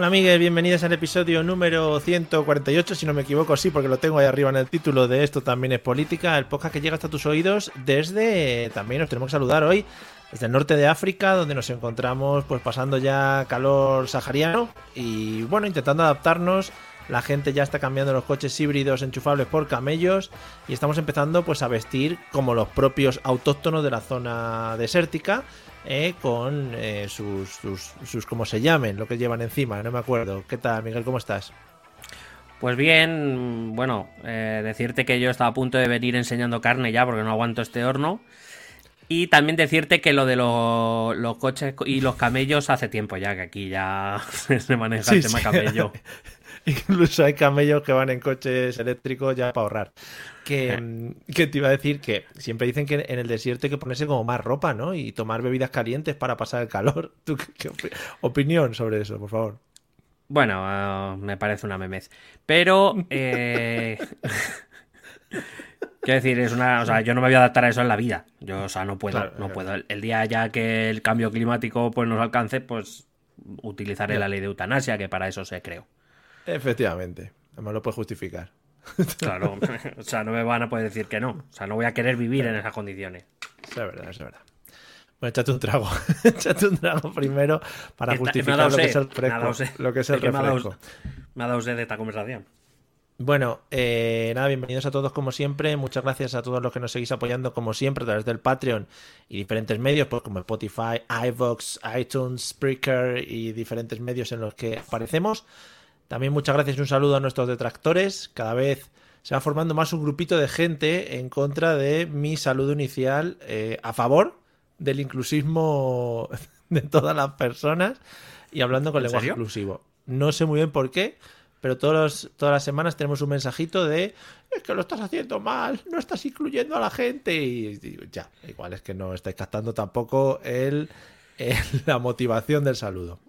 Hola amigues, bienvenidos al episodio número 148, si no me equivoco, sí, porque lo tengo ahí arriba en el título de esto también es política, el podcast que llega hasta tus oídos desde, también nos tenemos que saludar hoy, desde el norte de África, donde nos encontramos pues pasando ya calor sahariano y bueno, intentando adaptarnos. La gente ya está cambiando los coches híbridos enchufables por camellos y estamos empezando pues a vestir como los propios autóctonos de la zona desértica eh, con eh, sus, sus, sus, como se llamen, lo que llevan encima, no me acuerdo. ¿Qué tal, Miguel? ¿Cómo estás? Pues bien, bueno, eh, decirte que yo estaba a punto de venir enseñando carne ya porque no aguanto este horno. Y también decirte que lo de lo, los coches y los camellos hace tiempo ya, que aquí ya se maneja Sí, el tema sí. camello. Incluso hay camellos que van en coches eléctricos ya para ahorrar. Que, mm, que te iba a decir que siempre dicen que en el desierto hay que ponerse como más ropa, ¿no? Y tomar bebidas calientes para pasar el calor. ¿Tú qué, qué opi- opinión sobre eso, por favor? Bueno, eh, me parece una memez. Pero, eh, quiero decir, es una, o sea, yo no me voy a adaptar a eso en la vida. Yo, o sea, no puedo, Claro, no claro. puedo. El, el día ya que el cambio climático pues nos alcance, pues utilizaré la ley de eutanasia, que para eso se creó. Efectivamente. Además lo puedes justificar. Claro, o sea, no me van a poder decir que no. O sea, no voy a querer vivir en esas condiciones. Es verdad, es verdad. Bueno, échate un trago. échate un trago primero para Esta- justificar lo que es sed, el fresco. Lo que es el dado- refresco. Me ha dado sed de esta conversación. Bueno, eh, nada, bienvenidos a todos como siempre. Muchas gracias a todos los que nos seguís apoyando como siempre a través del Patreon y diferentes medios, pues como Spotify, iVoox, iTunes, Spreaker y diferentes medios en los que aparecemos. También muchas gracias y un saludo a nuestros detractores. Cada vez se va formando más un grupito de gente en contra de mi saludo inicial eh, a favor del inclusismo de todas las personas y hablando con ¿En lenguaje serio? inclusivo. No sé muy bien por qué, pero todos los- todas las semanas tenemos un mensajito de es que lo estás haciendo mal, no estás incluyendo a la gente. Y ya, igual es que no estáis captando tampoco el, el- la motivación del saludo.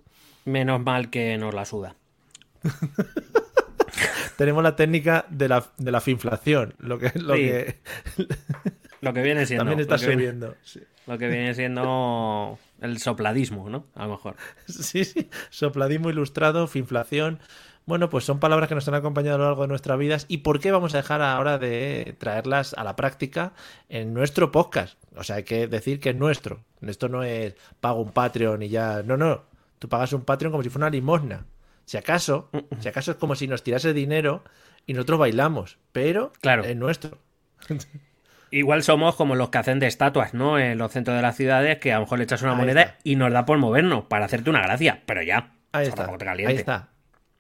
Menos mal que nos la suda. Tenemos la técnica de la, de la finflación, lo que, lo Sí, que Lo que viene siendo. también lo está que viene- subiendo. Sí. Lo que viene siendo el sopladismo, ¿no? A lo mejor. Sí, sí, sopladismo ilustrado, finflación. Bueno, pues son palabras que nos han acompañado a lo largo de nuestras vidas y por qué vamos a dejar ahora de traerlas a la práctica en nuestro podcast. O sea, hay que decir que es nuestro. Esto no es pago un Patreon y ya. No, no. Tú pagas un Patreon como si fuera una limosna. Si acaso, si acaso es como si nos tirase dinero y nosotros bailamos, pero Claro. es nuestro. Igual somos como los que hacen de estatuas, ¿no? En los centros de las ciudades, que a lo mejor le echas una Ahí moneda está. y nos da por movernos, para hacerte una gracia. Pero ya. Ahí está. Ahí está.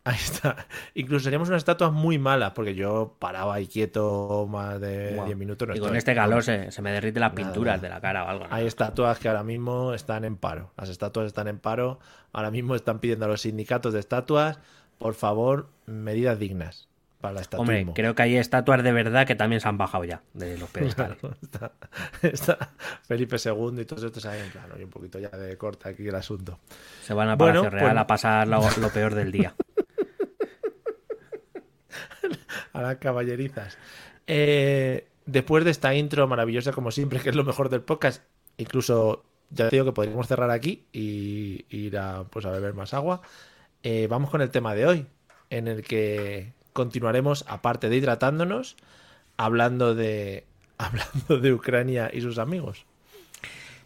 Ahí está. Incluso seríamos unas estatuas muy malas, porque yo paraba ahí quieto más de Buah. 10 minutos. no y con estoy. este calor se, se me derriten las Nada, pinturas de la cara o algo. ¿no? Hay estatuas que ahora mismo están en paro. Las estatuas están en paro. Ahora mismo están pidiendo a los sindicatos de estatuas, por favor, medidas dignas para la estatua. Hombre, creo que hay estatuas de verdad que también se han bajado ya de los pedestales. está, está Felipe II y todos estos ahí en plano. Y un poquito ya de corta aquí el asunto. Se van a Bueno, Palacio Real pues- a pasar lo, lo peor del día. a las caballerizas. Eh, después de esta intro maravillosa, como siempre, que es lo mejor del podcast, incluso ya te digo que podríamos cerrar aquí y ir a, pues, a beber más agua. eh, vamos con el tema de hoy, en el que continuaremos, aparte de hidratándonos, hablando de, hablando de Ucrania y sus amigos.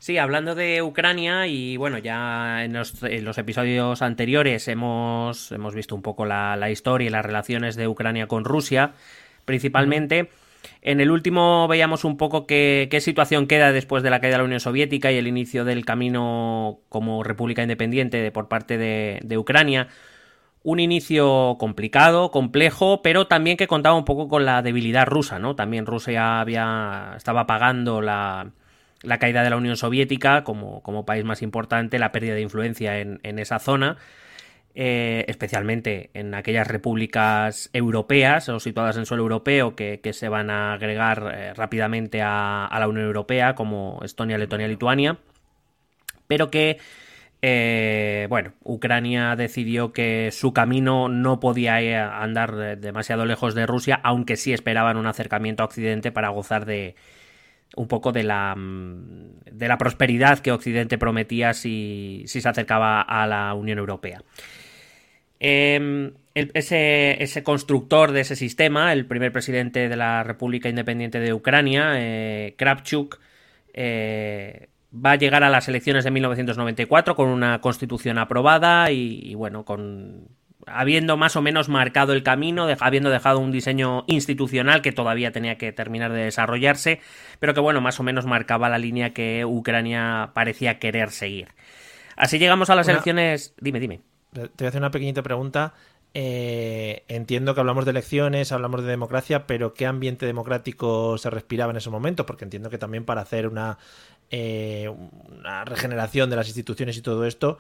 Sí, hablando de Ucrania y bueno, ya en los, episodios anteriores hemos, hemos, visto un poco la, historia y las relaciones de Ucrania con Rusia, principalmente. En el último veíamos un poco qué, situación queda después de la caída de la Unión Soviética y el inicio del camino como república independiente por parte de, Ucrania. Un inicio complicado, complejo, pero también que contaba un poco con la debilidad rusa, ¿no? También Rusia había, estaba pagando la, la caída de la Unión Soviética como, como, país más importante, la pérdida de influencia en, esa zona, eh, especialmente en aquellas repúblicas europeas o situadas en suelo europeo que, se van a agregar eh, rápidamente a, la Unión Europea, como Estonia, Letonia, Lituania, pero que, eh, bueno, Ucrania decidió que su camino no podía andar demasiado lejos de Rusia, aunque sí esperaban un acercamiento a Occidente para gozar de un poco de la, mm, de la prosperidad que Occidente prometía si, se acercaba a la Unión Europea. Em, ese, ese, constructor de ese sistema, el primer presidente de la República Independiente de Ucrania, eh, Kravchuk, eh, va a llegar a las elecciones de 1994 con una constitución aprobada y bueno, con habiendo más o menos marcado el camino, habiendo dejado un diseño institucional que todavía tenía que terminar de desarrollarse, pero que bueno, más o menos marcaba la línea que Ucrania parecía querer seguir. Así llegamos a las elecciones. Dime, dime. Te voy a hacer una pequeñita pregunta. Eh, entiendo que hablamos de elecciones, hablamos de democracia, pero ¿qué ambiente democrático se respiraba en ese momento? Porque entiendo que también para hacer una, eh, una regeneración de las instituciones y todo esto,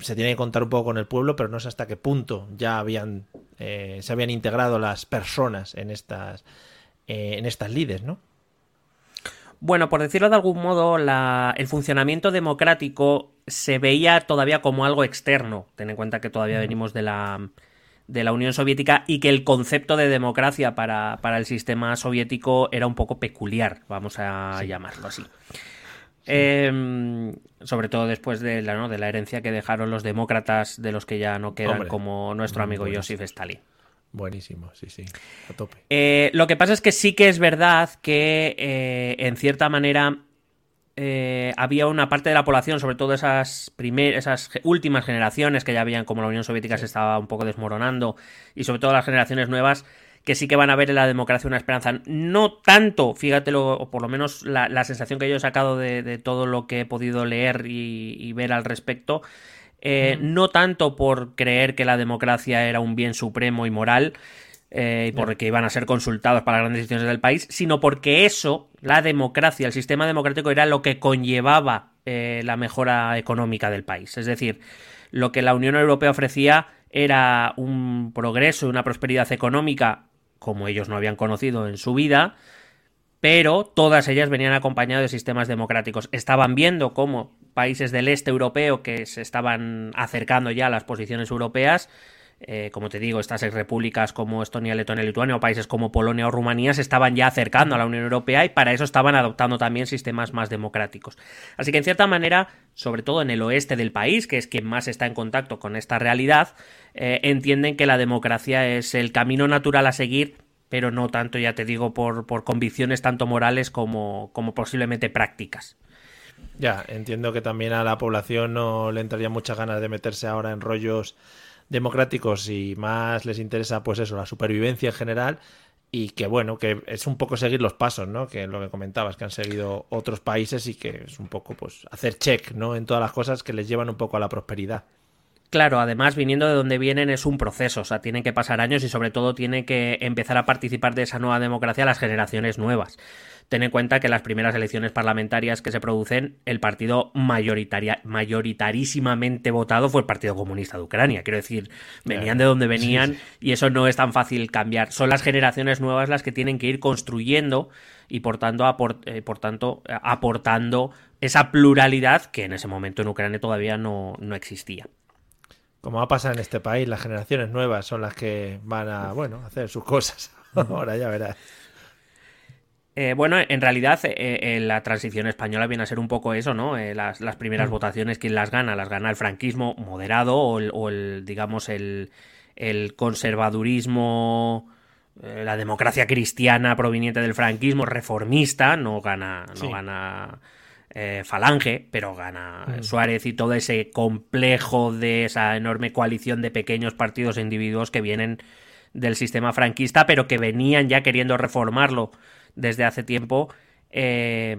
se tiene que contar un poco con el pueblo, pero no sé hasta qué punto ya habían eh, se habían integrado las personas en estas eh, en estas lides, ¿no? Bueno, por decirlo de algún modo, el funcionamiento democrático se veía todavía como algo externo. Ten en cuenta que todavía venimos de la, de la Unión Soviética y que el concepto de democracia para, el sistema soviético era un poco peculiar, vamos a llamarlo así. Em, sobre todo después de la, de la herencia que dejaron los demócratas, de los que ya no quedan, como nuestro amigo Joseph Stalin. Buenísimo, sí, sí, a tope. Eh, lo que pasa es que sí que es verdad que, eh, en cierta manera, eh, había una parte de la población, sobre todo esas, esas últimas generaciones que ya habían, como la Unión Soviética se estaba un poco desmoronando, y sobre todo las generaciones nuevas, que sí que van a ver en la democracia una esperanza. No tanto, fíjatelo, o por lo menos la, sensación que yo he sacado de, todo lo que he podido leer y, ver al respecto, eh, no tanto por creer que la democracia era un bien supremo y moral, eh, porque iban a ser consultados para las grandes decisiones del país, sino porque eso, la democracia, el sistema democrático, era lo que conllevaba eh, la mejora económica del país. Es decir, lo que la Unión Europea ofrecía era un progreso y una prosperidad económica como ellos no habían conocido en su vida, pero todas ellas venían acompañadas de sistemas democráticos. Estaban viendo cómo países del este europeo que se estaban acercando ya a las posiciones europeas eh, como te digo, estas repúblicas como Estonia, Letonia, Lituania o países como Polonia o Rumanía se estaban ya acercando a la Unión Europea y para eso estaban adoptando también sistemas más democráticos. Así que en cierta manera, sobre todo en el oeste del país, que es quien más está en contacto con esta realidad, eh, entienden que la democracia es el camino natural a seguir pero no tanto, ya te digo, por, por convicciones tanto morales como, como posiblemente prácticas. Ya, entiendo que también a la población no le entraría muchas ganas de meterse ahora en rollos democráticos y más les interesa, pues eso, la supervivencia en general y que bueno, que es un poco seguir los pasos, ¿no? Que lo que comentabas, que han seguido otros países y que es un poco, pues, hacer check, ¿no? En todas las cosas que les llevan un poco a la prosperidad. Claro, además viniendo de donde vienen es un proceso, o sea, tienen que pasar años y sobre todo tiene que empezar a participar de esa nueva democracia las generaciones nuevas. Ten en cuenta que las primeras elecciones parlamentarias que se producen, el partido mayoritaria, mayoritarísimamente votado fue el Partido Comunista de Ucrania. Quiero decir, venían de donde venían y eso no es tan fácil cambiar. Son las generaciones nuevas las que tienen que ir construyendo y por tanto, eh, por tanto aportando esa pluralidad que en ese momento en Ucrania todavía no, no existía. Como va a pasar en este país, las generaciones nuevas son las que van a, bueno, hacer sus cosas. Ahora ya verás. Eh, bueno, en realidad eh, eh, la transición española viene a ser un poco eso, ¿no? Las, primeras mm. votaciones, ¿quién las gana? Las gana el franquismo moderado o el, digamos, el, conservadurismo, la democracia cristiana proveniente del franquismo, reformista, no gana, no gana eh, falange, pero gana mm. Suárez y todo ese complejo de esa enorme coalición de pequeños partidos e individuos que vienen del sistema franquista, pero que venían ya queriendo reformarlo desde hace tiempo eh,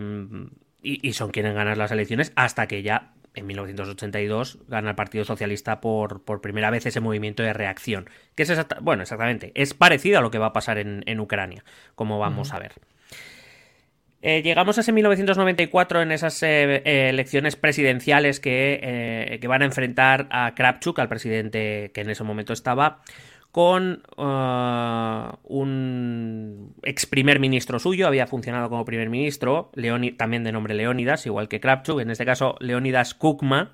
y, son quienes ganan las elecciones hasta que ya en 1982 gana el Partido Socialista por, por primera vez ese movimiento de reacción. Que es bueno, exactamente, es parecido a lo que va a pasar en, Ucrania, como vamos a ver. Eh, llegamos a ese 1994 en esas eh, elecciones presidenciales que, que, van a enfrentar a Kravchuk, al presidente que en ese momento estaba, con uh, un ex primer ministro suyo, había funcionado como primer ministro, también de nombre Leónidas, igual que Kravchuk, en este caso Leónidas Kukma,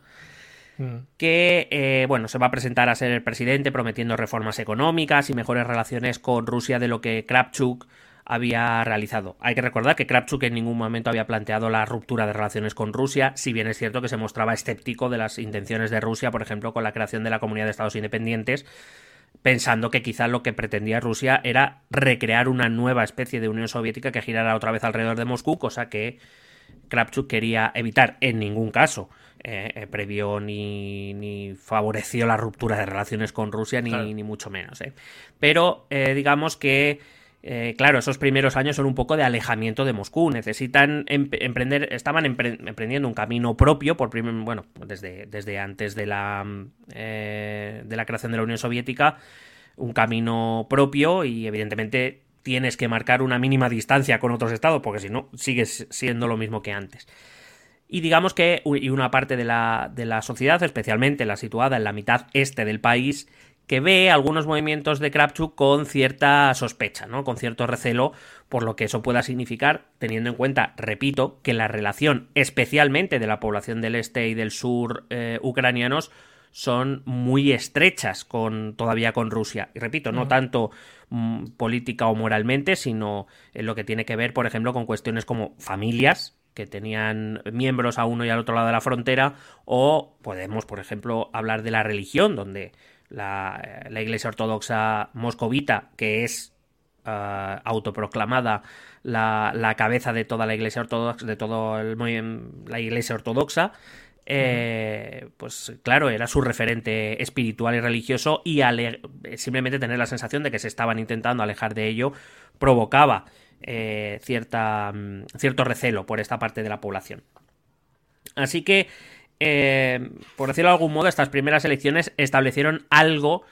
mm. que eh, bueno, se va a presentar a ser el presidente prometiendo reformas económicas y mejores relaciones con Rusia de lo que Kravchuk había realizado. Hay que recordar que Kravchuk en ningún momento había planteado la ruptura de relaciones con Rusia, si bien es cierto que se mostraba escéptico de las intenciones de Rusia, por ejemplo, con la creación de la Comunidad de Estados Independientes, pensando que quizá lo que pretendía Rusia era recrear una nueva especie de Unión Soviética que girara otra vez alrededor de Moscú, cosa que Kravchuk quería evitar en ningún caso. Eh, eh, previó ni, ni, favoreció la ruptura de relaciones con Rusia, ni, ni mucho menos. Eh. Pero digamos que eh, claro, esos primeros años son un poco de alejamiento de Moscú. Necesitan emprender, estaban emprendiendo un camino propio, por bueno, desde, desde antes de la, eh, de la creación de la Unión Soviética, un camino propio y evidentemente tienes que marcar una mínima distancia con otros estados, porque si no, sigues siendo lo mismo que antes. Y digamos que y una parte de la, de la sociedad, especialmente la situada en la mitad este del país, que ve algunos movimientos de Kravchuk con cierta sospecha, ¿no? con cierto recelo por lo que eso pueda significar, teniendo en cuenta, repito, que la relación especialmente de la población del este y del sur eh, ucranianos son muy estrechas con todavía con Rusia. Y repito, no tanto mm, política o moralmente, sino en lo que tiene que ver, por ejemplo, con cuestiones como familias, que tenían miembros a uno y al otro lado de la frontera, o podemos, por ejemplo, hablar de la religión, donde la, Iglesia Ortodoxa moscovita, que es eh, autoproclamada la, cabeza de toda la Iglesia Ortodoxa, de todo la Iglesia Ortodoxa, eh, pues claro, era su referente espiritual y religioso y simplemente tener la sensación de que se estaban intentando alejar de ello provocaba eh, cierta, mm, cierto recelo por esta parte de la población. Así que eh, por decirlo de algún modo, estas primeras elecciones establecieron algo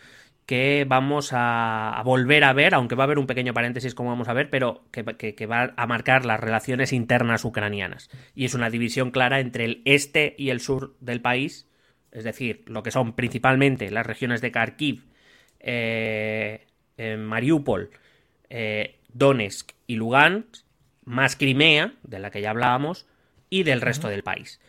que vamos a, volver a ver, aunque va a haber un pequeño paréntesis como vamos a ver, pero que, va a marcar las relaciones internas ucranianas. Y es una división clara entre el este y el sur del país, es decir, lo que son principalmente las regiones de Kharkiv, eh, Mariupol, eh, Donetsk y Lugansk, más Crimea, de la que ya hablábamos, y del resto del país.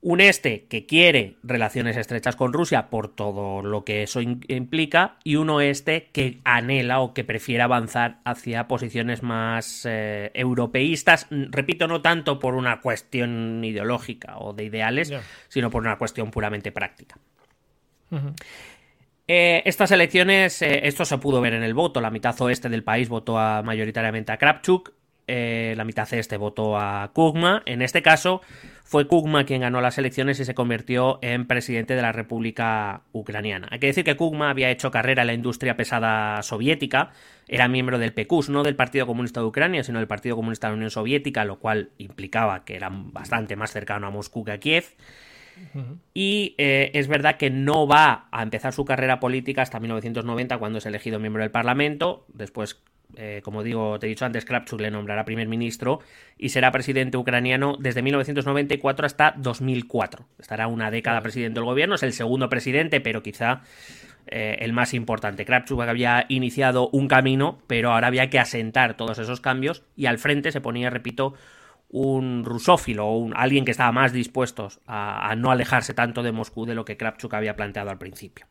Un este que quiere relaciones estrechas con Rusia por todo lo que eso implica y un oeste que anhela o que prefiere avanzar hacia posiciones más eh, europeístas, repito, no tanto por una cuestión ideológica o de ideales, sino por una cuestión puramente práctica. Eh, estas elecciones, eh, esto se pudo ver en el voto, la mitad oeste del país votó mayoritariamente a Kravchuk, la mitad este votó a Kugma, en este caso fue Kugma quien ganó las elecciones y se convirtió en presidente de la República Ucraniana. Hay que decir que Kugma había hecho carrera en la industria pesada soviética, era miembro del PQS, no del Partido Comunista de Ucrania, sino del Partido Comunista de la Unión Soviética, lo cual implicaba que era bastante más cercano a Moscú que a Kiev. Y eh, es verdad que no va a empezar su carrera política hasta 1990, cuando es elegido miembro del Parlamento. Después eh, como digo, te he dicho antes, Kravchuk le nombrará primer ministro y será presidente ucraniano desde 1994 hasta 2004. Estará una década presidente del gobierno, es el segundo presidente, pero quizá eh, el más importante. Kravchuk había iniciado un camino, pero ahora había que asentar todos esos cambios y al frente se ponía, repito, un rusófilo o un, alguien que estaba más dispuesto a, no alejarse tanto de Moscú de lo que Kravchuk había planteado al principio.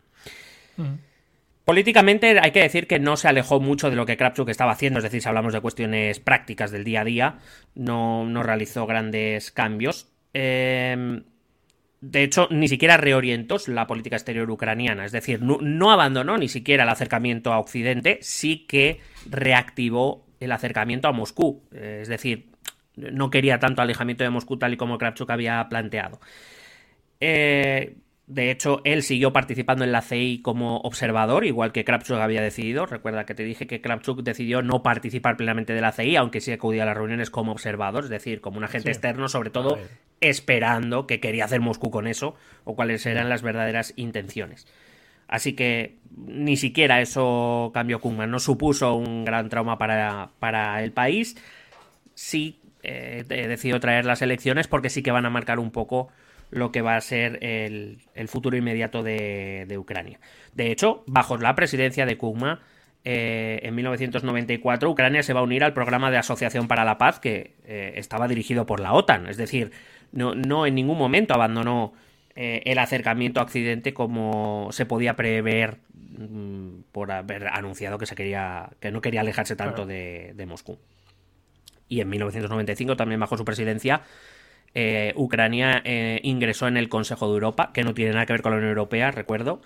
Políticamente hay que decir que no se alejó mucho de lo que Kravchuk estaba haciendo, es decir, si hablamos de cuestiones prácticas del día a día, no, no realizó grandes cambios. Em, de hecho, ni siquiera reorientó la política exterior ucraniana, es decir, no, abandonó ni siquiera el acercamiento a Occidente, sí que reactivó el acercamiento a Moscú, es decir, no quería tanto alejamiento de Moscú tal y como Kravchuk había planteado. Eh, de hecho, él siguió participando en la CI como observador, igual que Kravchuk había decidido. Recuerda que te dije que Kravchuk decidió no participar plenamente de la CI, aunque sí acudía a las reuniones como observador, es decir, como un agente externo, sobre todo esperando qué quería hacer Moscú con eso o cuáles eran las verdaderas intenciones. Así que ni siquiera eso cambió Kungman, no supuso un gran trauma para, para el país. Sí eh, decidido traer las elecciones porque sí que van a marcar un poco lo que va a ser el, futuro inmediato de, Ucrania. De hecho, bajo la presidencia de Kugma, eh, en 1994 Ucrania se va a unir al programa de Asociación para la Paz que eh, estaba dirigido por la OTAN. Es decir, no, no en ningún momento abandonó eh, el acercamiento a Occidente como se podía prever mm, por haber anunciado que se quería que no quería alejarse tanto de, de Moscú. Y en 1995, también bajo su presidencia, eh, Ucrania eh, ingresó en el Consejo de Europa, que no tiene nada que ver con la Unión Europea, recuerdo.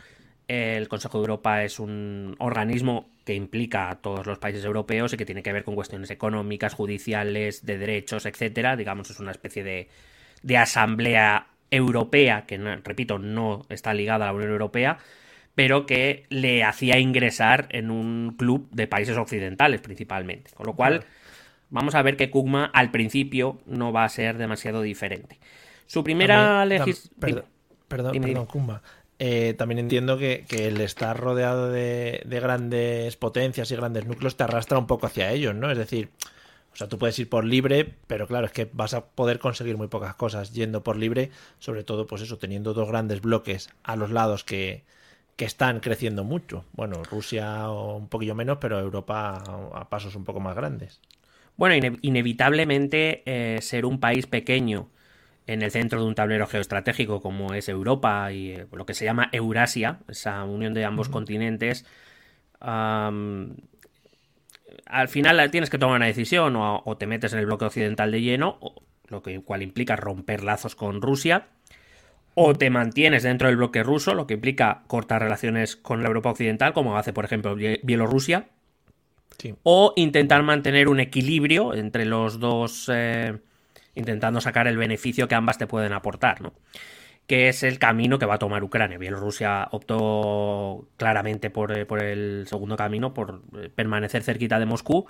el Consejo de Europa es un organismo que implica a todos los países europeos y que tiene que ver con cuestiones económicas, judiciales, de derechos, etcétera. Digamos, es una especie de asamblea europea, que repito, no está ligada a la Unión Europea, pero que le hacía ingresar en un club de países occidentales principalmente. Con lo cual, vamos a ver que Kugma al principio no va a ser demasiado diferente. Su primera legislación... Perdón, perdón, Kugma. Eh, también entiendo que, el estar rodeado de, grandes potencias y grandes núcleos te arrastra un poco hacia ellos, ¿no? Es decir, o sea, tú puedes ir por libre, pero claro, es que vas a poder conseguir muy pocas cosas yendo por libre, sobre todo, pues eso, teniendo dos grandes bloques a los lados que, que están creciendo mucho. Bueno, Rusia un poquillo menos, pero Europa a pasos un poco más grandes. Bueno, inevitablemente eh, ser un país pequeño en el centro de un tablero geoestratégico como es Europa y eh, lo que se llama Eurasia, esa unión de ambos continentes, al final tienes que tomar una decisión o, te metes en el bloque occidental de lleno, lo que cual implica romper lazos con Rusia, o te mantienes dentro del bloque ruso, lo que implica cortar relaciones con la Europa occidental, como hace por ejemplo Bielorrusia, o intentar mantener un equilibrio entre los dos, eh, intentando sacar el beneficio que ambas te pueden aportar, ¿no? Que es el camino que va a tomar Ucrania. Bielorrusia optó claramente por, eh, el segundo camino, por eh, permanecer cerquita de Moscú.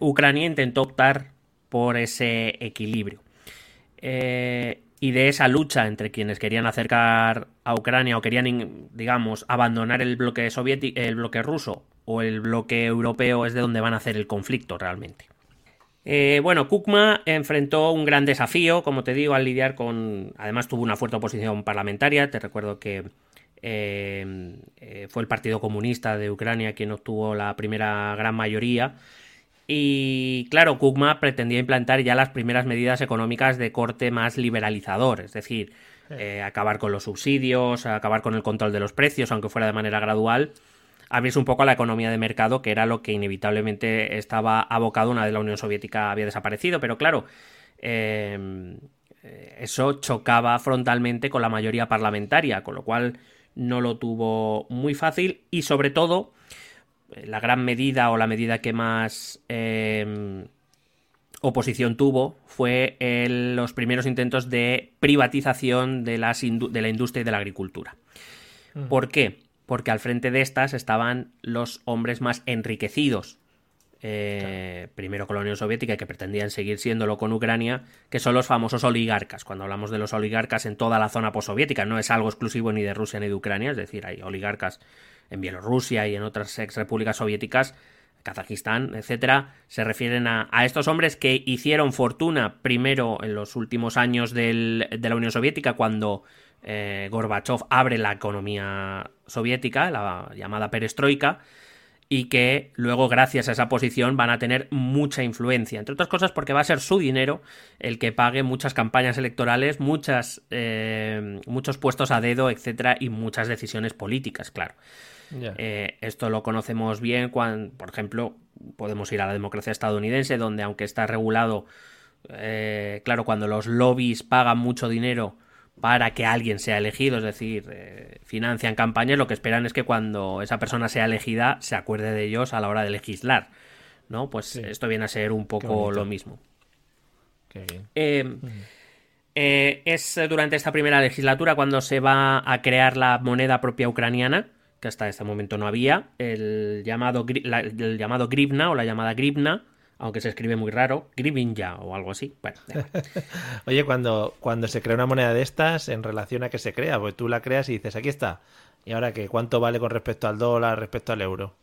Ucrania intentó optar por ese equilibrio. y de esa lucha entre quienes querían acercar a Ucrania o querían, digamos, abandonar el bloque soviético, el bloque ruso o el bloque europeo es de donde van a hacer el conflicto realmente. Eh, bueno, Kukma enfrentó un gran desafío, como te digo, al lidiar con... Además tuvo una fuerte oposición parlamentaria, te recuerdo que eh, eh, fue el Partido Comunista de Ucrania quien obtuvo la primera gran mayoría. Y claro, Kukma pretendía implantar ya las primeras medidas económicas de corte más liberalizador, es decir, acabar con los subsidios, acabar con el control de los precios, aunque fuera de manera gradual abrirse un poco a la economía de mercado, que era lo que inevitablemente estaba abocado una vez la Unión Soviética había desaparecido. Pero claro, eh, eso chocaba frontalmente con la mayoría parlamentaria, con lo cual no lo tuvo muy fácil y sobre todo la gran medida o la medida que más eh, oposición tuvo fue los primeros intentos de privatización de, las de la industria y de la agricultura. Mm. ¿Por qué? Porque al frente de estas estaban los hombres más enriquecidos. Eh, primero con la Unión Soviética, que pretendían seguir siéndolo con Ucrania, que son los famosos oligarcas. Cuando hablamos de los oligarcas en toda la zona postsoviética, no es algo exclusivo ni de Rusia ni de Ucrania, es decir, hay oligarcas en Bielorrusia y en otras ex repúblicas soviéticas, Kazajistán, etcétera, se refieren a, estos hombres que hicieron fortuna primero en los últimos años de la Unión Soviética, cuando eh, Gorbachev abre la economía soviética, la llamada perestroika, y que luego gracias a esa posición van a tener mucha influencia, entre otras cosas porque va a ser su dinero el que pague muchas campañas electorales, muchas, eh, muchos puestos a dedo, etcétera, y muchas decisiones políticas, claro. Eh, esto lo conocemos bien cuando, por ejemplo, podemos ir a la democracia estadounidense, donde aunque está regulado, claro, cuando los lobbies pagan mucho dinero para que alguien sea elegido, es decir, eh, financian campañas, lo que esperan es que cuando esa persona sea elegida se acuerde de ellos a la hora de legislar, ¿no? Pues esto viene a ser un poco lo mismo. Qué bien. Eh, eh, es durante esta primera legislatura cuando se va a crear la moneda propia ucraniana, que hasta este momento no había, el llamado, la- el llamado grivna o la llamada grivna, aunque se escribe muy raro, grivinja o algo así. Bueno. Oye, cuando, cuando se crea una moneda de estas, en relación a que se crea, pues tú la creas y dices, aquí está. ¿Y ahora qué? ¿Cuánto vale con respecto al dólar, respecto al euro?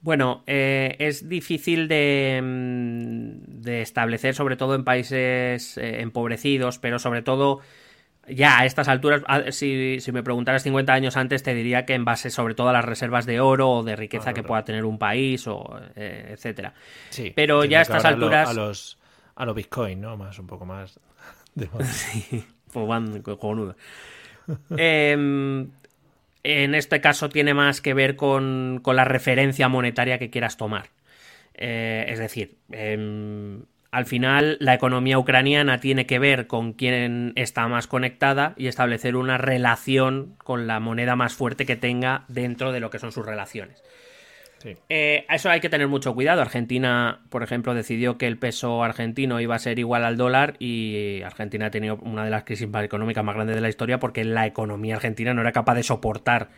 Bueno, eh, es difícil de, mm, de establecer, sobre todo en países eh, empobrecidos, pero sobre todo ya a estas alturas, si, si me preguntaras 50 años antes, te diría que en base sobre todo a las reservas de oro o de riqueza Ah, que pueda tener un país, o eh, etcétera. Sí. Pero ya a estas alturas- A los, a los bitcoin, ¿no? Más, un poco más. de- Pues van cojonudo. Em, en este caso tiene más que ver con, con la referencia monetaria que quieras tomar. Eh, es decir, em, al final la economía ucraniana tiene que ver con quién está más conectada y establecer una relación con la moneda más fuerte que tenga dentro de lo que son sus relaciones. Sí. Eh, a eso hay que tener mucho cuidado. Argentina, por ejemplo, decidió que el peso argentino iba a ser igual al dólar y Argentina ha tenido una de las crisis más económicas más grandes de la historia porque la economía argentina no era capaz de soportar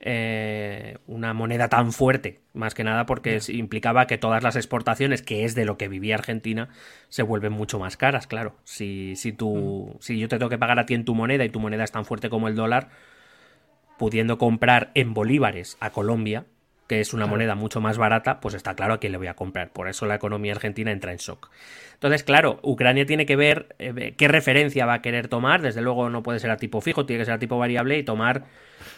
eh, una moneda tan fuerte, más que nada porque es- implicaba que todas las exportaciones, que es de lo que vivía Argentina, se vuelven mucho más caras, claro. Si, si, tú, si yo te tengo que pagar a ti en tu moneda y tu moneda es tan fuerte como el dólar, pudiendo comprar en bolívares a Colombia, que es una moneda mucho más barata, pues está claro a quién le voy a comprar. Por eso la economía argentina entra en shock. Entonces, claro, Ucrania tiene que ver eh, qué referencia va a querer tomar. Desde luego no puede ser a tipo fijo, tiene que ser a tipo variable y tomar,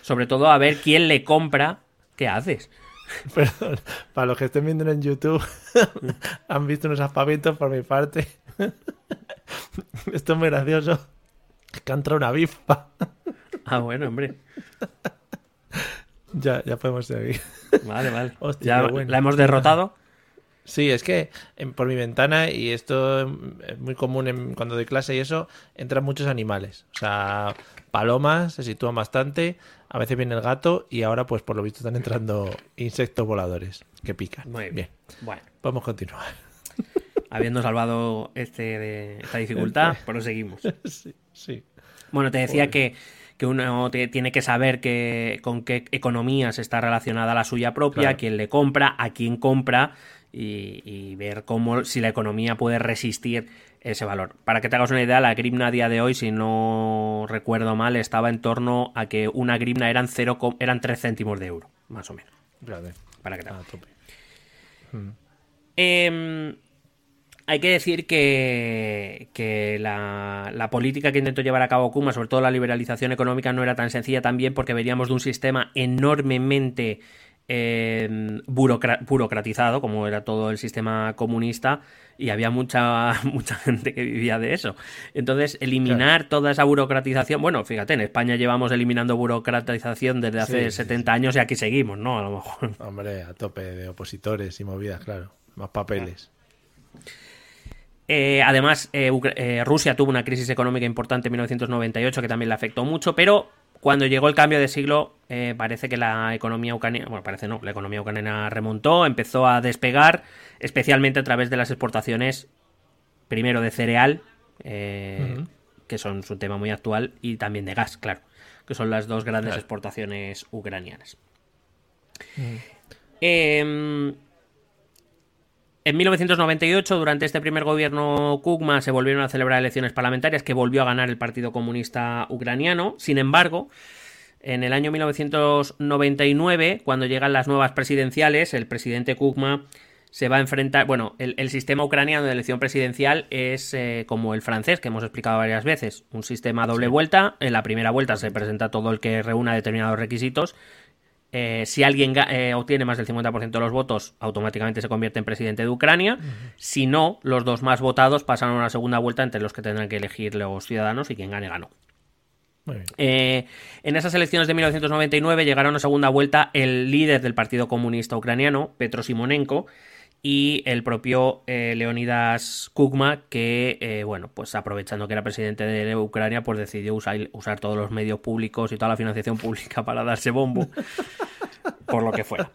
sobre todo, a ver quién le compra. ¿Qué haces? Perdón, para los que estén viendo en YouTube, han visto unos aspavientos por mi parte. Esto es muy gracioso. Es que ha entrado una avispa. Ah, bueno, hombre. Ya, ya podemos seguir. Vale, vale. Hostia, ya bueno. la hemos derrotado. Sí, es que en- por mi ventana, y esto es muy común en- cuando doy clase y eso, entran muchos animales. O sea, palomas se sitúan bastante, a veces viene el gato y ahora pues por lo visto están entrando insectos voladores que pican. Muy bien. bien. Bueno, Podemos continuar. habiendo salvado este de esta dificultad, proseguimos. sí, sí. Bueno, te decía que, que uno te- tiene que saber que, con qué economías está relacionada la suya propia, Claro. a quién le compra, a quién compra y, y ver cómo si la economía puede resistir ese valor. Para que te hagas una idea, la grivna a día de hoy, si no recuerdo mal, estaba en torno a que una grivna eran, cero, co- eran 3 céntimos de euro, más o menos. Para que te A hagas. tope. Em, hay que decir que, que la, la política que intentó llevar a cabo Kuma, sobre todo la liberalización económica, no era tan sencilla también porque veníamos de un sistema enormemente burocra- burocratizado, como era todo el sistema comunista, y había mucha, mucha gente que vivía de eso. Entonces, eliminar toda esa burocratización, bueno, fíjate, en España llevamos eliminando burocratización desde hace Sí, sí, 70 años y aquí seguimos, ¿no? A lo mejor. Hombre, a tope de opositores y movidas, claro. Más papeles. Eh, además, eh, eh, Rusia tuvo una crisis económica importante en 1998 que también le afectó mucho, pero cuando llegó el cambio de siglo eh, parece que la economía ucraniana, bueno, parece no, la economía ucraniana remontó, empezó a despegar, especialmente a través de las exportaciones, primero de cereal, eh, que son su tema muy actual, y también de gas, claro, que son las dos grandes Claro. exportaciones ucranianas. Em, en 1998, durante este primer gobierno Kugma, se volvieron a celebrar elecciones parlamentarias que volvió a ganar el Partido Comunista Ucraniano. Sin embargo, en el año 1999, cuando llegan las nuevas presidenciales, el presidente Kugma se va a enfrentar. Bueno, el, el sistema ucraniano de elección presidencial es eh, como el francés, que hemos explicado varias veces: un sistema a doble vuelta. En la primera vuelta se presenta todo el que reúna determinados requisitos. Eh, si alguien eh, obtiene más del 50% de los votos, automáticamente se convierte en presidente de Ucrania. Si no, los dos más votados pasan a una segunda vuelta entre los que tendrán que elegir los ciudadanos y quien gane ganó. Muy bien. Eh, en esas elecciones de 1999 llegaron a segunda vuelta el líder del Partido Comunista Ucraniano, Petro Simonenko, y el propio eh, Leonidas Kugma, que, eh, bueno, pues aprovechando que era presidente de Ucrania, pues decidió usar, usar todos los medios públicos y toda la financiación pública para darse bombo. por lo que fuera.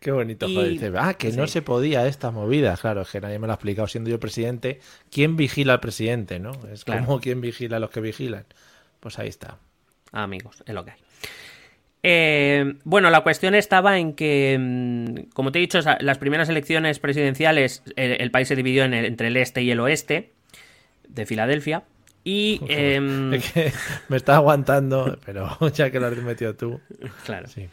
Qué bonito, Y- joder. Ah, que no se podía estas movidas. Claro, es que nadie me lo ha explicado siendo yo presidente. ¿Quién vigila al presidente, no? Es Claro. como quién vigila a los que vigilan. Pues ahí está. amigos, es lo que hay. Eh, bueno, la cuestión estaba en que, mm, como te he dicho, las primeras elecciones presidenciales, el, el país se dividió en el- entre el este y el oeste de Filadelfia. Y, em, Es que me está aguantando, pero ya que lo has metido tú. claro. Sí.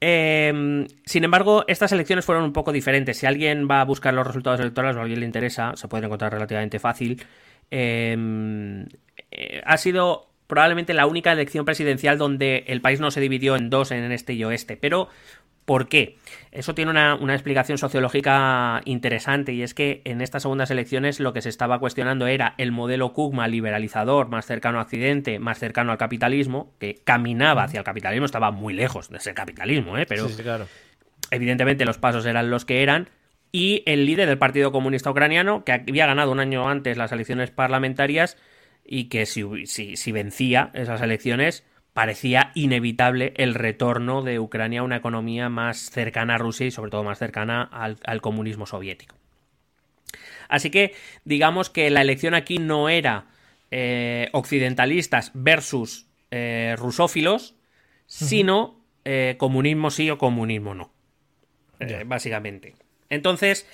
Eh, sin embargo, estas elecciones fueron un poco diferentes. Si alguien va a buscar los resultados electorales o a alguien le interesa, se pueden encontrar relativamente fácil. Eh, eh, ha sido probablemente la única elección presidencial donde el país no se dividió en dos, en este y oeste. Pero, ¿por qué? Eso tiene una, una explicación sociológica interesante y es que en estas segundas elecciones lo que se estaba cuestionando era el modelo Kugma liberalizador, más cercano a Occidente, más cercano al capitalismo, que caminaba hacia el capitalismo, estaba muy lejos de ser capitalismo, ¿eh? pero Sí, sí, claro. evidentemente los pasos eran los que eran. Y el líder del Partido Comunista Ucraniano, que había ganado un año antes las elecciones parlamentarias y que si, si- si vencía esas elecciones, parecía inevitable el retorno de Ucrania a una economía más cercana a Rusia y sobre todo más cercana al, al comunismo soviético. Así que digamos que la elección aquí no era eh, occidentalistas versus eh, rusófilos, sino eh, comunismo sí o comunismo no. Básicamente. Entonces,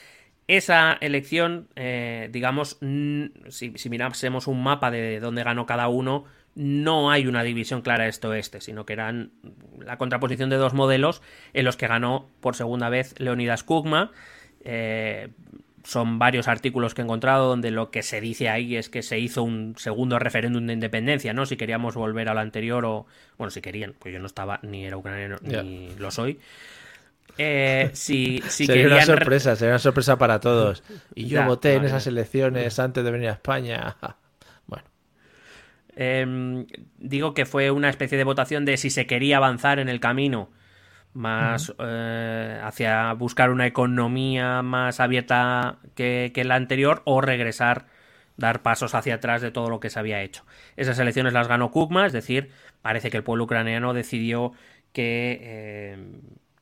esa elección, eh, digamos, si, si mirásemos un mapa de dónde ganó cada uno, no hay una división clara este-oeste, sino que eran la contraposición de dos modelos en los que ganó por segunda vez Leonidas Kugma. Eh, son varios artículos que he encontrado donde lo que se dice ahí es que se hizo un segundo referéndum de independencia, ¿no? Si queríamos volver al anterior o... Bueno, si querían, pues yo no estaba, ni era ucraniano, ni lo soy. Eh, si, si sería una sorpresa, sería una sorpresa para todos. Y yo Ya, voté en esas elecciones antes de venir a España. Bueno, Eh, digo que fue una especie de votación de si se quería avanzar en el camino más eh, hacia buscar una economía más abierta que, que la anterior o regresar, dar pasos hacia atrás de todo lo que se había hecho. Esas elecciones las ganó Kukma, es decir, parece que el pueblo ucraniano decidió que, eh,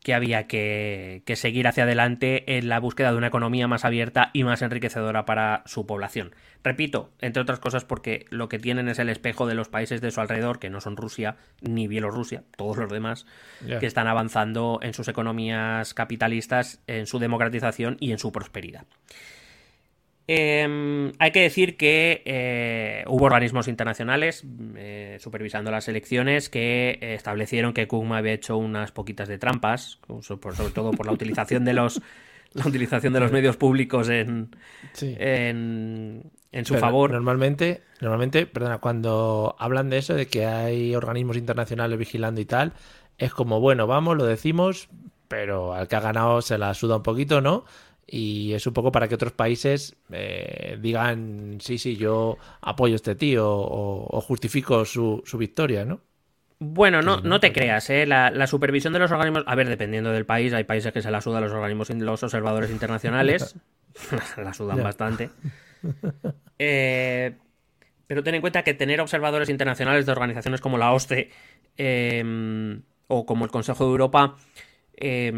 que había que, que seguir hacia adelante en la búsqueda de una economía más abierta y más enriquecedora para su población. Repito, entre otras cosas porque lo que tienen es el espejo de los países de su alrededor, que no son Rusia ni Bielorrusia, todos los demás, que están avanzando en sus economías capitalistas, en su democratización y en su prosperidad. Eh, hay que decir que eh, hubo organismos internacionales eh, supervisando las elecciones que eh, establecieron que Kugma había hecho unas poquitas de trampas, sobre todo por la utilización de los la utilización de los medios públicos en, sí. en, en su Pero favor. Normalmente, normalmente, perdona, cuando hablan de eso, de que hay organismos internacionales vigilando y tal, es como, bueno, vamos, lo decimos, pero al que ha ganado se la suda un poquito, ¿no? Y es un poco para que otros países eh, digan, sí, sí, yo apoyo a este tío o, o justifico su, su victoria, ¿no? Bueno, no, no te creas, ¿eh? La, la supervisión de los organismos. A ver, dependiendo del país, hay países que se la sudan los organismos, los observadores internacionales. la sudan Ya. bastante. Eh, pero ten en cuenta que tener observadores internacionales de organizaciones como la OSCE eh, o como el Consejo de Europa eh,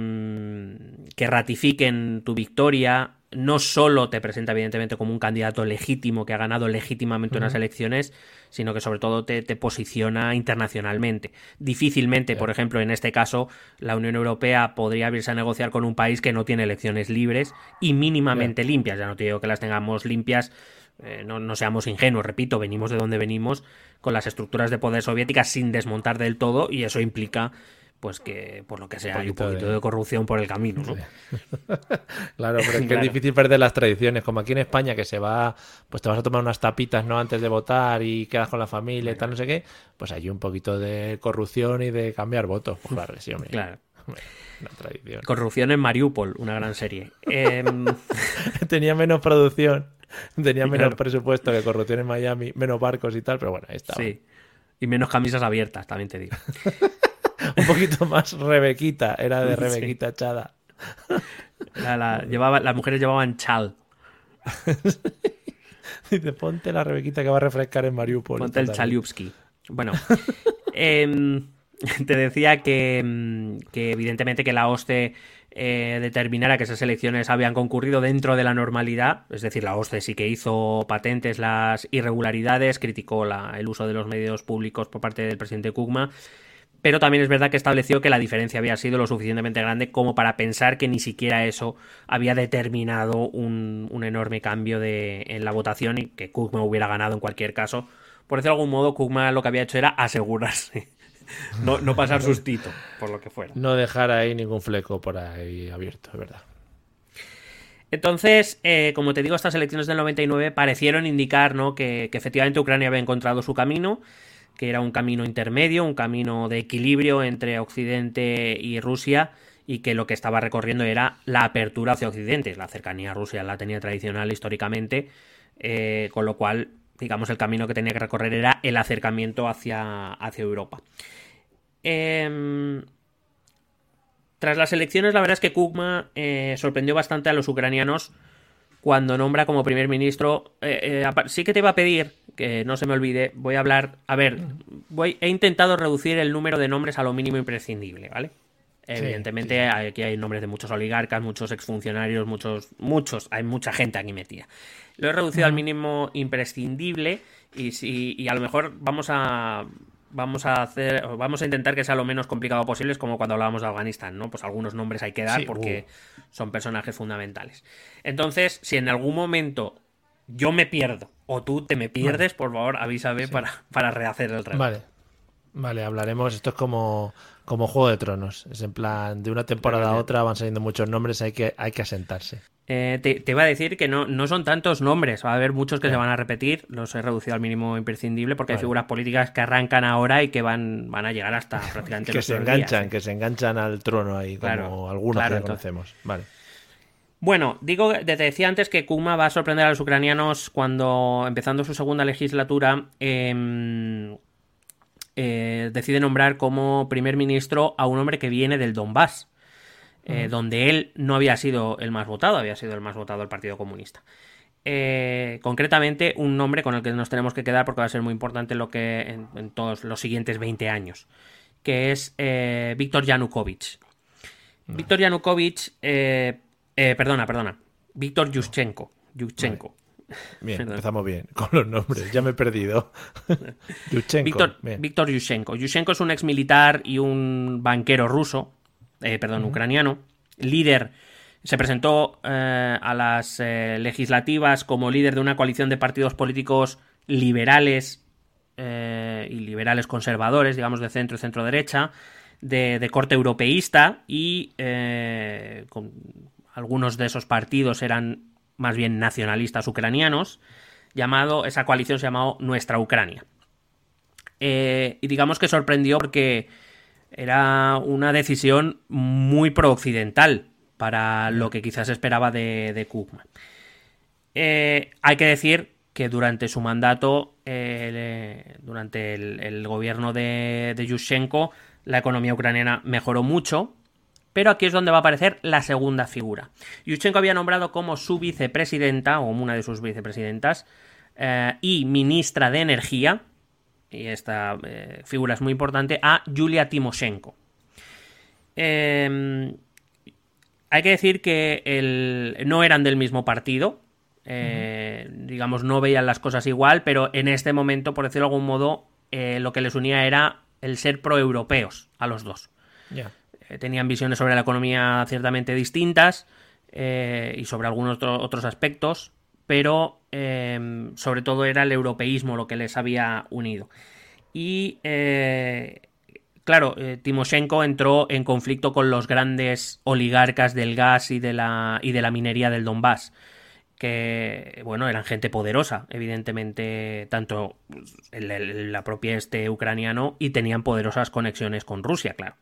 que ratifiquen tu victoria no solo te presenta evidentemente como un candidato legítimo que ha ganado legítimamente unas elecciones, sino que sobre todo te, te posiciona internacionalmente. Difícilmente, por ejemplo, en este caso, la Unión Europea podría abrirse a negociar con un país que no tiene elecciones libres y mínimamente limpias. Ya no te digo que las tengamos limpias, eh, no, no seamos ingenuos, repito, venimos de donde venimos con las estructuras de poder soviéticas sin desmontar del todo y eso implica pues que por lo que sea hay un poquito de- de, corrupción por el camino, ¿no? Claro, pero es que Claro. es difícil perder las tradiciones, como aquí en España, que se va, pues te vas a tomar unas tapitas, ¿no? Antes de votar y quedas con la familia y tal, no sé qué, pues hay un poquito de corrupción y de cambiar votos. Pues claro, sí, hombre. Claro. Una tradición. Corrupción en Mariupol, una gran serie. Em, Tenía menos producción, tenía menos Claro. presupuesto que corrupción en Miami, menos barcos y tal, pero bueno, ahí estaba. sí. Y menos camisas abiertas, también te digo. Un poquito más Rebequita, era de Sí. Rebequita Chada. La- la- llevaba, las mujeres llevaban chal. Dice, ponte la Rebequita que va a refrescar en Mariupol. Ponte el. Chaliupski. Bueno, em, te decía que, mm, que evidentemente que la OSCE eh, determinara que esas elecciones habían concurrido dentro de la normalidad, es decir, la OSCE sí que hizo patentes las irregularidades, criticó la, el uso de los medios públicos por parte del presidente Kugma, pero también es verdad que estableció que la diferencia había sido lo suficientemente grande como para pensar que ni siquiera eso había determinado un, un enorme cambio de, en la votación y que Kugma hubiera ganado en cualquier caso. Por decirlo de algún modo, Kugma lo que había hecho era asegurarse no, no pasar sustito, por lo que fuera. No dejar ahí ningún fleco por ahí abierto, es verdad. Entonces, eh, como te digo, estas elecciones del 99 parecieron indicar ¿no? que, que, efectivamente Ucrania había encontrado su camino, que era un camino intermedio, un camino de equilibrio entre Occidente y Rusia, y que lo que estaba recorriendo era la apertura hacia Occidente. La cercanía a Rusia la tenía tradicional históricamente, eh, con lo cual, digamos, el camino que tenía que recorrer era el acercamiento hacia, hacia Europa. Eh, tras las elecciones, la verdad es que Kukma eh, sorprendió bastante a los ucranianos cuando nombra como primer ministro. Eh, sí que te iba a pedir, que no se me olvide, voy a hablar. A ver, voy, he intentado reducir el número de nombres a lo mínimo imprescindible, ¿vale? Sí, Evidentemente, sí. aquí hay nombres de muchos oligarcas, muchos exfuncionarios, muchos, muchos, hay mucha gente aquí metida. Lo he reducido uh -huh. al mínimo imprescindible y, si, y a lo mejor vamos a vamos a hacer, vamos a intentar que sea lo menos complicado posible, es como cuando hablábamos de Afganistán, ¿no? Pues algunos nombres hay que dar sí, porque uh. son personajes fundamentales. Entonces, si en algún momento yo me pierdo o tú te me pierdes, vale. por favor, avísame sí. para, para rehacer el reto. Vale. Vale, hablaremos. Esto es como, como Juego de Tronos. Es en plan, de una temporada a otra van saliendo muchos nombres, hay que, hay que asentarse. Eh, te, te, iba a decir que no, no son tantos nombres, va a haber muchos que se van a repetir, los he reducido al mínimo imprescindible porque vale. hay figuras políticas que arrancan ahora y que van, van a llegar hasta prácticamente que se enganchan, días, que se enganchan al trono ahí, como claro, algunos claro, que conocemos. Vale. Bueno, digo, te decía antes que Kuma va a sorprender a los ucranianos cuando, empezando su segunda legislatura, eh, eh, decide nombrar como primer ministro a un hombre que viene del Donbass, eh, donde él no había sido el más votado, había sido el más votado el Partido Comunista. Eh, concretamente, un nombre con el que nos tenemos que quedar porque va a ser muy importante lo que en, en todos los siguientes 20 años, que es Víctor Yanukovych. -huh. Víctor Yanukovych, eh, perdona, perdona, Víctor Yushchenko. Yushchenko. Vale. Bien, empezamos bien con los nombres, ya me he perdido. Yushchenko. Víctor, Víctor Yushchenko. Yushchenko es un ex militar y un banquero ruso, eh, perdón, uh -huh. ucraniano, líder. Se presentó eh, a las eh, legislativas como líder de una coalición de partidos políticos liberales eh, y liberales conservadores, digamos de centro y centro derecha, de, de corte europeísta y eh, con, algunos de esos partidos eran más bien nacionalistas ucranianos, llamado, esa coalición se llamó Nuestra Ucrania. Eh, y digamos que sorprendió porque era una decisión muy pro-occidental para lo que quizás esperaba de, de Kukma. Eh, hay que decir que durante su mandato, eh, durante el, el, gobierno de, de Yushchenko, la economía ucraniana mejoró mucho, pero aquí es donde va a aparecer la segunda figura. Yushchenko había nombrado como su vicepresidenta, o una de sus vicepresidentas, eh, y ministra de Energía, y esta eh, figura es muy importante, a Yulia Timoshenko. Eh, hay que decir que el, no eran del mismo partido, eh, uh -huh. digamos, no veían las cosas igual, pero en este momento, por decirlo de algún modo, eh, lo que les unía era el ser proeuropeos a los dos. Yeah. Eh, tenían visiones sobre la economía ciertamente distintas eh, y sobre algunos otro, otros aspectos, pero eh, sobre todo era el europeísmo lo que les había unido. Y eh, claro, Timoshenko entró en conflicto con los grandes oligarcas del gas y de la, y de la minería del Donbass que, bueno, eran gente poderosa, evidentemente, tanto el, la propia este ucraniano y tenían poderosas conexiones con Rusia, claro.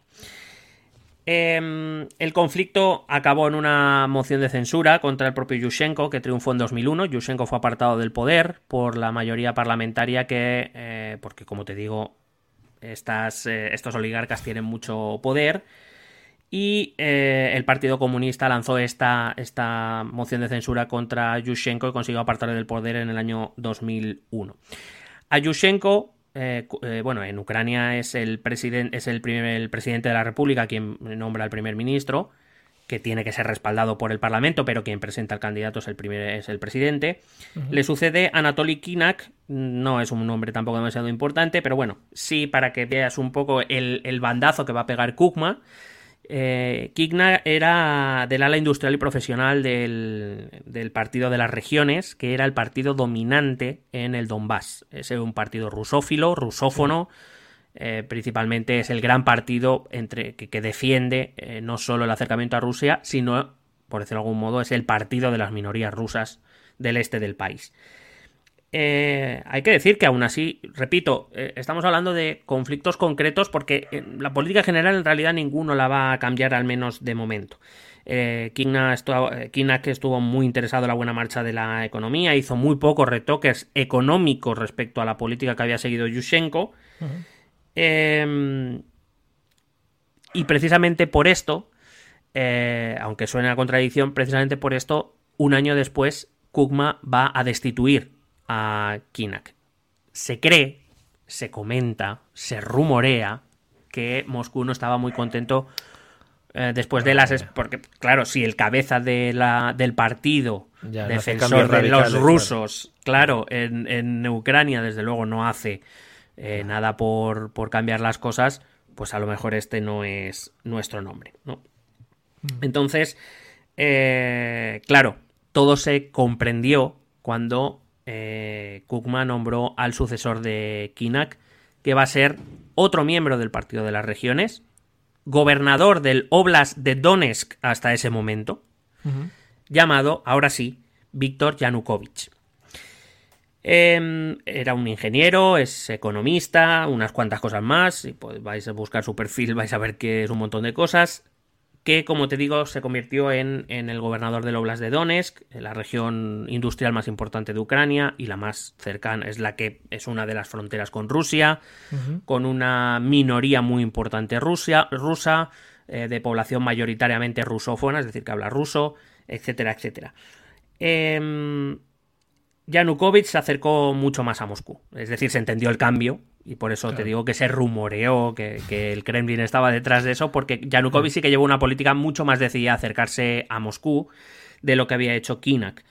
Eh, el conflicto acabó en una moción de censura contra el propio Yushchenko, que triunfó en 2001. Yushchenko fue apartado del poder por la mayoría parlamentaria que, eh, porque como te digo, estas, eh, estos oligarcas tienen mucho poder. Y eh, el Partido Comunista lanzó esta, esta moción de censura contra Yushchenko y consiguió apartarle del poder en el año 2001. A Yushchenko eh, eh, bueno, en Ucrania es el presidente, es el primer el presidente de la República quien nombra al primer ministro, que tiene que ser respaldado por el Parlamento, pero quien presenta al candidato es el primer, es el presidente. Le sucede Anatoly Kinak, no es un nombre tampoco demasiado importante, pero bueno, sí para que veas un poco el, el bandazo que va a pegar Kukma. Eh, era del ala industrial y profesional del, Partido de las Regiones, que era el partido dominante en el Donbass. Es un partido rusófilo, rusófono. Eh, principalmente es el gran partido entre, que, defiende eh, no solo el acercamiento a Rusia, sino, por decirlo de algún modo, es el partido de las minorías rusas del este del país. Eh, hay que decir que aún así, repito, eh, estamos hablando de conflictos concretos porque eh, la política general en realidad ninguno la va a cambiar al menos de momento. Eh, que estuvo muy interesado en la buena marcha de la economía, hizo muy pocos retoques económicos respecto a la política que había seguido Yushchenko. Em, y precisamente por esto, aunque suene a contradicción, precisamente por esto, un año después, Kugma va a destituir a Kinak. Se cree, se comenta, se rumorea que Moscú no estaba muy contento eh, después de las... Porque, claro, si el cabeza de la, del partido, defensor de los rusos, claro, en, Ucrania desde luego no hace eh, nada por, por, cambiar las cosas, pues a lo mejor este no es nuestro nombre, ¿no? Mm. Entonces, eh, claro, todo se comprendió cuando eh, Kukma nombró al sucesor de Kinak, que va a ser otro miembro del Partido de las Regiones, gobernador del Oblast de Donetsk hasta ese momento, llamado, ahora sí, Víctor Yanukovych. Em, era un ingeniero, es economista, unas cuantas cosas más. Si vais a buscar su perfil, vais a ver que es un montón de cosas que, como te digo, se convirtió en, el gobernador del Oblast de Donetsk, la región industrial más importante de Ucrania y la más cercana, es la que es una de las fronteras con Rusia, con una minoría muy importante rusa, eh, de población mayoritariamente rusófona, es decir, que habla ruso, etcétera, etcétera. Eh, Yanukovych se acercó mucho más a Moscú, es decir, se entendió el cambio y por eso te digo que se rumoreó que, el Kremlin estaba detrás de eso, porque Yanukovych sí que llevó una política mucho más decidida a acercarse a Moscú de lo que había hecho Kinak.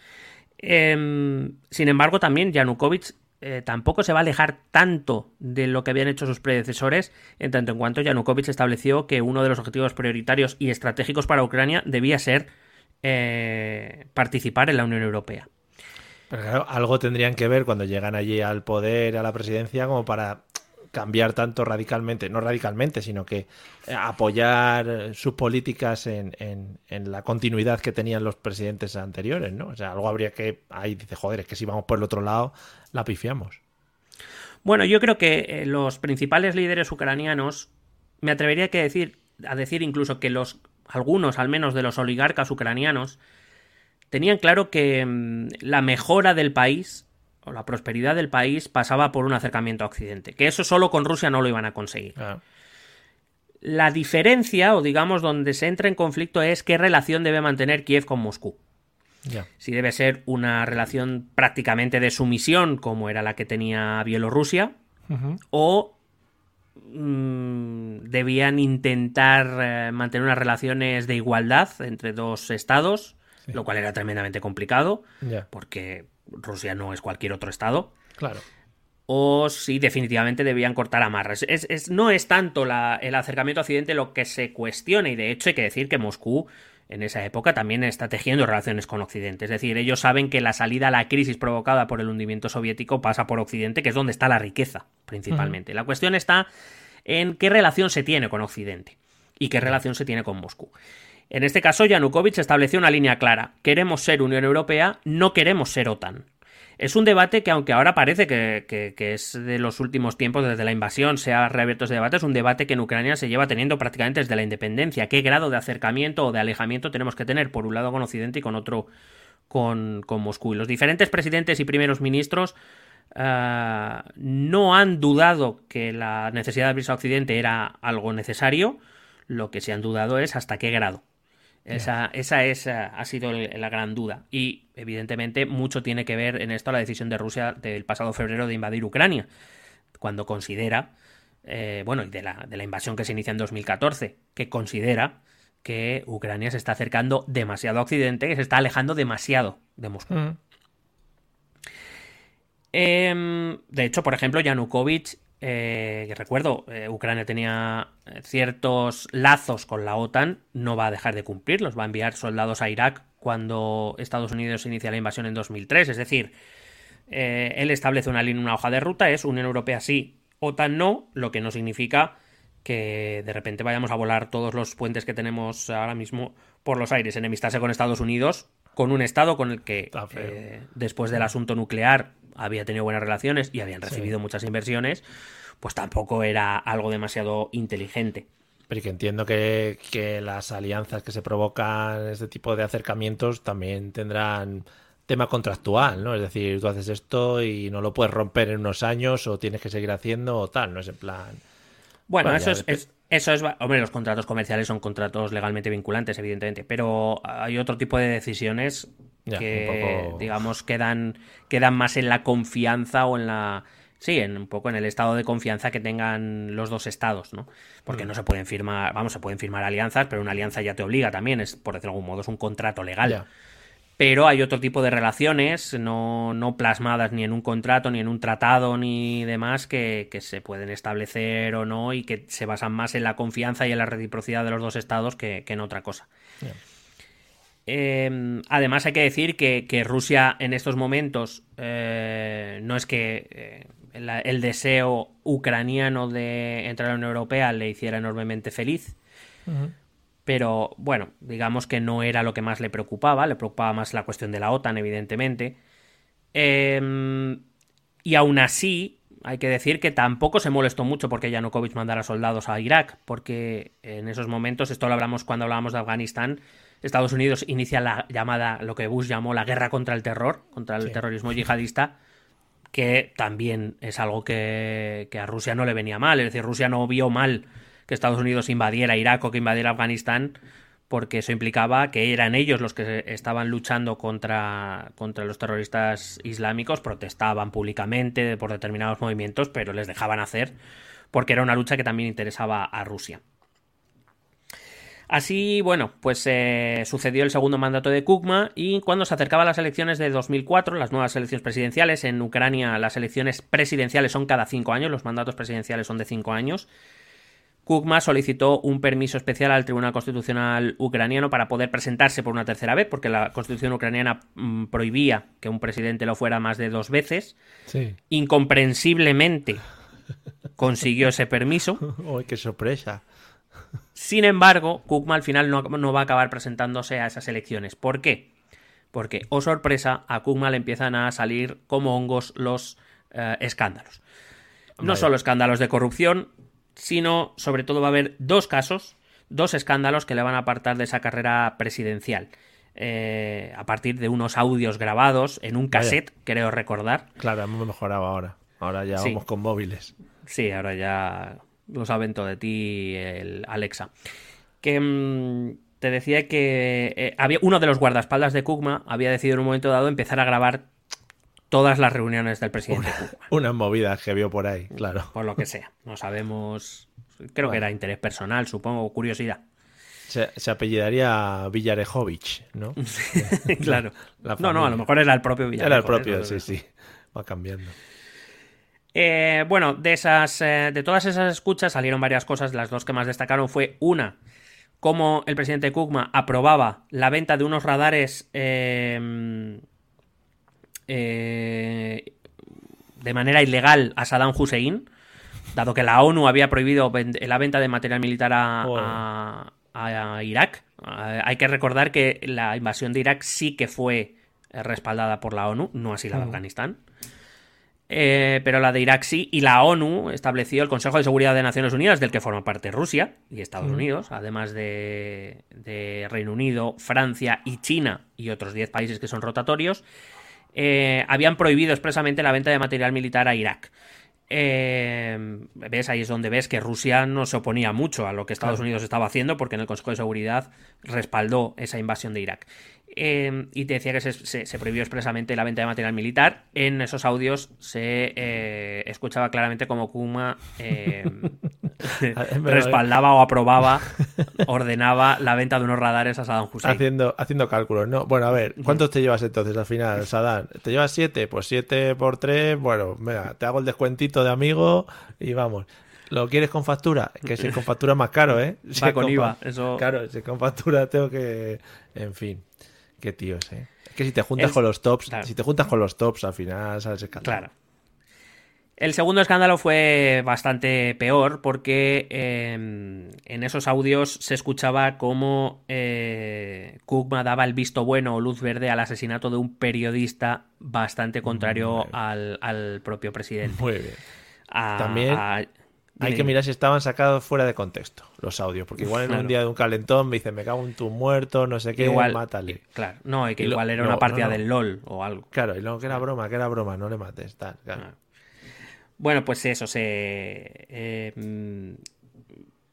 Em, sin embargo, también Yanukovych eh, tampoco se va a alejar tanto de lo que habían hecho sus predecesores, en tanto en cuanto Yanukovych estableció que uno de los objetivos prioritarios y estratégicos para Ucrania debía ser eh, participar en la Unión Europea. Pero claro, algo tendrían que ver cuando llegan allí al poder, a la presidencia, como para cambiar tanto radicalmente, no radicalmente, sino que eh, apoyar sus políticas en, en, la continuidad que tenían los presidentes anteriores, ¿no? O sea, algo habría que, ahí dice, joder, es que si vamos por el otro lado, la pifiamos. Bueno, yo creo que eh, los principales líderes ucranianos, me atrevería a decir, a decir incluso que los, algunos al menos de los oligarcas ucranianos, tenían claro que mm, la mejora del país o la prosperidad del país pasaba por un acercamiento a Occidente, que eso solo con Rusia no lo iban a conseguir. La diferencia, o digamos donde se entra en conflicto, es qué relación debe mantener Kiev con Moscú. Si debe ser una relación prácticamente de sumisión, como era la que tenía Bielorrusia, o mm, debían intentar eh, mantener unas relaciones de igualdad entre dos estados, lo cual era tremendamente complicado, porque Rusia no es cualquier otro estado. Claro. O si definitivamente debían cortar amarras. Es, no es tanto el acercamiento a Occidente lo que se cuestiona, y de hecho hay que decir que Moscú en esa época también está tejiendo relaciones con Occidente. Es decir, ellos saben que la salida a la crisis provocada por el hundimiento soviético pasa por Occidente, que es donde está la riqueza, principalmente. La cuestión está en qué relación se tiene con Occidente y qué relación se tiene con Moscú. En este caso, Yanukovych estableció una línea clara. Queremos ser Unión Europea, no queremos ser OTAN. Es un debate que, aunque ahora parece que, es de los últimos tiempos, desde la invasión se ha reabierto ese debate, es un debate que en Ucrania se lleva teniendo prácticamente desde la independencia. ¿Qué grado de acercamiento o de alejamiento tenemos que tener, por un lado con Occidente y con otro con, Moscú? Y los diferentes presidentes y primeros ministros ah, no han dudado que la necesidad de abrirse a Occidente era algo necesario, lo que se han dudado es hasta qué grado. Esa, esa es, eh, ha sido la gran duda. Y evidentemente mucho tiene que ver en esto la decisión de Rusia del pasado febrero de invadir Ucrania. cuando considera, eh, bueno, y de la, de la invasión que se inicia en 2014, que considera que Ucrania se está acercando demasiado a Occidente, que se está alejando demasiado de Moscú. Mm. Em, de hecho, por ejemplo, Yanukovych, eh, recuerdo, eh, Ucrania tenía eh, ciertos lazos con la OTAN, no va a dejar de cumplirlos, va a enviar soldados a Irak cuando Estados Unidos inicia la invasión en 2003, es decir, eh, él establece una línea, una hoja de ruta, es Unión Europea sí, OTAN no, lo que no significa que de repente vayamos a volar todos los puentes que tenemos ahora mismo por los aires, enemistarse con Estados Unidos, con un Estado con el que después del asunto nuclear había tenido buenas relaciones y habían recibido muchas inversiones, pues tampoco era algo demasiado inteligente. Pero que entiendo que, que las alianzas que se provocan, este tipo de acercamientos, también tendrán tema contractual, ¿no? Es decir, tú haces esto y no lo puedes romper en unos años o tienes que seguir haciendo o tal, ¿no? Es en plan... Bueno, Bueno, eso, es- eso es. Hombre, los contratos comerciales son contratos legalmente vinculantes, evidentemente. Pero hay otro tipo de decisiones Ya, que, poco- digamos, quedan, quedan más en la confianza o en la. Sí, en un poco en el estado de confianza que tengan los dos estados, ¿no? Porque Mm. no se pueden firmar, vamos, se pueden firmar alianzas, pero una alianza ya te obliga también, es, por decirlo de algún modo, es un contrato legal. Ya. Pero hay otro tipo de relaciones, no, no plasmadas ni en un contrato, ni en un tratado, ni demás, que, que se pueden establecer o no y que se basan más en la confianza y en la reciprocidad de los dos estados que, que en otra cosa. Eh, además hay que decir que, que Rusia en estos momentos eh, no es que eh, la- el deseo ucraniano de entrar a la Unión Europea le hiciera enormemente feliz, pero bueno, digamos que no era lo que más le preocupaba, le preocupaba más la cuestión de la OTAN, evidentemente. Eh, y aún así, hay que decir que tampoco se molestó mucho porque Yanukovych mandara soldados a Irak, porque en esos momentos, esto lo hablamos cuando hablábamos de Afganistán, Estados Unidos inicia la llamada, lo que Bush llamó la guerra contra el terror, contra el Sí. terrorismo yihadista, que también es algo que, que a Rusia no le venía mal. Es decir, Rusia no vio mal que Estados Unidos invadiera Irak o que invadiera Afganistán, porque eso implicaba que eran ellos los que estaban luchando contra, contra los terroristas islámicos, protestaban públicamente por determinados movimientos, pero les dejaban hacer, porque era una lucha que también interesaba a Rusia. Así, bueno, pues eh, sucedió el segundo mandato de Kukma y cuando se acercaban las elecciones de 2004, las nuevas elecciones presidenciales, en Ucrania las elecciones presidenciales son cada cinco años, los mandatos presidenciales son de cinco años, Kukma solicitó un permiso especial al Tribunal Constitucional ucraniano para poder presentarse por una tercera vez, porque la Constitución ucraniana mm, prohibía que un presidente lo fuera más de dos veces. Sí. Incomprensiblemente consiguió ese permiso. ¡Uy, qué sorpresa! Sin embargo, Kukma al final no, no va a acabar presentándose a esas elecciones. ¿Por qué? Porque, oh sorpresa, a Kukma le empiezan a salir como hongos los eh, escándalos. No solo escándalos de corrupción, sino sobre todo va a haber dos casos, dos escándalos que le van a apartar de esa carrera presidencial. Eh, a partir de unos audios grabados en un cassette, creo recordar. Claro, hemos mejorado ahora. Ahora ya Sí. vamos con móviles. Sí, ahora ya lo saben todo de ti, el Alexa. Que mm, te decía que eh, había uno de los guardaespaldas de Kugma había decidido en un momento dado empezar a grabar todas las reuniones del presidente Kugma, Unas movidas que vio por ahí, claro. por lo que sea. No sabemos. Creo que era interés personal, supongo, curiosidad. Se, se apellidaría Villarejovic, ¿no? claro. la no, no, a lo mejor era el propio Villarejo. Era el ¿eh? propio, sí, sí. Va cambiando. Eh, bueno, de esas, eh, de todas esas escuchas salieron varias cosas. Las dos que más destacaron fue una, cómo el presidente Kugma aprobaba la venta de unos radares eh, de manera ilegal a Saddam Hussein, dado que la ONU había prohibido la venta de material militar a, a- a Irak. Eh, hay que recordar que la invasión de Irak sí que fue eh, respaldada por la ONU, no así la de Afganistán. Eh, pero la de Irak sí, y la ONU estableció el Consejo de Seguridad de Naciones Unidas, del que forma parte Rusia y Estados Unidos, además de, de Reino Unido, Francia y China y otros 10 países que son rotatorios, eh, habían prohibido expresamente la venta de material militar a Irak. Eh, ves, ahí es donde ves que Rusia no se oponía mucho a lo que Estados Unidos estaba haciendo, porque en el Consejo de Seguridad respaldó esa invasión de Irak. Eh, y te decía que se, se- se prohibió expresamente la venta de material militar. En esos audios se eh, escuchaba claramente como Kuma eh, respaldaba o aprobaba, ordenaba la venta de unos radares a Saddam Hussein. Haciendo, haciendo cálculos, ¿no? Bueno, a ver, ¿cuántos te llevas entonces al final, Sadán? ¿Te llevas siete? Pues siete por tres, bueno, venga, te hago el descuentito de amigo y vamos. ¿Lo quieres con factura? Que si con factura es más caro, ¿eh? Si Va con IVA, eso- Claro, si con factura tengo que... En fin, qué tíos, ¿eh? Es que si te juntas con los tops, claro. si te juntas con los tops, al final sales escandalo. Claro. El segundo escándalo fue bastante peor porque eh, en esos audios se escuchaba cómo eh, Kugma daba el visto bueno o luz verde al asesinato de un periodista bastante contrario al, al propio presidente. Muy bien. A- También a- Hay que mirar si estaban sacados fuera de contexto los audios, porque igual en Claro. un día de un calentón me dicen, me cago en tu muerto, no sé qué, igual, mátale. Claro, no, y que Y lo- igual era no, una partida no, no. del LOL o algo. Claro, y luego que era broma, que era broma, no le mates, tal. claro. Ah. Bueno, pues eso, se. eh, mm,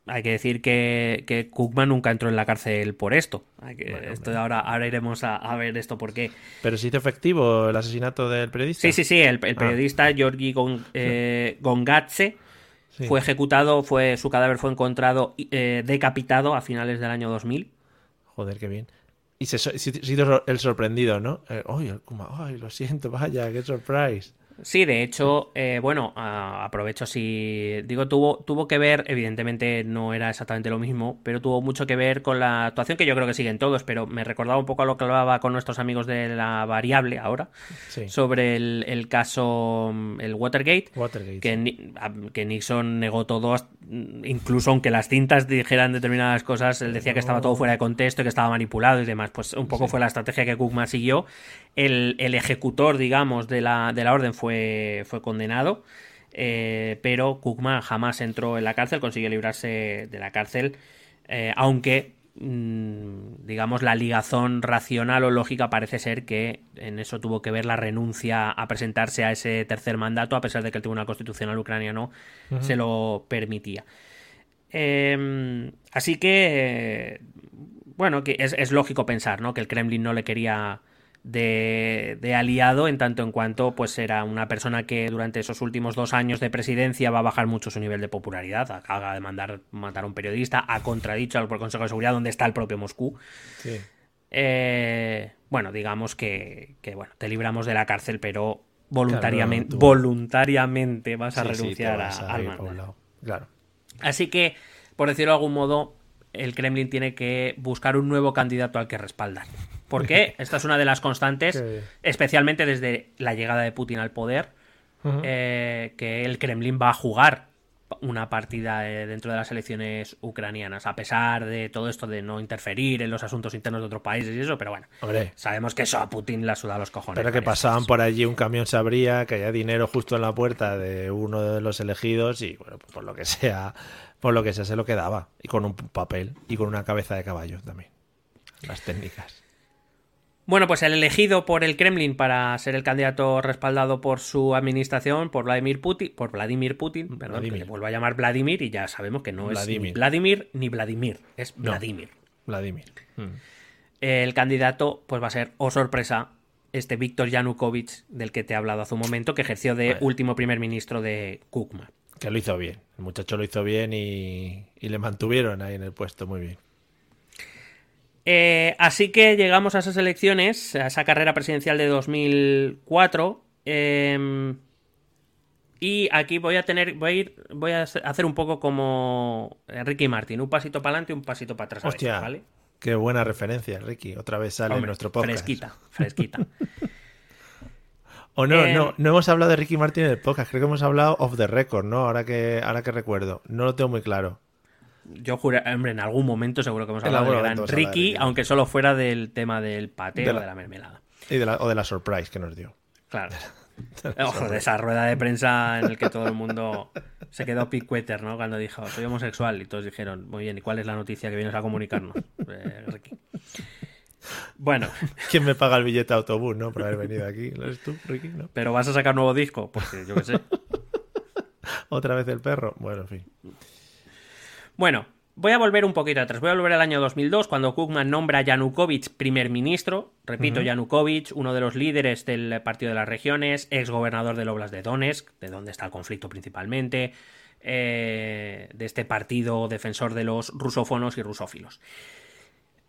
hay que decir que, que Cookman nunca entró en la cárcel por esto. Hay que- Bueno, esto hombre. ahora, ahora iremos a, a ver esto por qué. Pero se hizo efectivo el asesinato del periodista. Sí, sí, sí. El, el Ah. periodista Georgi Gon- eh, Gongatse Sí. fue ejecutado, fue su cadáver fue encontrado eh, decapitado a finales del año 2000. Joder, qué bien. Y se, se, se hizo el sorprendido, ¿no? Eh, Ay, el Kuma, ay, lo siento, vaya, qué surprise. Sí, de hecho, eh, bueno, a- aprovecho si digo tuvo tuvo que ver, evidentemente no era exactamente lo mismo, pero tuvo mucho que ver con la actuación que yo creo que siguen todos, pero me recordaba un poco a lo que hablaba con nuestros amigos de la variable ahora Sí. sobre el, el caso mm, el Watergate. Watergate. Que, Ni- a- que Nixon negó todo, hasta- incluso aunque las cintas dijeran determinadas cosas, él decía que estaba todo fuera de contexto y que estaba manipulado y demás. Pues un poco fue la estrategia que Cookman siguió. El, el ejecutor, digamos, de la, de la orden fue, fue condenado, eh, pero Cookman jamás entró en la cárcel, consiguió librarse de la cárcel, eh, aunque mm, digamos la ligazón racional o lógica parece ser que en eso tuvo que ver la renuncia a presentarse a ese tercer mandato a pesar de que el Tribunal Constitucional ucraniano se lo permitía. Eh, así que, eh, bueno, que es, es lógico pensar, ¿no? Que el Kremlin no le quería de, de aliado en tanto en cuanto pues era una persona que durante esos últimos dos años de presidencia va a bajar mucho su nivel de popularidad, acaba de mandar matar a un periodista, ha contradicho al Consejo de Seguridad donde está el propio Moscú. Sí. Eh, bueno, digamos que, que, bueno, te libramos de la cárcel, pero voluntariamente, voluntariamente vas a Sí, sí, te renunciar vas a- a al lado. Claro. Así que, por decirlo de algún modo, el Kremlin tiene que buscar un nuevo candidato al que respaldar. ¿Por qué? Esta es una de las constantes, especialmente desde la llegada de Putin al poder, eh, que el Kremlin va a jugar una partida eh, dentro de las elecciones ucranianas, a pesar de todo esto de no interferir en los asuntos internos de otros países y eso, pero bueno, Hombre, sabemos que eso a Putin le suda los cojones. pero que pasaban eso. por allí, un camión se abría, que haya dinero justo en la puerta de uno de los elegidos y, bueno, pues por lo que sea, por lo que sea, se lo quedaba. Y con un papel y con una cabeza de caballo también. Las técnicas. Bueno, pues el elegido por el Kremlin para ser el candidato respaldado por su administración, por Vladimir Putin, por Vladimir Putin, perdón, Vladimir. que le vuelvo a llamar Vladimir y ya sabemos que no es Vladimir. ni Vladimir ni Vladimir, es No. Vladimir. Vladimir. Mm. El candidato, pues va a ser, oh sorpresa, este Víctor Yanukovych, del que te he hablado hace un momento, que ejerció de último primer ministro de Kukma. Que lo hizo bien. El muchacho lo hizo bien y, y le mantuvieron ahí en el puesto muy bien. Eh, así que llegamos a esas elecciones, a esa carrera presidencial de 2004. eh, y aquí voy a tener, voy a ir, voy a hacer un poco como Ricky Martin, un pasito para adelante y un pasito para atrás. a veces, Hostia, ¿vale? qué buena referencia, Ricky. Otra vez sale en nuestro podcast. Fresquita, fresquita. O no, Eh, no, no hemos hablado de Ricky Martin en el podcast. Creo que hemos hablado off the record, ¿no? Ahora que, ahora que recuerdo. No lo tengo muy claro. Yo juro, hombre, en algún momento seguro que hemos hablado del gran de Ricky, aunque solo fuera del tema del paté De o la- de la mermelada. Y de la, o de la surprise que nos dio. Claro. Ojo, de esa rueda de prensa en el que todo el mundo se quedó picueter, ¿no? Cuando dijo, soy homosexual. Y todos dijeron, muy bien, ¿y cuál es la noticia que vienes a comunicarnos, eh, Ricky? Bueno, ¿Quién me paga el billete de autobús, no? Por haber venido aquí. ¿Lo eres tú, Ricky? ¿No? ¿pero vas a sacar nuevo disco? Porque yo qué sé. ¿Otra vez el perro? Bueno, en fin. Bueno, Voy a volver un poquito atrás. Voy a volver al año 2002, cuando Kukman nombra a Yanukovych primer ministro. Repito, Yanukovych, uno de los líderes del Partido de las Regiones, ex gobernador del Oblast de Donetsk, de donde está el conflicto principalmente, eh, de este partido defensor de los rusófonos y rusófilos.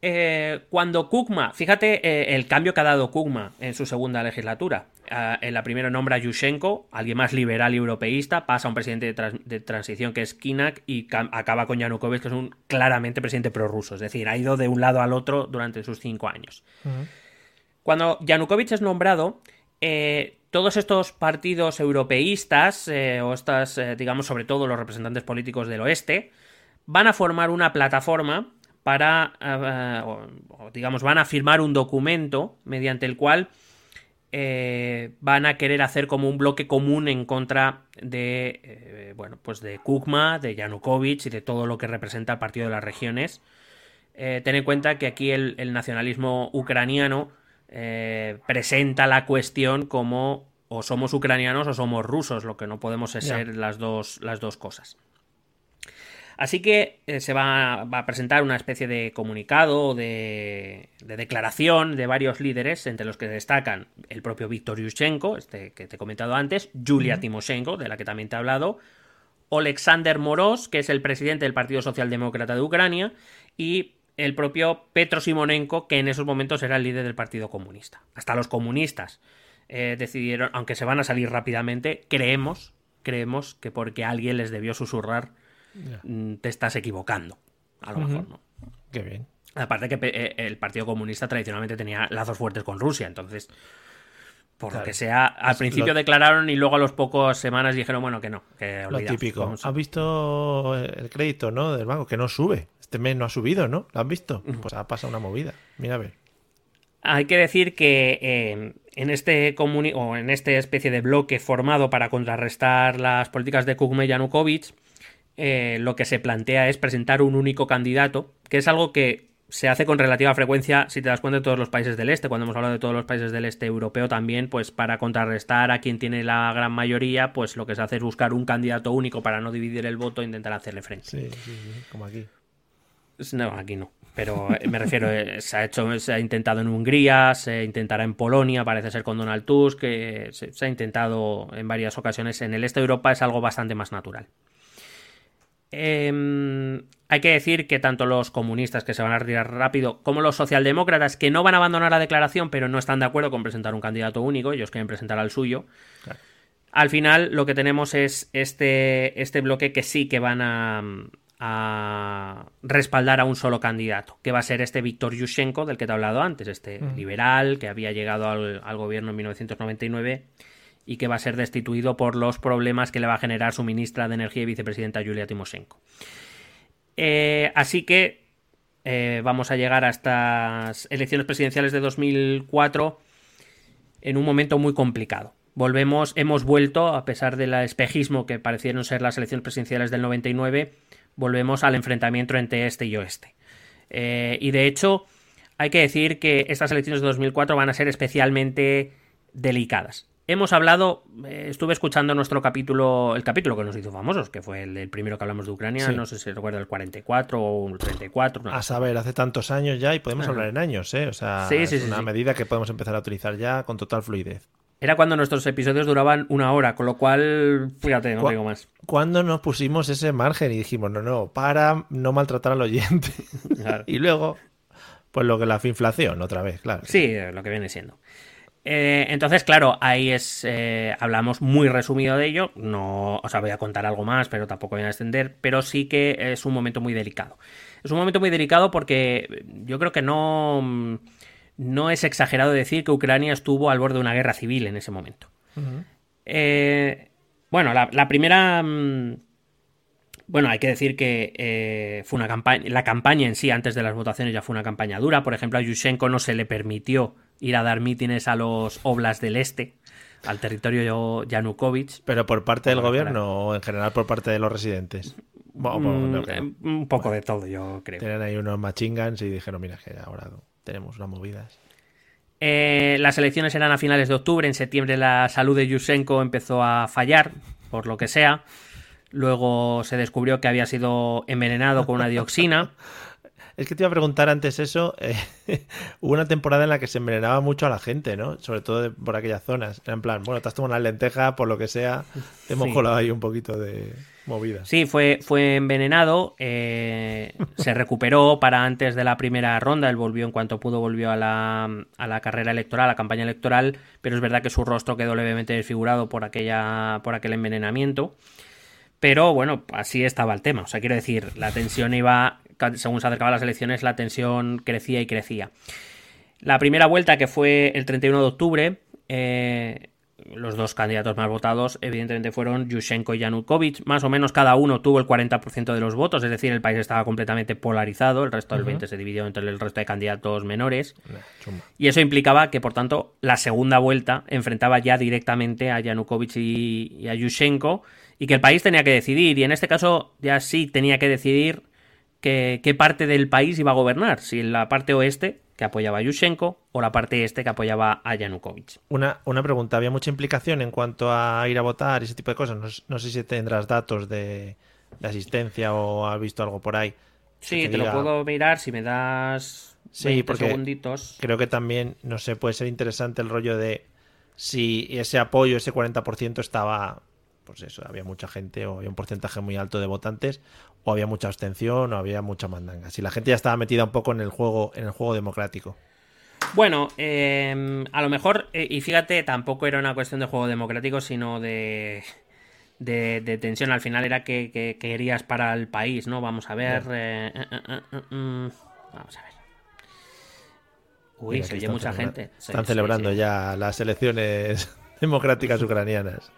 Eh, cuando Kukma, fíjate eh, el cambio que ha dado Kukma en su segunda legislatura. Ah, en la primera nombra a Yushchenko, alguien más liberal y europeísta, pasa a un presidente de, transición que es Kinak y acaba con Yanukovych, que es un claramente presidente prorruso. Es decir, ha ido de un lado al otro durante sus cinco años. Cuando Yanukovych es nombrado, eh, todos estos partidos europeístas, o estas, digamos, sobre todo los representantes políticos del oeste, van a formar una plataforma para, eh, digamos, van a firmar un documento mediante el cual eh, van a querer hacer como un bloque común en contra de, eh, bueno, pues de Kukma, de Yanukovych y de todo lo que representa el Partido de las Regiones. ten en cuenta que aquí el, nacionalismo ucraniano presenta la cuestión como o somos ucranianos o somos rusos, lo que no podemos ser las, dos, las dos cosas. Así que eh, se va, a presentar una especie de comunicado, de, de, declaración de varios líderes, entre los que destacan el propio Viktor Yushchenko, este que te he comentado antes, Yulia Timoshenko, de la que también te he hablado, Alexander Moros, que es el presidente del Partido Socialdemócrata de Ucrania, y el propio Petro Simonenko, que en esos momentos era el líder del Partido Comunista. Hasta los comunistas eh, decidieron, aunque se van a salir rápidamente, creemos, creemos que porque alguien les debió susurrar Mm, te estás equivocando. A lo mejor, ¿no? Qué bien. Aparte que eh, el Partido Comunista tradicionalmente tenía lazos fuertes con Rusia, entonces, por lo que sea, al principio declararon y luego a los pocos semanas dijeron, bueno, que no, que Lo típico. ¿Has visto el crédito, no, del banco? Que no sube. Este mes no ha subido, ¿no? ¿Lo has visto? Pues ha pasado una movida. Mira a ver. Hay que decir que eh, en este o en este especie de bloque formado para contrarrestar las políticas de Kukme y Yanukovych, eh, lo que se plantea es presentar un único candidato, que es algo que se hace con relativa frecuencia, si te das cuenta, de todos los países del este. Cuando hemos hablado de todos los países del este europeo también, pues para contrarrestar a quien tiene la gran mayoría, pues lo que se hace es buscar un candidato único para no dividir el voto e intentar hacerle frente. Sí, sí, sí como aquí. No, aquí no. Pero eh, me refiero, eh, se ha hecho, se ha intentado en Hungría, se intentará en Polonia, parece ser con Donald Tusk, que se ha intentado en varias ocasiones. En el este de Europa es algo bastante más natural. Em, hay que decir que tanto los comunistas que se van a retirar rápido como los socialdemócratas que no van a abandonar la declaración pero no están de acuerdo con presentar un candidato único, ellos quieren presentar al suyo. Al final lo que tenemos es este, este bloque que sí que van a, respaldar a un solo candidato, que va a ser este Víctor Yushchenko del que te he hablado antes, este liberal que había llegado al, al gobierno en 1999 y que va a ser destituido por los problemas que le va a generar su ministra de Energía y vicepresidenta Yulia Timoshenko. Eh, así que eh, vamos a llegar a estas elecciones presidenciales de 2004 en un momento muy complicado. Volvemos, hemos vuelto, a pesar del espejismo que parecieron ser las elecciones presidenciales del 99, volvemos al enfrentamiento entre este y oeste. Eh, y de hecho, hay que decir que estas elecciones de 2004 van a ser especialmente delicadas. Hemos hablado, eh, estuve escuchando nuestro capítulo, el capítulo que nos hizo famosos, que fue el, primero que hablamos de Ucrania, no sé si recuerda el 44 o el 34. A saber, hace tantos años ya y podemos hablar en años, ¿eh? O sea, es una medida que podemos empezar a utilizar ya con total fluidez. Era cuando nuestros episodios duraban una hora, con lo cual, fíjate, no digo más. Cuando nos pusimos ese margen y dijimos, no, no, para no maltratar al oyente. y luego, pues lo que la inflación, otra vez, claro. Sí, lo que viene siendo. Eh, entonces, claro, ahí es. Eh, hablamos muy resumido de ello. No os voy a contar algo más, pero tampoco voy a extender. Pero sí que es un momento muy delicado. Es un momento muy delicado porque yo creo que no. No es exagerado decir que Ucrania estuvo al borde de una guerra civil en ese momento. Eh, bueno, la, primera. Mm, bueno, hay que decir que fue una campaña. La campaña en sí, antes de las votaciones, ya fue una campaña dura. Por ejemplo, a Yushchenko no se le permitió ir a dar mítines a los oblas del este, al territorio Yanukovych. ¿Pero por parte del gobierno o en general por parte de los residentes? Mm, eh, un poco de todo, yo creo. Tienen ahí unos machingans y dijeron, mira, que ahora tenemos unas movidas. Eh, las elecciones eran a finales de octubre. En septiembre la salud de Yushchenko empezó a fallar, por lo que sea. Luego se descubrió que había sido envenenado con una dioxina. Es que te iba a preguntar antes eso. eh, hubo una temporada en la que se envenenaba mucho a la gente, ¿no? Sobre todo de- por aquellas zonas. Era en plan, bueno, te has tomado una lenteja, por lo que sea, te hemos Sí. colado ahí un poquito de movida. Sí, fue, fue envenenado, eh, se recuperó para antes de la primera ronda, él volvió en cuanto pudo, volvió a la, a la carrera electoral, a la campaña electoral, pero es verdad que su rostro quedó levemente desfigurado por, aquella, por aquel envenenamiento. Pero bueno, así estaba el tema. O sea, quiero decir, la tensión iba, según se acercaban las elecciones, la tensión crecía y crecía. La primera vuelta, que fue el 31 de octubre, eh, los dos candidatos más votados, evidentemente, fueron Yushchenko y Yanukovych. Más o menos cada uno tuvo el 40% de los votos, es decir, el país estaba completamente polarizado. El resto del 20% se dividió entre el resto de candidatos menores. Nah. Y eso implicaba que, por tanto, la segunda vuelta enfrentaba ya directamente a Yanukovych y, y a Yushchenko y que el país tenía que decidir. Y en este caso ya sí tenía que decidir qué parte del país iba a gobernar. Si la parte oeste, que apoyaba a Yushchenko, o la parte este, que apoyaba a Yanukovych. Una, una pregunta, ¿había mucha implicación en cuanto a ir a votar y ese tipo de cosas? No, no sé si tendrás datos de, de asistencia o has visto algo por ahí. Sí, te lo puedo mirar si me das Sí, 20 porque segunditos. Creo que también, no sé, puede ser interesante el rollo de si ese apoyo, ese 40% estaba, pues eso, había mucha gente o había un porcentaje muy alto de votantes o había mucha abstención o había mucha mandanga. Si la gente ya estaba metida un poco en el juego, en el juego democrático. Bueno, eh, a lo mejor, eh, y fíjate, tampoco era una cuestión de juego democrático, sino de, de, de tensión. Al final era que, que- que querías para el país, ¿no? Vamos a ver. eh, eh, mm, vamos a ver. Uy, Mira, se oye mucha gente. Están celebrando ya las elecciones democráticas ucranianas.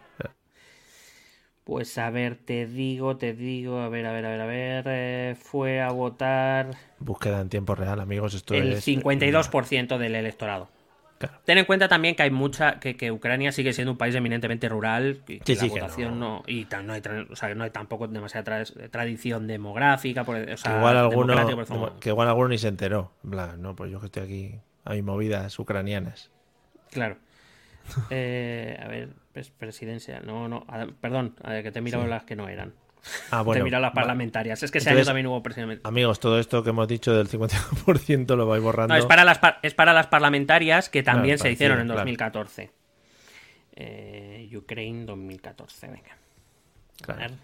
Pues a ver, te digo, te digo, a ver, a ver, a ver, a ver. eh, fue a votar Búsqueda en tiempo real, amigos. Esto el es 52% del electorado. Claro. Ten en cuenta también que hay mucha que, que Ucrania sigue siendo un país eminentemente rural y que Sí, la sí, que votación no. no. y ta- no hay tra- o sea, no hay tampoco demasiada tra- tradición demográfica por, o Que sea, igual alguno, por que igual alguno ni se enteró. En plan, no, pues yo que estoy aquí a mis movidas ucranianas. claro Eh, a ver pues, presidencia no no a- perdón a ver, que te he mirado las que no eran Ah, te he mirado las parlamentarias es que ese Entonces, año también hubo presidencia Amigos, todo esto que hemos dicho del 50% lo vais borrando. No, es para las, par- es para las parlamentarias que también Claro, se hicieron en claro. 2014. Eh, Ukraine 2014, venga. A Claro.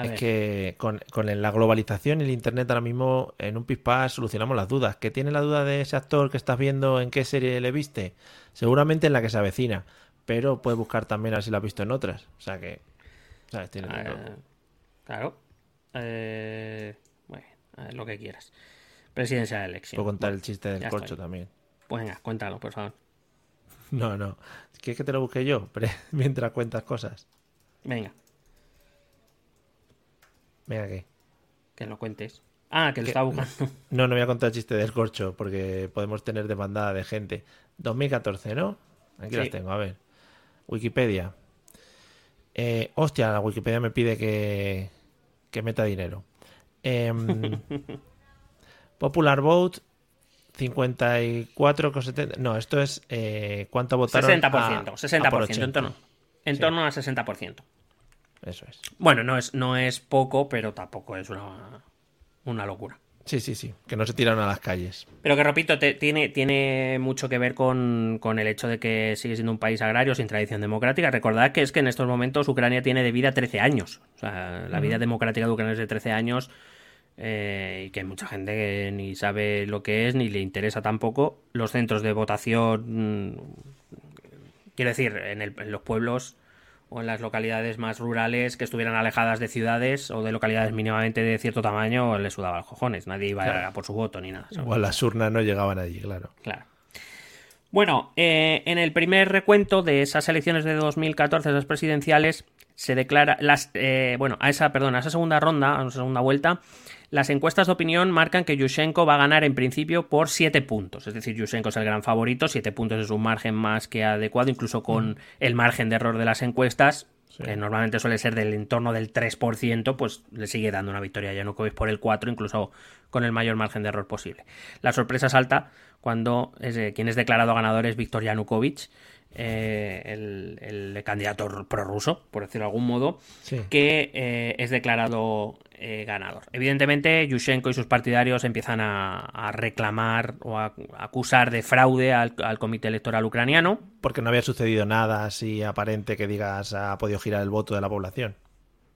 A es ver. que con, con la globalización y el internet ahora mismo en un pispás solucionamos las dudas. ¿Que tiene la duda de ese actor que estás viendo en qué serie le viste? Seguramente en la que se avecina, pero puedes buscar también a ver si la has visto en otras. O sea que, ¿sabes? Tiene claro. Eh, bueno, a ver, lo que quieras. Presidencia de elección. Puedo contar el chiste del corcho estoy. también. Pues venga, cuéntalo, por favor. No, no. ¿Quieres que te lo busque yo? Mientras cuentas cosas. Venga, Venga, ¿qué? que lo cuentes. Ah, que lo ¿Qué? estaba buscando. No, no voy a contar el chiste del corcho porque podemos tener demandada de gente. 2014, ¿no? Aquí las tengo, a ver. Wikipedia. Eh, hostia, la Wikipedia me pide que, que meta dinero. Em, Popular Vote 54,70. No, esto es eh, cuánto votaron. 60%, a- a por 60%, 80. en torno, en Sí. torno a 60%. Eso es. Bueno, no es, no es poco, pero tampoco es una, una locura. Sí, sí, sí. Que no se tiraron a las calles. Pero que repito, te- tiene, tiene mucho que ver con, con el hecho de que sigue siendo un país agrario sin tradición democrática. Recordad que es que en estos momentos Ucrania tiene de vida 13 años. O sea, la vida democrática de Ucrania es de 13 años eh, y que hay mucha gente que ni sabe lo que es ni le interesa tampoco. Los centros de votación, mm, quiero decir, en, el- en los pueblos o en las localidades más rurales que estuvieran alejadas de ciudades o de localidades mínimamente de cierto tamaño, les sudaba los cojones. Nadie iba Claro. a por su voto ni nada. Igual las urnas no llegaban allí, claro. Claro. Bueno, eh, en el primer recuento de esas elecciones de 2014, esas presidenciales, se declara las eh, bueno a esa perdón a esa segunda ronda a esa segunda vuelta las encuestas de opinión marcan que Yushchenko va a ganar en principio por 7 puntos es decir Yushchenko es el gran favorito 7 puntos es un margen más que adecuado incluso con el margen de error de las encuestas que normalmente suele ser del entorno del 3%, pues le sigue dando una victoria a Yanukovych por el 4%, incluso con el mayor margen de error posible. La sorpresa salta cuando es, eh, quien es declarado ganador es Víctor Yanukovych, eh, el, el, candidato prorruso, por decirlo de algún modo, Sí. que eh, es declarado eh, ganador. Evidentemente, Yushchenko y sus partidarios empiezan a, a reclamar o a, a acusar de fraude al, al comité electoral ucraniano. Porque no había sucedido nada así aparente que digas ha podido girar el voto de la población.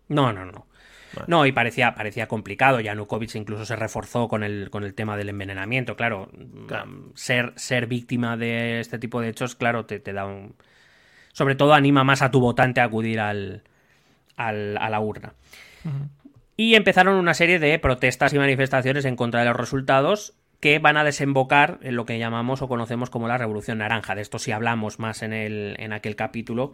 No, no, no. Vale. No, y parecía, parecía complicado. Yanukovych incluso se reforzó con el, con el tema del envenenamiento. Claro, Claro. mm, Ser, ser víctima de este tipo de hechos, claro, te, te da un. Sobre todo anima más a tu votante a acudir al, al- a la urna. Y empezaron una serie de protestas y manifestaciones en contra de los resultados que van a desembocar en lo que llamamos o conocemos como la Revolución Naranja. De esto sí hablamos más en, el, en aquel capítulo,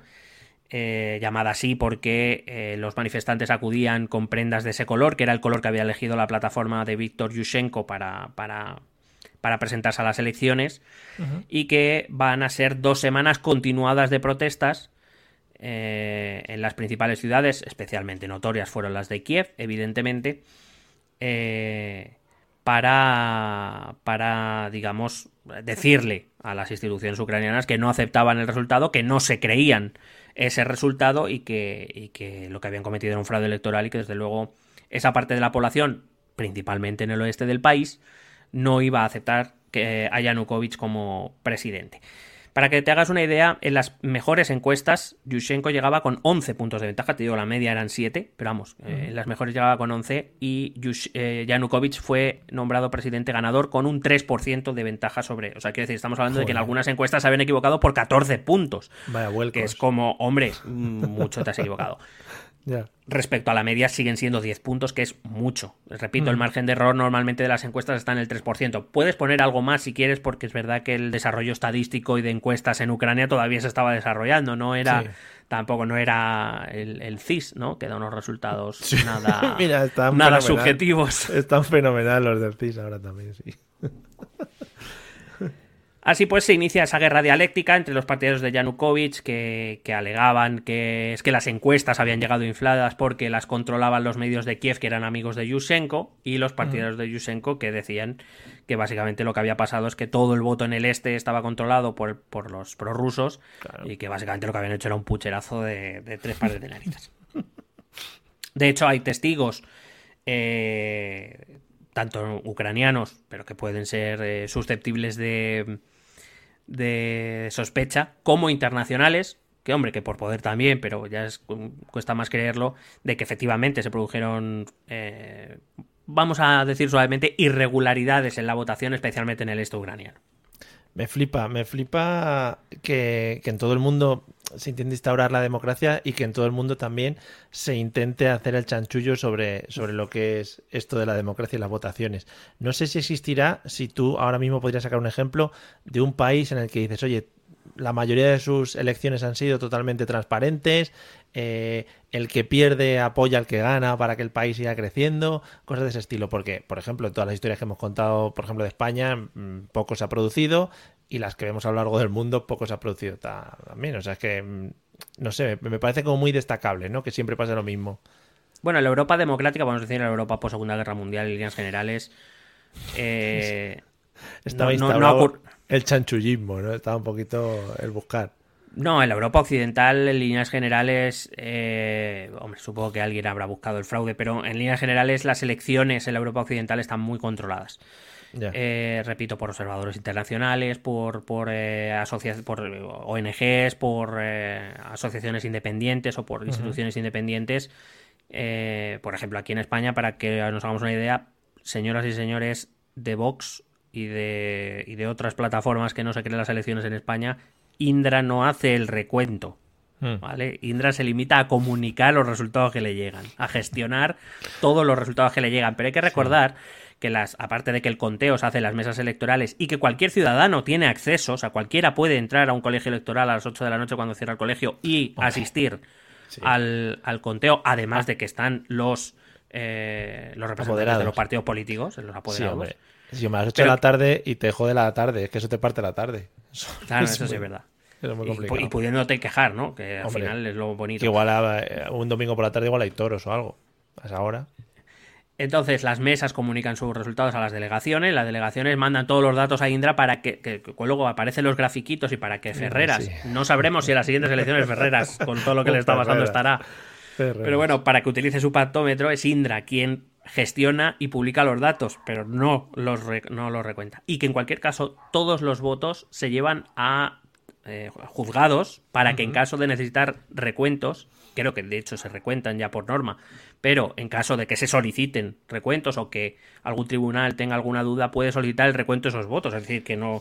eh, llamada así porque eh, los manifestantes acudían con prendas de ese color, que era el color que había elegido la plataforma de Víctor Yushchenko para, para, para presentarse a las elecciones, y que van a ser dos semanas continuadas de protestas eh, en las principales ciudades, especialmente notorias fueron las de Kiev, evidentemente, eh, para, para, digamos, decirle a las instituciones ucranianas que no aceptaban el resultado, que no se creían ese resultado y que, que lo que habían cometido era un fraude electoral y que desde luego esa parte de la población, principalmente en el oeste del país, no iba a aceptar que a Yanukovych como presidente. Para que te hagas una idea, en las mejores encuestas, Yushchenko llegaba con 11 puntos de ventaja. Te digo, la media eran 7, pero vamos, eh, en las mejores llegaba con 11 y Yush- eh, Yanukovych fue nombrado presidente ganador con un 3% de ventaja sobre. O sea, quiero decir, estamos hablando de que en algunas encuestas se habían equivocado por 14 puntos. Vaya vuelcos. Que es como, hombre, mucho te has equivocado. Ya. Respecto a la media siguen siendo 10 puntos, que es mucho. Repito, el margen de error normalmente de las encuestas está en el 3%. Puedes poner algo más si quieres, porque es verdad que el desarrollo estadístico y de encuestas en Ucrania todavía se estaba desarrollando. No era, Sí. tampoco no era el, el CIS, ¿no? Que da unos resultados nada, Mira, nada fenomenal. subjetivos. Están fenomenal los del CIS ahora también, sí. Así pues, se inicia esa guerra dialéctica entre los partidarios de Yanukovych que, que alegaban que es que las encuestas habían llegado infladas porque las controlaban los medios de Kiev que eran amigos de Yushchenko y los partidarios de Yushchenko que decían que básicamente lo que había pasado es que todo el voto en el este estaba controlado por, por los prorrusos y que básicamente lo que habían hecho era un pucherazo de, de tres pares de narices. De hecho, hay testigos, eh, tanto ucranianos, pero que pueden ser eh, susceptibles de, de sospecha, como internacionales, que hombre, que por poder también, pero ya es, cuesta más creerlo, de que efectivamente se produjeron, eh, vamos a decir suavemente, irregularidades en la votación, especialmente en el este ucraniano. Me flipa, me flipa que, que en todo el mundo se intente instaurar la democracia y que en todo el mundo también se intente hacer el chanchullo sobre, sobre lo que es esto de la democracia y las votaciones. No sé si existirá, si tú ahora mismo podrías sacar un ejemplo de un país en el que dices, oye, la mayoría de sus elecciones han sido totalmente transparentes, eh, el que pierde apoya al que gana para que el país siga creciendo, cosas de ese estilo. Porque, por ejemplo, en todas las historias que hemos contado, por ejemplo, de España, mm, poco se ha producido y las que vemos a lo largo del mundo, poco se ha producido ta- también. O sea, es que, mm, no sé, me parece como muy destacable, ¿no? Que siempre pasa lo mismo. Bueno, en la Europa democrática, vamos a decir, en la Europa post Segunda Guerra Mundial, en líneas generales, eh, Estaba No, el chanchullismo, ¿no? Estaba un poquito el buscar. No, en la Europa Occidental, en líneas generales, eh, hombre, supongo que alguien habrá buscado el fraude, pero en líneas generales las elecciones en la Europa Occidental están muy controladas. Eh, repito, por observadores internacionales, por, por, eh, por eh, ONGs, por asociaciones independientes o por instituciones independientes. Por ejemplo, aquí en España, para que nos hagamos una idea, señoras y señores de Vox y de, y de otras plataformas que no se creen las elecciones en España, Indra no hace el recuento. Mm. ¿Vale? Indra se limita a comunicar los resultados que le llegan, a gestionar todos los resultados que le llegan. Pero hay que recordar que las, aparte de que el conteo se hace en las mesas electorales y que cualquier ciudadano tiene acceso, o sea, cualquiera puede entrar a un colegio electoral a las 8 de la noche cuando cierra el colegio y asistir al, al conteo, además de que están los, eh, los representantes Apoderados. de los partidos políticos, los apoderados. Si me has hecho Pero- la tarde y te jode la tarde, es que eso te parte la tarde. Eso Claro, es eso sí es verdad. eso es muy complicado. y pudiéndote quejar, ¿no? Que al Hombre. final es lo bonito. Que igual a- un domingo por la tarde igual hay toros o algo. A esa hora. Entonces las mesas comunican sus resultados a las delegaciones, las delegaciones mandan todos los datos a Indra para que, que- que luego aparecen los grafiquitos y para que Ferreras, sí. no sabremos si en las siguientes elecciones Ferreras, con todo lo que le está pasando, estará. Pero bueno, para que utilice su pactómetro es Indra quien gestiona y publica los datos, pero no los, re- no los recuenta. Y que en cualquier caso todos los votos se llevan a eh, juzgados para que en caso de necesitar recuentos, creo que de hecho se recuentan ya por norma, pero en caso de que se soliciten recuentos o que algún tribunal tenga alguna duda, puede solicitar el recuento de esos votos. Es decir, que no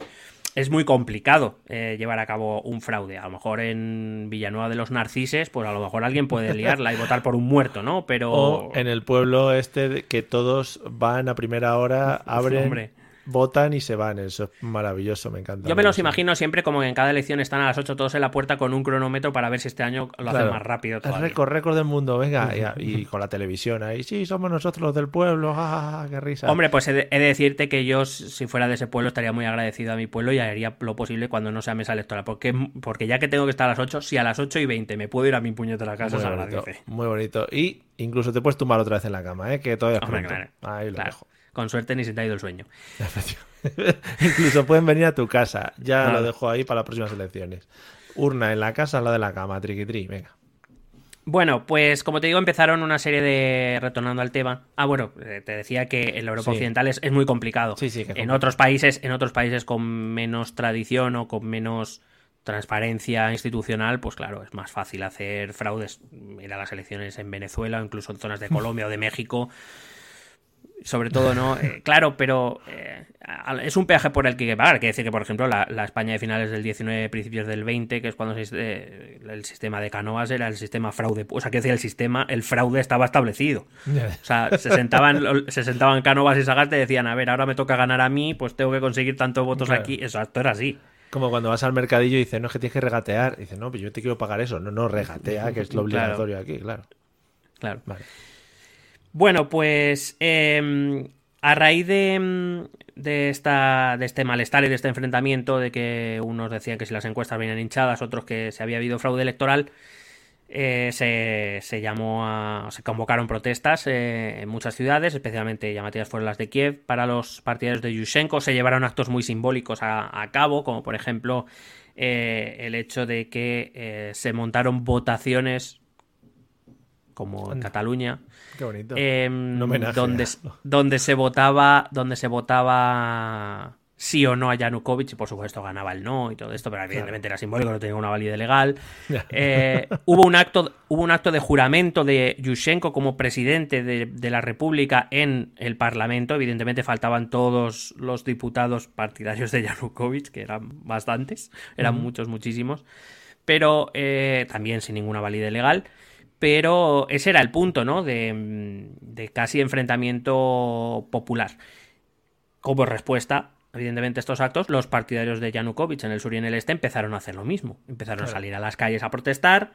es muy complicado eh, llevar a cabo un fraude. A lo mejor en Villanueva de los Narcises, pues a lo mejor alguien puede liarla y votar por un muerto, ¿no? Pero O en el pueblo este que todos van a primera hora, abren, Hombre. Votan y se van. Eso es maravilloso, me encanta. yo me los imagino siempre como que en cada elección están a las 8 todos en la puerta con un cronómetro para ver si este año lo hacen Claro. más rápido. El todavía. récord, récord del mundo, venga. Y, y con la televisión ahí, sí, somos nosotros los del pueblo, ja, qué risa. Hombre, pues he de, he de decirte que yo, si fuera de ese pueblo, estaría muy agradecido a mi pueblo y haría lo posible cuando no sea mesa electoral. Porque, porque ya que tengo que estar a las 8, si a las 8 y 20 me puedo ir a mi puñetera casa, muy se bonito, agradece. muy bonito. Y incluso te puedes tumbar otra vez en la cama, ¿eh? que todavía es Hombre, claro. Ahí lo Claro. dejo. Con suerte ni se te ha ido el sueño. incluso pueden venir a tu casa. Ya lo dejo ahí para las próximas elecciones. Urna en la casa, la de la cama, triqui tri, venga. Bueno, pues como te digo, empezaron una serie de. retornando al tema. Ah, bueno, eh, te decía que en la Europa Sí. Occidental es, es muy complicado. Sí, sí, que en complicado. otros países, en otros países con menos tradición o con menos transparencia institucional, pues claro, es más fácil hacer fraudes. Ir a las elecciones en Venezuela o incluso en zonas de Colombia o de México. Sobre todo, ¿no? Eh, claro, pero eh, es un peaje por el que hay que pagar. Quiere decir que, por ejemplo, la, la España de finales del 19, principios del 20, que es cuando se, eh, el sistema de canoas era el sistema fraude. O sea, quiere decir, el sistema, el fraude estaba establecido. O sea, se sentaban, se sentaban Cánovas y Sagas y decían, a ver, ahora me toca ganar a mí, pues tengo que conseguir tantos votos Claro. aquí. Esto era así. Como cuando vas al mercadillo y dices, no, es que tienes que regatear. Dices, no, pero yo te quiero pagar eso. No, no, regatea, que es lo Claro. obligatorio aquí, claro. Claro. Vale. Bueno, pues eh, a raíz de, mm, de, esta, de este malestar y de este enfrentamiento, de que unos decían que si las encuestas venían hinchadas, otros que se había habido fraude electoral, eh, se, se llamó a. se convocaron protestas eh, en muchas ciudades, especialmente llamativas fueron las de Kiev, para los partidarios de Yushchenko. Se llevaron actos muy simbólicos a, a cabo, como por ejemplo eh, el hecho de que se montaron votaciones, como en. Cataluña, Qué bonito. em, donde, donde se votaba donde se votaba sí o no a Yanukovych y por supuesto ganaba el no y todo esto pero evidentemente era simbólico no tenía una validez legal. Eh, hubo un acto hubo un acto de juramento de Yushchenko como presidente de, de la República en el Parlamento evidentemente faltaban todos los diputados partidarios de Yanukovych que eran bastantes eran muchos muchísimos pero eh, también sin ninguna validez legal. Pero ese era el punto, ¿no? De, mm, de casi enfrentamiento popular. Como respuesta, evidentemente, a estos actos, los partidarios de Yanukovych en el sur y en el este empezaron a hacer lo mismo. Empezaron a salir a las calles a protestar,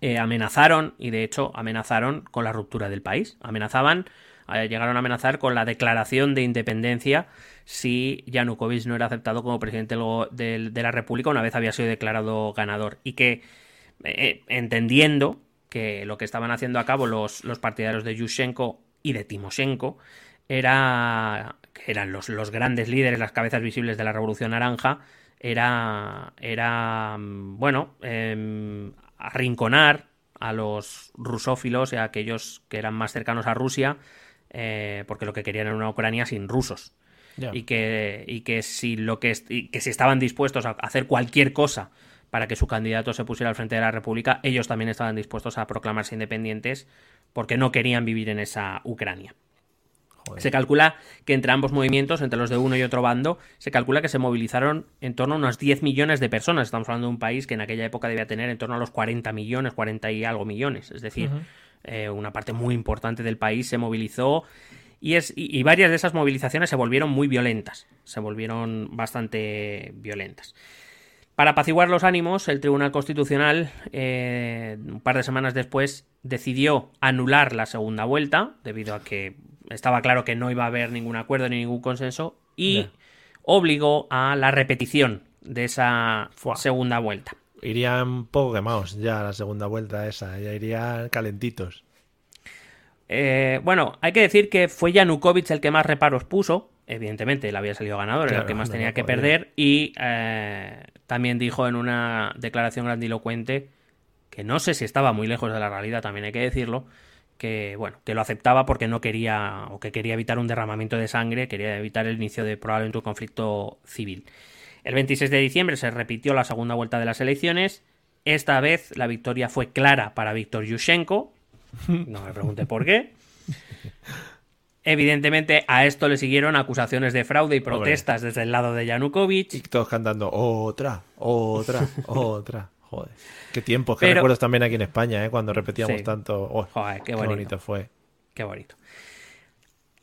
eh, amenazaron, y de hecho amenazaron con la ruptura del país. Amenazaban, eh, llegaron a amenazar con la declaración de independencia si Yanukovych no era aceptado como presidente de la República una vez había sido declarado ganador. Y que, eh, entendiendo que lo que estaban haciendo a cabo los, los partidarios de Yushchenko y de Timoshenko era que eran los, los grandes líderes, las cabezas visibles de la Revolución Naranja, era, era mm, bueno, em, arrinconar a los rusófilos y a aquellos que eran más cercanos a Rusia, eh, porque lo que querían era una Ucrania sin rusos. Y que, y que si lo que, y que si estaban dispuestos a hacer cualquier cosa para que su candidato se pusiera al frente de la República, ellos también estaban dispuestos a proclamarse independientes porque no querían vivir en esa Ucrania. Joder. Se calcula que entre ambos movimientos, entre los de uno y otro bando, se calcula que se movilizaron en torno a unos 10 millones de personas. Estamos hablando de un país que en aquella época debía tener en torno a los 40 millones, 40 y algo millones. Es decir, eh, una parte muy importante del país se movilizó y, es, y, y varias de esas movilizaciones se volvieron muy violentas. Se volvieron bastante violentas. Para apaciguar los ánimos, el Tribunal Constitucional, eh, un par de semanas después, decidió anular la segunda vuelta, debido a que estaba claro que no iba a haber ningún acuerdo ni ningún consenso, y obligó a la repetición de esa Fua. segunda vuelta. Irían poco quemados ya a la segunda vuelta esa, ya irían calentitos. Eh, bueno, hay que decir que fue Yanukovych el que más reparos puso. Evidentemente, él había salido ganador, era el que más no, tenía que podía. perder. Y eh, también dijo en una declaración grandilocuente que no sé si estaba muy lejos de la realidad, también hay que decirlo, que bueno, que lo aceptaba porque no quería o que quería evitar un derramamiento de sangre, quería evitar el inicio de probablemente un conflicto civil. El 26 de diciembre se repitió la segunda vuelta de las elecciones. Esta vez la victoria fue clara para Víctor Yushchenko. No me pregunte por qué. Evidentemente a esto le siguieron acusaciones de fraude y protestas desde el lado de Y Yanukovych. todos cantando otra, otra, otra. Joder. Qué tiempos, qué Pero- recuerdos también aquí en España, ¿eh? cuando repetíamos Sí. tanto. Oh, Joder, qué qué bonito. bonito fue. Qué bonito.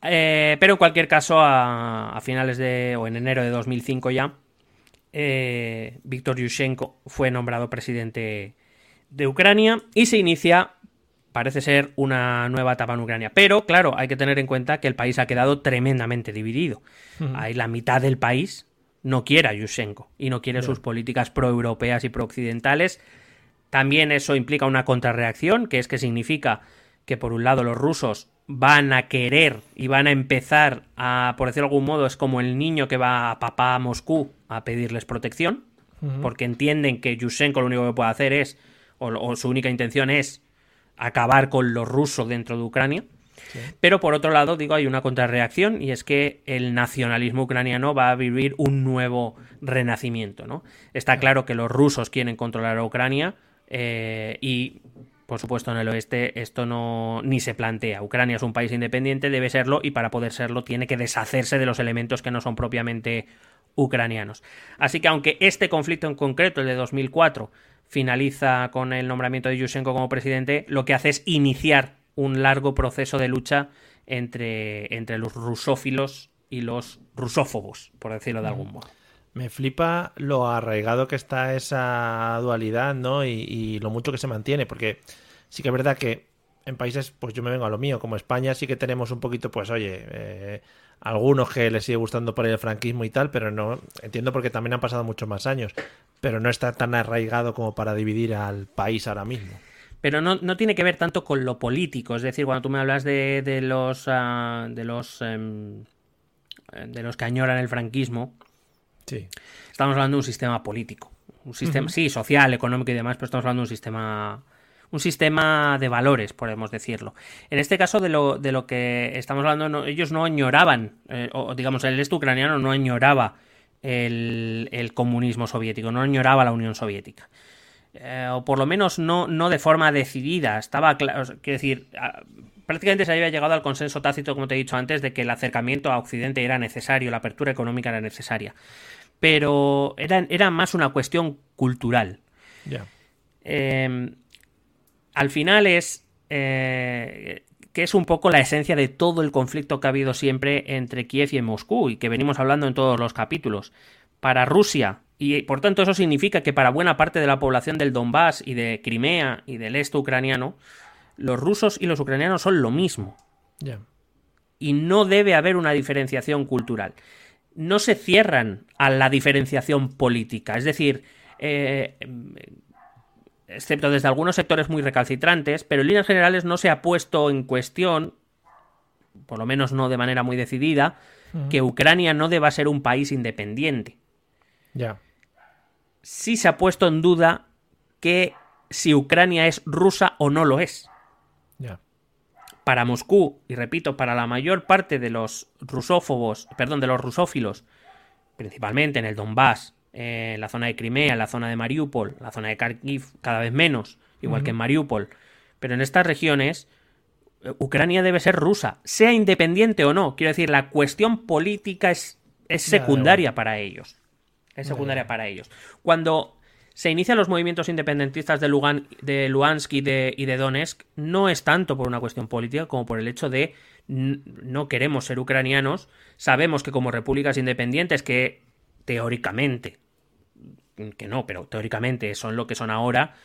Eh, pero en cualquier caso, a, a finales de. o en enero de 2005 ya, eh, Víctor Yushchenko fue nombrado presidente de Ucrania y se inicia, parece ser, una nueva etapa en Ucrania. Pero, claro, hay que tener en cuenta que el país ha quedado tremendamente dividido. Hay la mitad del país no quiere a Yushchenko y no quiere sus políticas proeuropeas y prooccidentales. También eso implica una contrarreacción, que es que significa que por un lado los rusos van a querer y van a empezar a, por decirlo de algún modo, es como el niño que va a papá a Moscú a pedirles protección, porque entienden que Yushchenko lo único que puede hacer es, o, o su única intención es acabar con lo ruso dentro de Ucrania. Pero por otro lado, digo, hay una contrarreacción y es que el nacionalismo ucraniano va a vivir un nuevo renacimiento, ¿no? Está claro que los rusos quieren controlar a Ucrania eh, y, por supuesto, en el oeste esto no ni se plantea. Ucrania es un país independiente, debe serlo y para poder serlo tiene que deshacerse de los elementos que no son propiamente ucranianos. Así que aunque este conflicto en concreto, el de 2004, finaliza con el nombramiento de Yushchenko como presidente, lo que hace es iniciar un largo proceso de lucha entre, entre los rusófilos y los rusófobos, por decirlo de algún modo. Me flipa lo arraigado que está esa dualidad, ¿no? Y, y lo mucho que se mantiene, porque sí que es verdad que en países, pues yo me vengo a lo mío, como España sí que tenemos un poquito, pues oye, eh, algunos que les sigue gustando por el franquismo y tal, pero no, entiendo porque también han pasado muchos más años, pero no está tan arraigado como para dividir al país ahora mismo. Pero no, no tiene que ver tanto con lo político, es decir, cuando tú me hablas de, de los ah, de los em, de los que añoran el franquismo, Sí. estamos hablando de un sistema político, un sistema, sí, social, económico y demás, pero estamos hablando de un sistema un sistema de valores, podemos decirlo. En este caso, de lo, de lo que estamos hablando, no- ellos no añoraban, eh, o digamos, el este ucraniano no añoraba el, el comunismo soviético, no añoraba la Unión Soviética. Eh, o por lo menos no, no de forma decidida. Estaba claro, quiero decir, prácticamente se había llegado al consenso tácito, como te he dicho antes, de que el acercamiento a Occidente era necesario, la apertura económica era necesaria. Pero era, era más una cuestión cultural. Ya. Eh, al final es eh, que es un poco la esencia de todo el conflicto que ha habido siempre entre Kiev y Moscú y que venimos hablando en todos los capítulos. Para Rusia, y por tanto eso significa que para buena parte de la población del Donbass y de Crimea y del este ucraniano, los rusos y los ucranianos son lo mismo y no debe haber una diferenciación cultural. No se cierran a la diferenciación política, es decir, eh, excepto desde algunos sectores muy recalcitrantes, pero en líneas generales no se ha puesto en cuestión, por lo menos no de manera muy decidida, que Ucrania no deba ser un país independiente. Ya. Sí se ha puesto en duda que si Ucrania es rusa o no lo es. Ya. para Moscú, y repito, para la mayor parte de los rusófobos, perdón, de los rusófilos, principalmente en el Donbass, eh, en la zona de Crimea, en la zona de Mariupol, la zona de Kharkiv, cada vez menos, igual que en Mariupol, pero en estas regiones, eh, Ucrania debe ser rusa, sea independiente o no. Quiero decir, la cuestión política es, secundaria para ellos. Es secundaria para ellos. Cuando se inician los movimientos independentistas de, Lugan, de Luhansk y de, y de Donetsk, no es tanto por una cuestión política como por el hecho de no queremos ser ucranianos, sabemos que como repúblicas independientes que teóricamente, que no, pero teóricamente son lo que son ahora,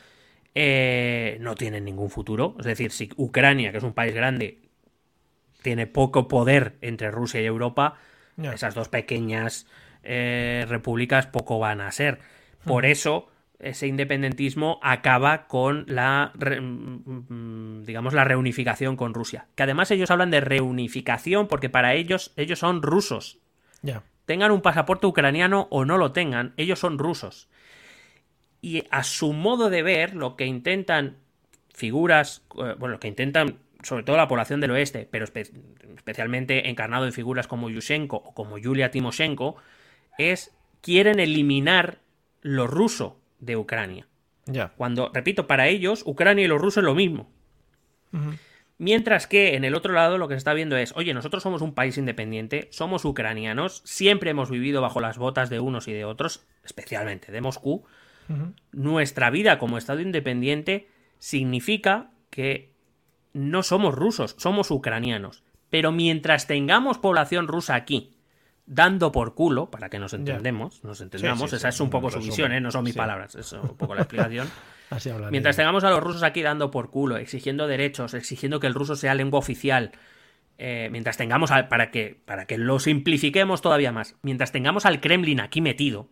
eh, no tienen ningún futuro. Es decir, si Ucrania, que es un país grande, tiene poco poder entre Rusia y Europa, esas dos pequeñas eh, repúblicas poco van a ser. Por eso, ese independentismo acaba con la, mm, digamos, la reunificación con Rusia. Que además ellos hablan de reunificación porque para ellos, ellos son rusos. Ya. Tengan un pasaporte ucraniano o no lo tengan, ellos son rusos. Y a su modo de ver, lo que intentan figuras, eh, bueno, lo que intentan sobre todo la población del oeste, pero especialmente encarnado en figuras como Yushchenko o como Yulia Timoshenko, es quieren eliminar lo ruso de Ucrania. Ya. Cuando, repito, para ellos, Ucrania y los rusos es lo mismo. Mientras que en el otro lado lo que se está viendo es, oye, nosotros somos un país independiente, somos ucranianos, siempre hemos vivido bajo las botas de unos y de otros, especialmente de Moscú. Nuestra vida como Estado independiente significa que no somos rusos, somos ucranianos. Pero mientras tengamos población rusa aquí, dando por culo, para que nos entendemos, nos entendamos, esa es un poco su visión, ¿eh? no son mis palabras, es un poco la explicación. Mientras tengamos a los rusos aquí dando por culo, exigiendo derechos, exigiendo que el ruso sea lengua oficial, eh, mientras tengamos, para, que, para que lo simplifiquemos todavía más, mientras tengamos al Kremlin aquí metido,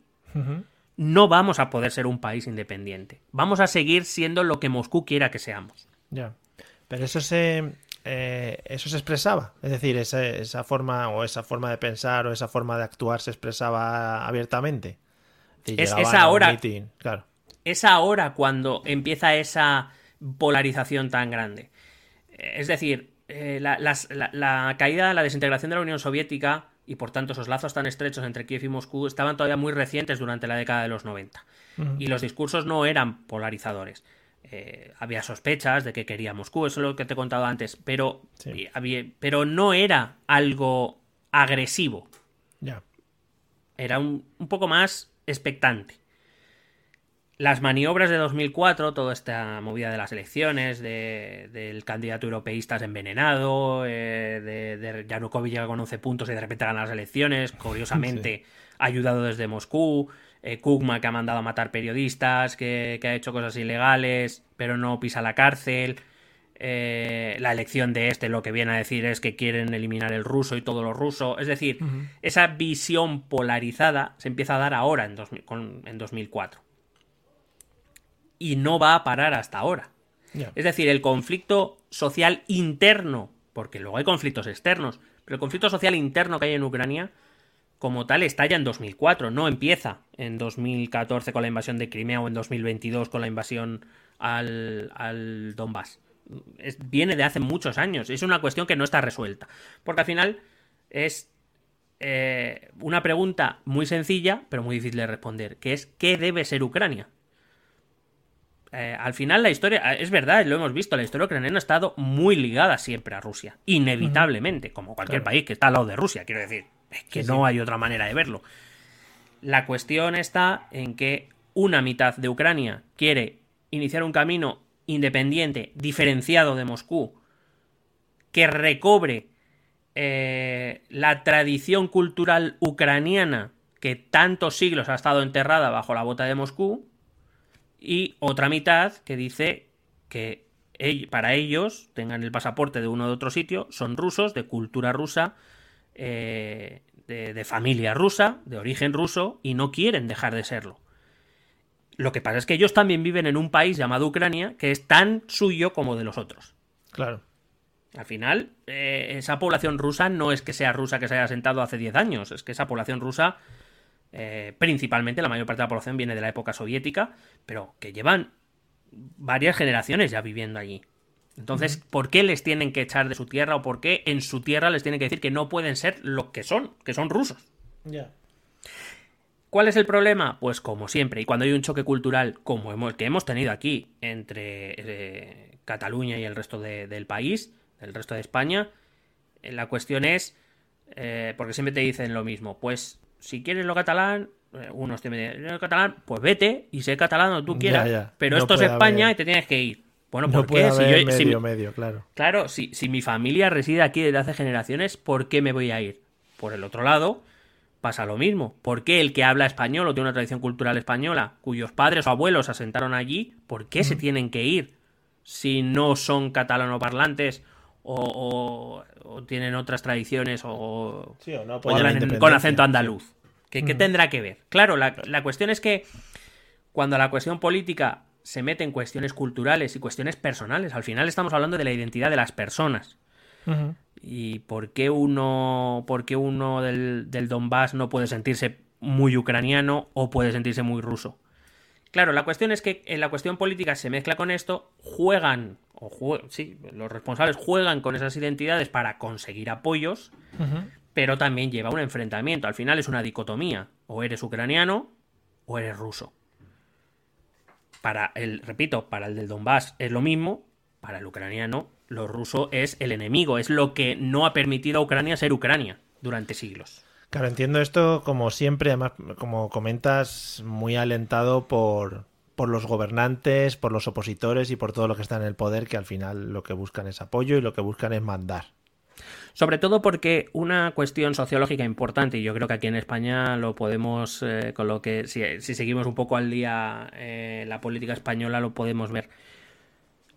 no vamos a poder ser un país independiente. Vamos a seguir siendo lo que Moscú quiera que seamos. Ya. Pero eso se, eh, eso se expresaba. Es decir, esa, esa, forma o esa forma de pensar o esa forma de actuar se expresaba abiertamente. Es, ahora. Claro. Es ahora cuando empieza esa polarización tan grande. Es decir, eh, la, la, caída, la desintegración de la Unión Soviética y por tanto esos lazos tan estrechos entre Kiev y Moscú estaban todavía muy recientes durante la década de los 90. Y los discursos no eran polarizadores. Eh, había sospechas de que quería Moscú, eso es lo que te he contado antes, pero, pero no era algo agresivo. Era un, poco más expectante. Las maniobras de 2004, toda esta movida de las elecciones, del candidato europeísta envenenado, eh, de, de Yanukovych llega con 11 puntos y de repente gana las elecciones, curiosamente ayudado desde Moscú, eh, Kugma que ha mandado a matar periodistas, que, ha hecho cosas ilegales, pero no pisa la cárcel. Eh, la elección de este lo que viene a decir es que quieren eliminar el ruso y todo lo ruso. Es decir, esa visión polarizada se empieza a dar ahora, en, en 2004. Y no va a parar hasta ahora. Es decir, el conflicto social interno, porque luego hay conflictos externos, pero el conflicto social interno que hay en Ucrania como tal estalla en 2004, no empieza en 2014 con la invasión de Crimea o en 2022 con la invasión al, al Donbass. viene de hace muchos años, es una cuestión que no está resuelta, porque al final es eh, una pregunta muy sencilla, pero muy difícil de responder, que es ¿qué debe ser Ucrania? Eh, al final la historia, es verdad, lo hemos visto, la historia ucraniana ha estado muy ligada siempre a Rusia, inevitablemente, como cualquier país que está al lado de Rusia, quiero decir. Es que no hay otra manera de verlo. La cuestión está en que una mitad de Ucrania quiere iniciar un camino independiente, diferenciado de Moscú, que recobre eh, la tradición cultural ucraniana que tantos siglos ha estado enterrada bajo la bota de Moscú, y otra mitad que dice que para ellos tengan el pasaporte de uno de otro sitio, son rusos, de cultura rusa, eh, de, familia rusa, de origen ruso, y no quieren dejar de serlo. Lo que pasa es que ellos también viven en un país llamado Ucrania que es tan suyo como de los otros. Claro. Al final, eh, esa población rusa no es que sea rusa que se haya sentado hace 10 años, es que esa población rusa, eh, principalmente la mayor parte de la población viene de la época soviética, pero que llevan varias generaciones ya viviendo allí. Entonces, ¿por qué les tienen que echar de su tierra o por qué en su tierra les tienen que decir que no pueden ser lo que son, que son rusos? Ya. ¿Cuál es el problema? Pues como siempre, y cuando hay un choque cultural como el que hemos tenido aquí entre eh, Cataluña y el resto del país, el resto de España, eh, la cuestión es, eh, porque siempre te dicen lo mismo, pues si quieres lo catalán, unos te dicen lo catalán, pues vete y sé catalán donde tú quieras, pero esto es España y te tienes que ir. Bueno, ¿por qué? Si yo, medio, medio, claro. Claro, si, si mi familia reside aquí desde hace generaciones, ¿por qué me voy a ir? Por el otro lado, pasa lo mismo. ¿Por qué el que habla español o tiene una tradición cultural española, cuyos padres o abuelos se asentaron allí, ¿por qué se tienen que ir si no son catalanoparlantes o, o, tienen otras tradiciones o, no con acento andaluz? ¿Qué, tendrá que ver? Claro, la, la cuestión es que cuando la cuestión política se mete en cuestiones culturales y cuestiones personales, al final estamos hablando de la identidad de las personas. ¿Y por qué uno, por qué uno del, del Donbass no puede sentirse muy ucraniano o puede sentirse muy ruso? Claro, la cuestión es que en la cuestión política se mezcla con esto, juegan, o sí, los responsables juegan con esas identidades para conseguir apoyos, pero también lleva un enfrentamiento. Al final es una dicotomía, o eres ucraniano o eres ruso. Para el, repito, para el del Donbass es lo mismo, para el ucraniano lo ruso es el enemigo, es lo que no ha permitido a Ucrania ser Ucrania durante siglos. Claro, entiendo esto como siempre, además, como comentas, muy alentado por, por los gobernantes, por los opositores y por todo lo que está en el poder, que al final lo que buscan es apoyo y lo que buscan es mandar. Sobre todo porque una cuestión sociológica importante, y yo creo que aquí en España lo podemos, eh, con lo que, si, seguimos un poco al día eh, la política española, lo podemos ver.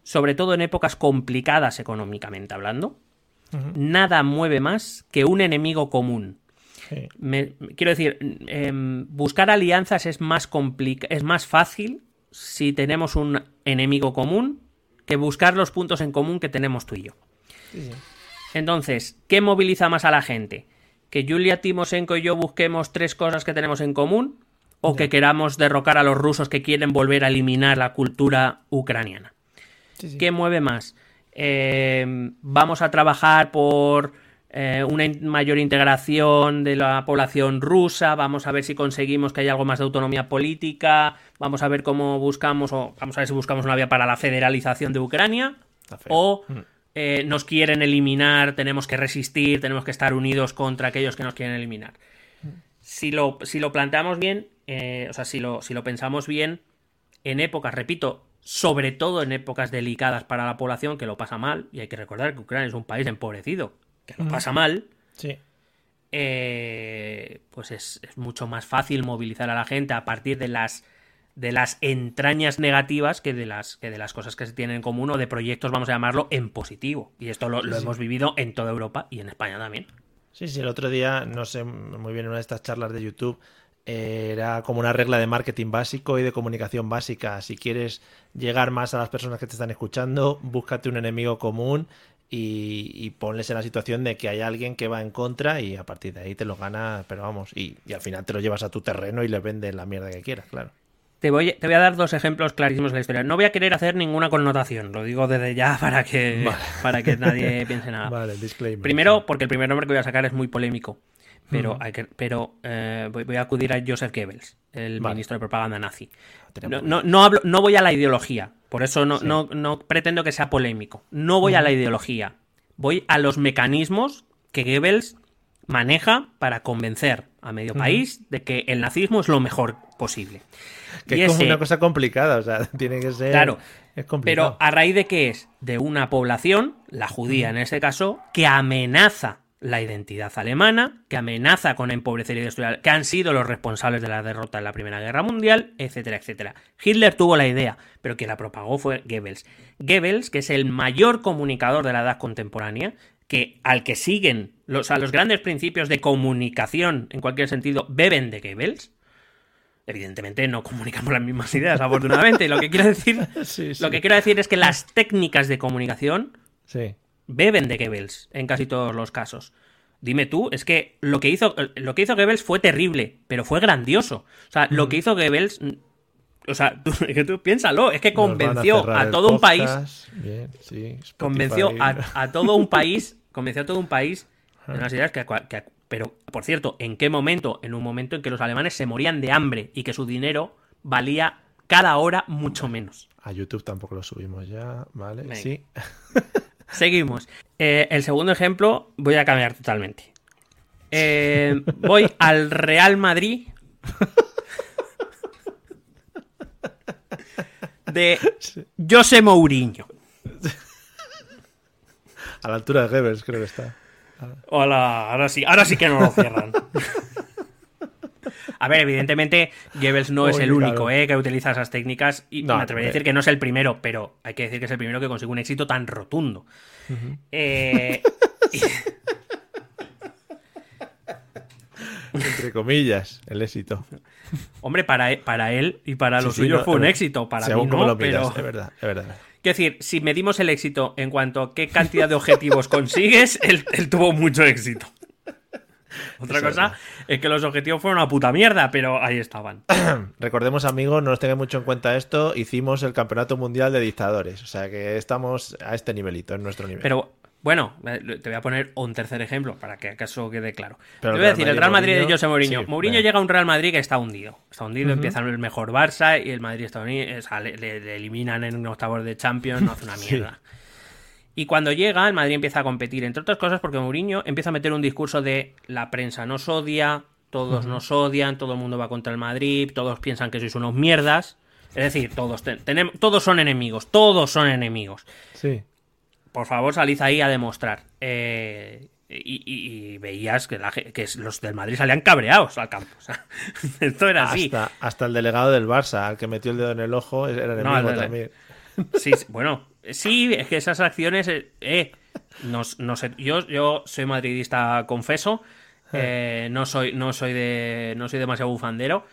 Sobre todo en épocas complicadas económicamente hablando, nada mueve más que un enemigo común quiero decir, em, buscar alianzas es más, es más fácil si tenemos un enemigo común que buscar los puntos en común que tenemos tú y yo. Entonces, ¿qué moviliza más a la gente? ¿Que Julia Timosenko y yo busquemos tres cosas que tenemos en común? ¿O que queramos derrocar a los rusos que quieren volver a eliminar la cultura ucraniana? ¿Qué mueve más? Em, vamos a trabajar por eh, una mayor integración de la población rusa, vamos a ver si conseguimos que haya algo más de autonomía política, vamos a ver cómo buscamos, o vamos a ver si buscamos una vía para la federalización de Ucrania, o mm. eh, nos quieren eliminar, tenemos que resistir, tenemos que estar unidos contra aquellos que nos quieren eliminar. Si lo, si lo planteamos bien, eh, o sea, si lo, si lo pensamos bien, en épocas, repito, sobre todo en épocas delicadas para la población que lo pasa mal, y hay que recordar que Ucrania es un país empobrecido, que lo pasa mal, sí. Eh, pues es, mucho más fácil movilizar a la gente a partir de las de las entrañas negativas que de las que de las cosas que se tienen en común o de proyectos, vamos a llamarlo, en positivo. Y esto lo, hemos vivido en toda Europa y en España también. Sí, sí, el otro día, no sé muy bien, en una de estas charlas de YouTube, eh, era como una regla de marketing básico y de comunicación básica. Si quieres llegar más a las personas que te están escuchando, búscate un enemigo común y, ponles en la situación de que hay alguien que va en contra y a partir de ahí te lo gana, pero vamos, y, al final te lo llevas a tu terreno y le vendes la mierda que quieras, claro. Te voy, te voy a dar dos ejemplos clarísimos de la historia. No voy a querer hacer ninguna connotación, lo digo desde ya para que, para que nadie piense nada. Vale, disclaimer. Primero, porque el primer nombre que voy a sacar es muy polémico, pero, hay que, pero eh, voy, a acudir a Joseph Goebbels, el ministro de propaganda nazi. No, no, no, hablo, no voy a la ideología, por eso no, no, pretendo que sea polémico. No voy a la ideología. Voy a los mecanismos que Goebbels maneja para convencer a medio país de que el nazismo es lo mejor posible. Que es como una cosa complicada, o sea, tiene que ser. Claro. Es complicado. Pero a raíz de qué es? De una población, la judía en este caso, que amenaza la identidad alemana, que amenaza con empobrecer y destruir, que han sido los responsables de la derrota en la Primera Guerra Mundial, etcétera, etcétera. Hitler tuvo la idea, pero quien la propagó fue Goebbels. Goebbels, que es el mayor comunicador de la edad contemporánea, que al que siguen los, a los grandes principios de comunicación, en cualquier sentido, beben de Goebbels. Evidentemente no comunicamos las mismas ideas, afortunadamente. Lo que quiero decir, Lo que quiero decir es que las técnicas de comunicación sí beben de Goebbels en casi todos los casos. Dime tú, es que lo que hizo, lo que hizo Goebbels fue terrible, pero fue grandioso. O sea, lo que hizo Goebbels, o sea, tú, tú piénsalo, es que convenció a, todo un país, convenció a, todo un país, convenció a todo un país de unas ideas que, que, pero por cierto, ¿en qué momento? En un momento en que los alemanes se morían de hambre y que su dinero valía cada hora mucho menos. A YouTube tampoco lo subimos ya, ¿vale? Sí. Seguimos. Eh, el segundo ejemplo voy a cambiar totalmente. Eh, voy al Real Madrid de José Mourinho. A la altura de Goebbels creo que está. Hola, ahora sí, ahora sí que no lo cierran. A ver, evidentemente, Goebbels no es el único eh, que utiliza esas técnicas y me atrevería a decir que no es el primero, pero hay que decir que es el primero que consigue un éxito tan rotundo. Eh, Entre comillas, el éxito. Hombre, para, e- para él y para Sí, los sí, suyos no, fue un éxito. Para según mí no, lo miras, pero... es verdad, es verdad. Quiero decir, si medimos el éxito en cuanto a qué cantidad de objetivos consigues, él, él tuvo mucho éxito. Otra cosa es que los objetivos fueron una puta mierda, pero ahí estaban. Recordemos, amigos, no nos tengan mucho en cuenta esto, hicimos el Campeonato Mundial de Dictadores, o sea que estamos a este nivelito, en nuestro nivel. Pero bueno, eh, te voy a poner un tercer ejemplo para que acaso quede claro. Pero te voy a decir, el Real Madrid de José Mourinho. sí, Mourinho llega a un Real Madrid que está hundido. Está hundido, empieza el mejor Barça y el Madrid está hundido. o sea, le, le- le eliminan en octavos de Champions, no hace una Sí. Y cuando llega, el Madrid empieza a competir, entre otras cosas porque Mourinho empieza a meter un discurso de la prensa nos odia, todos nos odian, todo el mundo va contra el Madrid, todos piensan que sois unos mierdas. Es decir, todos, ten- tenemos, todos son enemigos, todos son enemigos Sí, por favor salid ahí a demostrar. Eh, y, y- y veías que, la que los del Madrid salían cabreados al campo. O sea, esto era así. hasta, hasta el delegado del Barça, al que metió el dedo en el ojo, era enemigo de- también. Sí, sí, bueno, sí, es que esas acciones, eh, eh, no, no sé, yo, yo soy madridista, confeso, eh, no soy, no soy de, no soy demasiado bufandero,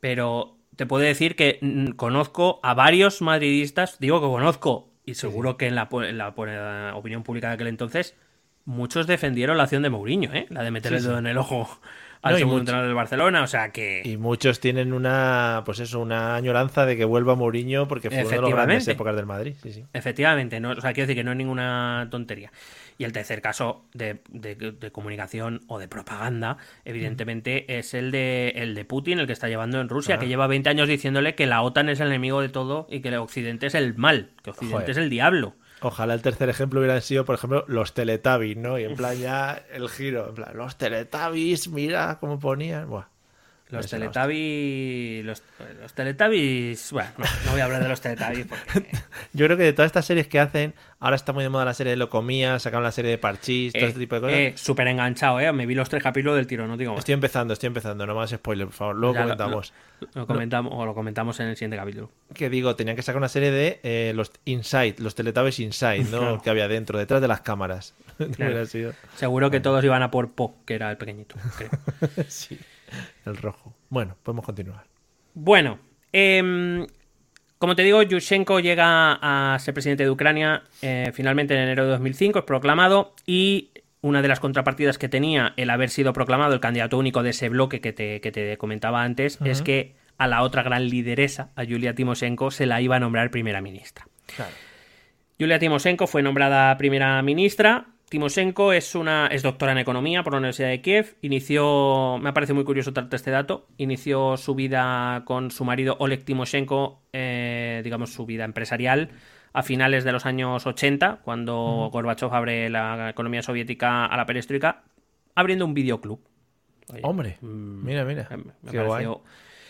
pero te puedo decir que mm, conozco a varios madridistas, digo que conozco, y seguro que en la, en la en la opinión pública de aquel entonces, muchos defendieron la acción de Mourinho, ¿eh? la de meter Sí, el dedo sí. en el ojo al No, y segundo mucho- entrenador del Barcelona, o sea que... Y muchos tienen una, pues eso, una añoranza de que vuelva Mourinho porque fue una de las grandes épocas del Madrid. Sí, sí. Efectivamente, no, o sea, quiero decir que no es ninguna tontería. Y el tercer caso de, de- de comunicación o de propaganda, evidentemente, es el de, el de Putin, el que está llevando en Rusia, Ah. que lleva 20 años diciéndole que la OTAN es el enemigo de todo y que el Occidente es el mal, que Occidente Joder. es el diablo. Ojalá el tercer ejemplo hubiera sido, por ejemplo, los Teletubbies, ¿no? Y en plan ya el giro, en plan, los Teletubbies, mira cómo ponían. Buah. Los Esa era Teletubbies. Los, los Teletubbies. Bueno, no, no voy a hablar de los Teletubbies porque. Yo creo que de todas estas series que hacen, ahora está muy de moda la serie de Locomía, sacaron la serie de Parchís, todo Eh, este tipo de cosas. eh, súper enganchado, ¿eh? Me vi los tres capítulos del tiro, no digo más. Estoy empezando, estoy empezando, no más spoiler, por favor. Luego Ya comentamos. Lo, lo comentamos, o lo comentamos en el siguiente capítulo. Que digo, tenían que sacar una serie de eh, los Inside, los Teletubbies Inside, ¿no? Claro. Que había dentro, detrás de las cámaras. Claro. Seguro que todos iban a por Po, que era el pequeñito, creo. sí, el rojo. Bueno, podemos continuar. Bueno, em, como te digo, Yushchenko llega a ser presidente de Ucrania eh, finalmente en enero de 2005, es proclamado y una de las contrapartidas que tenía el haber sido proclamado el candidato único de ese bloque que te, que te comentaba antes es que a la otra gran lideresa, a Yulia Timoshenko, se la iba a nombrar primera ministra. Claro. Yulia Timoshenko fue nombrada primera ministra. Timoshenko es una es doctora en economía por la Universidad de Kiev. Inició, me parece muy curioso tratar este dato. Inició su vida con su marido Oleg Timoshenko, eh, digamos su vida empresarial a finales de los años 80, cuando Gorbachev abre la economía soviética a la perestroika, abriendo un videoclub. Oye, Hombre, mm, mira, mira. me- Qué guay. pareció-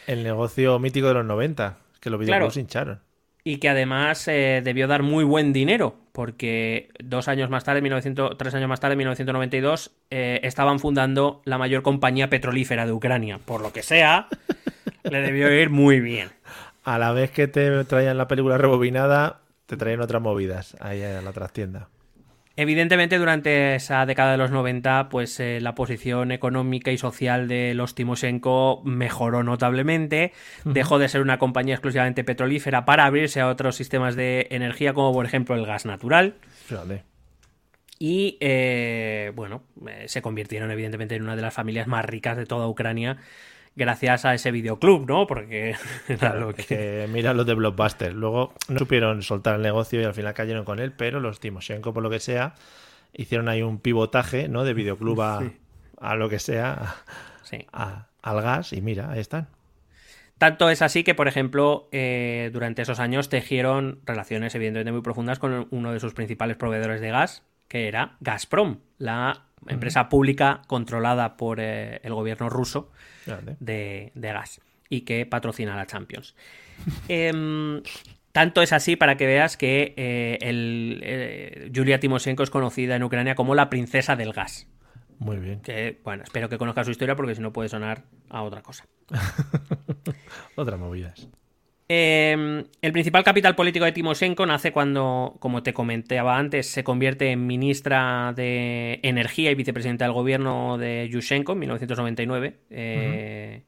El negocio mítico de los 90, que los videoclubs Claro. hincharon. Y que además eh, debió dar muy buen dinero, porque dos años más tarde, 1900, tres años más tarde, en 1992, eh, estaban fundando la mayor compañía petrolífera de Ucrania. Por lo que sea, le debió ir muy bien. A la vez que te traían la película rebobinada, te traían otras movidas ahí a la trastienda. Evidentemente, durante esa década de los 90, pues eh, la posición económica y social de los Timoshenko mejoró notablemente. Dejó de ser una compañía exclusivamente petrolífera para abrirse a otros sistemas de energía, como por ejemplo el gas natural. Fíjate. Y eh, bueno, eh, se convirtieron evidentemente en una de las familias más ricas de toda Ucrania gracias a ese videoclub, ¿no? Porque era es que... mira los de Blockbuster. Luego no supieron soltar el negocio y al final cayeron con él, pero los Timoshenko, por lo que sea, hicieron ahí un pivotaje, ¿no? De videoclub a, a lo que sea, Sí. a- al gas, y mira, ahí están. Tanto es así que, por ejemplo, eh, durante esos años tejieron relaciones evidentemente muy profundas con uno de sus principales proveedores de gas, que era Gazprom, la empresa pública controlada por eh, el gobierno ruso. De, de gas y que patrocina la Champions. Em, tanto es así para que veas que eh, el, eh, Yulia Timoshenko es conocida en Ucrania como la princesa del gas. Muy bien. Que, bueno, espero que conozcas su historia porque si no puede sonar a otra cosa. Otras movidas. Eh, el principal capital político de Timoshenko nace cuando, como te comentaba antes, se convierte en ministra de Energía y vicepresidenta del gobierno de Yushchenko en 1999. Eh,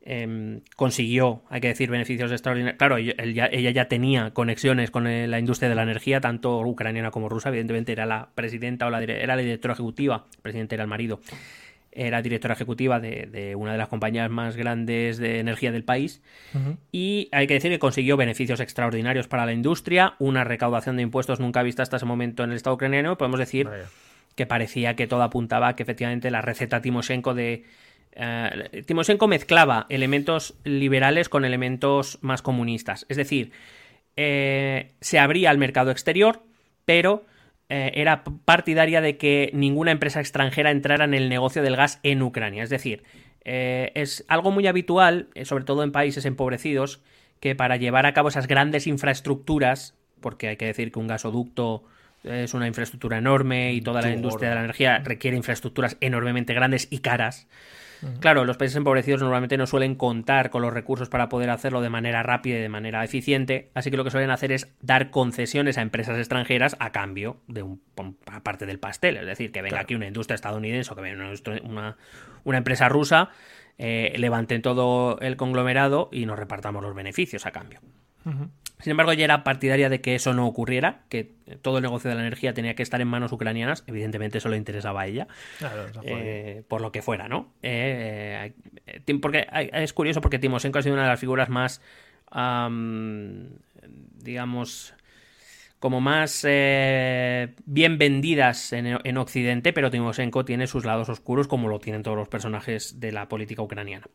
em, consiguió, hay que decir, beneficios extraordinarios. Claro, ella ya tenía conexiones con la industria de la energía, tanto ucraniana como rusa. Evidentemente era la presidenta o la, era la directora ejecutiva, el presidente era el marido era directora ejecutiva de, una de las compañías más grandes de energía del país. Y hay que decir que consiguió beneficios extraordinarios para la industria, una recaudación de impuestos nunca vista hasta ese momento en el Estado ucraniano, podemos decir que parecía que todo apuntaba a que efectivamente la receta Timoshenko de... Eh, Timoshenko mezclaba elementos liberales con elementos más comunistas, es decir, eh, se abría al mercado exterior, pero eh, era partidaria de que ninguna empresa extranjera entrara en el negocio del gas en Ucrania. Es decir, eh, es algo muy habitual, eh, sobre todo en países empobrecidos, que para llevar a cabo esas grandes infraestructuras, porque hay que decir que un gasoducto es una infraestructura enorme y toda la industria de la energía requiere infraestructuras enormemente grandes y caras, Claro, los países empobrecidos normalmente no suelen contar con los recursos para poder hacerlo de manera rápida y de manera eficiente, así que lo que suelen hacer es dar concesiones a empresas extranjeras a cambio de un, parte del pastel, es decir, que venga aquí una industria estadounidense o que venga una, una, empresa rusa, eh, levanten todo el conglomerado y nos repartamos los beneficios a cambio. Sin embargo, ella era partidaria de que eso no ocurriera, que todo el negocio de la energía tenía que estar en manos ucranianas. Evidentemente, eso le interesaba a ella, eh, por lo que fuera, ¿no? Eh, eh, porque es curioso porque Timoshenko ha sido una de las figuras más, digamos, como más bien vendidas en, en Occidente, pero Timoshenko tiene sus lados oscuros, como lo tienen todos los personajes de la política ucraniana.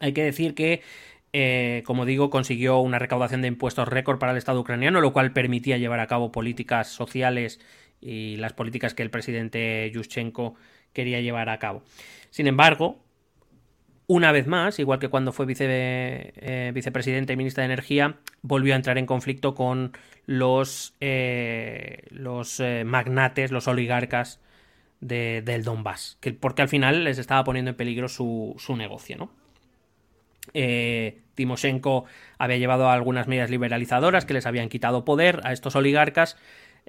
Hay que decir que eh, como digo, consiguió una recaudación de impuestos récord para el Estado ucraniano, lo cual permitía llevar a cabo políticas sociales y las políticas que el presidente Yushchenko quería llevar a cabo. Sin embargo, una vez más, igual que cuando fue eh, vicepresidente y ministra de Energía, volvió a entrar en conflicto con los, eh, magnates, los oligarcas del Donbass, que, porque al final les estaba poniendo en peligro su, su negocio, ¿no? Eh, Timoshenko había llevado algunas medidas liberalizadoras que les habían quitado poder a estos oligarcas.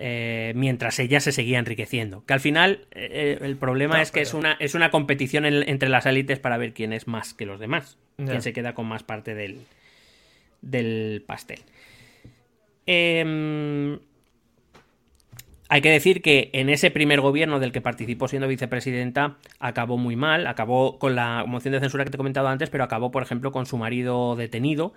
Eh, mientras ella se seguía enriqueciendo. Que al final eh, el problema es que es, una, es una competición entre las élites para ver quién es más que los demás. Quién se queda con más parte del, del pastel. Eh, hay que decir que en ese primer gobierno del que participó siendo vicepresidenta acabó muy mal, acabó con la moción de censura que te he comentado antes, pero acabó, por ejemplo, con su marido detenido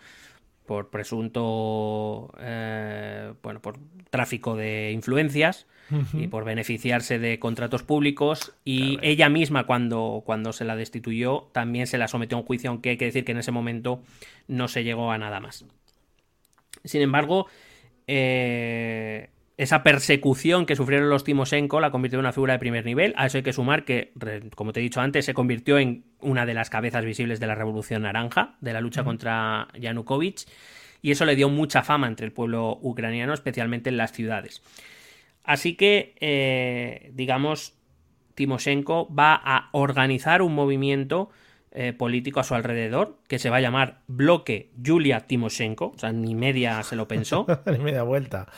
por presunto, eh, bueno, por tráfico de influencias y por beneficiarse de contratos públicos. Y ella misma cuando, cuando se la destituyó también se la sometió a un juicio, aunque hay que decir que en ese momento no se llegó a nada más. Sin embargo, eh, esa persecución que sufrieron los Timoshenko la convirtió en una figura de primer nivel. A eso hay que sumar que, como te he dicho antes, se convirtió en una de las cabezas visibles de la Revolución Naranja, de la lucha contra Yanukovych, y eso le dio mucha fama entre el pueblo ucraniano, especialmente en las ciudades. Así que, eh, digamos, Timoshenko va a organizar un movimiento eh, político a su alrededor que se va a llamar Bloque Julia Timoshenko, o sea, ni media se lo pensó. ni media vuelta.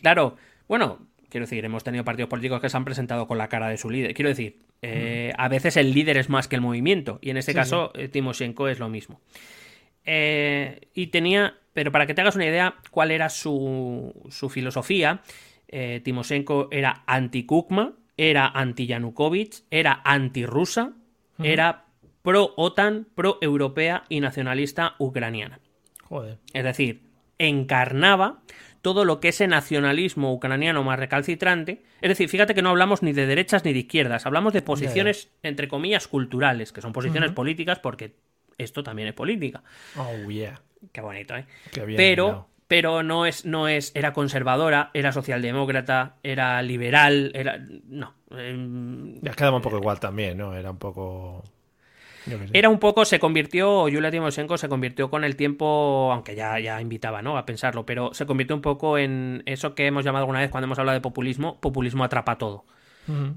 Claro, bueno, quiero decir, hemos tenido partidos políticos que se han presentado con la cara de su líder. Quiero decir, eh, a veces el líder es más que el movimiento, y en este caso eh, Timoshenko es lo mismo. Eh, y tenía, pero para que te hagas una idea cuál era su, su filosofía, Timoshenko era anti-Kukma, era anti-Yanukovych, era anti-rusa, era pro-OTAN, pro-europea y nacionalista ucraniana. Joder. Es decir, encarnaba todo lo que ese nacionalismo ucraniano más recalcitrante. Es decir, fíjate que no hablamos ni de derechas ni de izquierdas, hablamos de posiciones, entre comillas, culturales, que son posiciones políticas porque esto también es política. Oh, yeah. Qué bonito, ¿eh? pero, pero no es, no es, era conservadora, era socialdemócrata, era liberal, era. No. Eh, ya quedaba un poco igual también, ¿no? Era un poco. Era un poco, se convirtió, Yulia Timoshenko se convirtió con el tiempo, aunque ya, ya invitaba ¿no? a pensarlo, pero se convirtió un poco en eso que hemos llamado alguna vez cuando hemos hablado de populismo, populismo atrapa todo.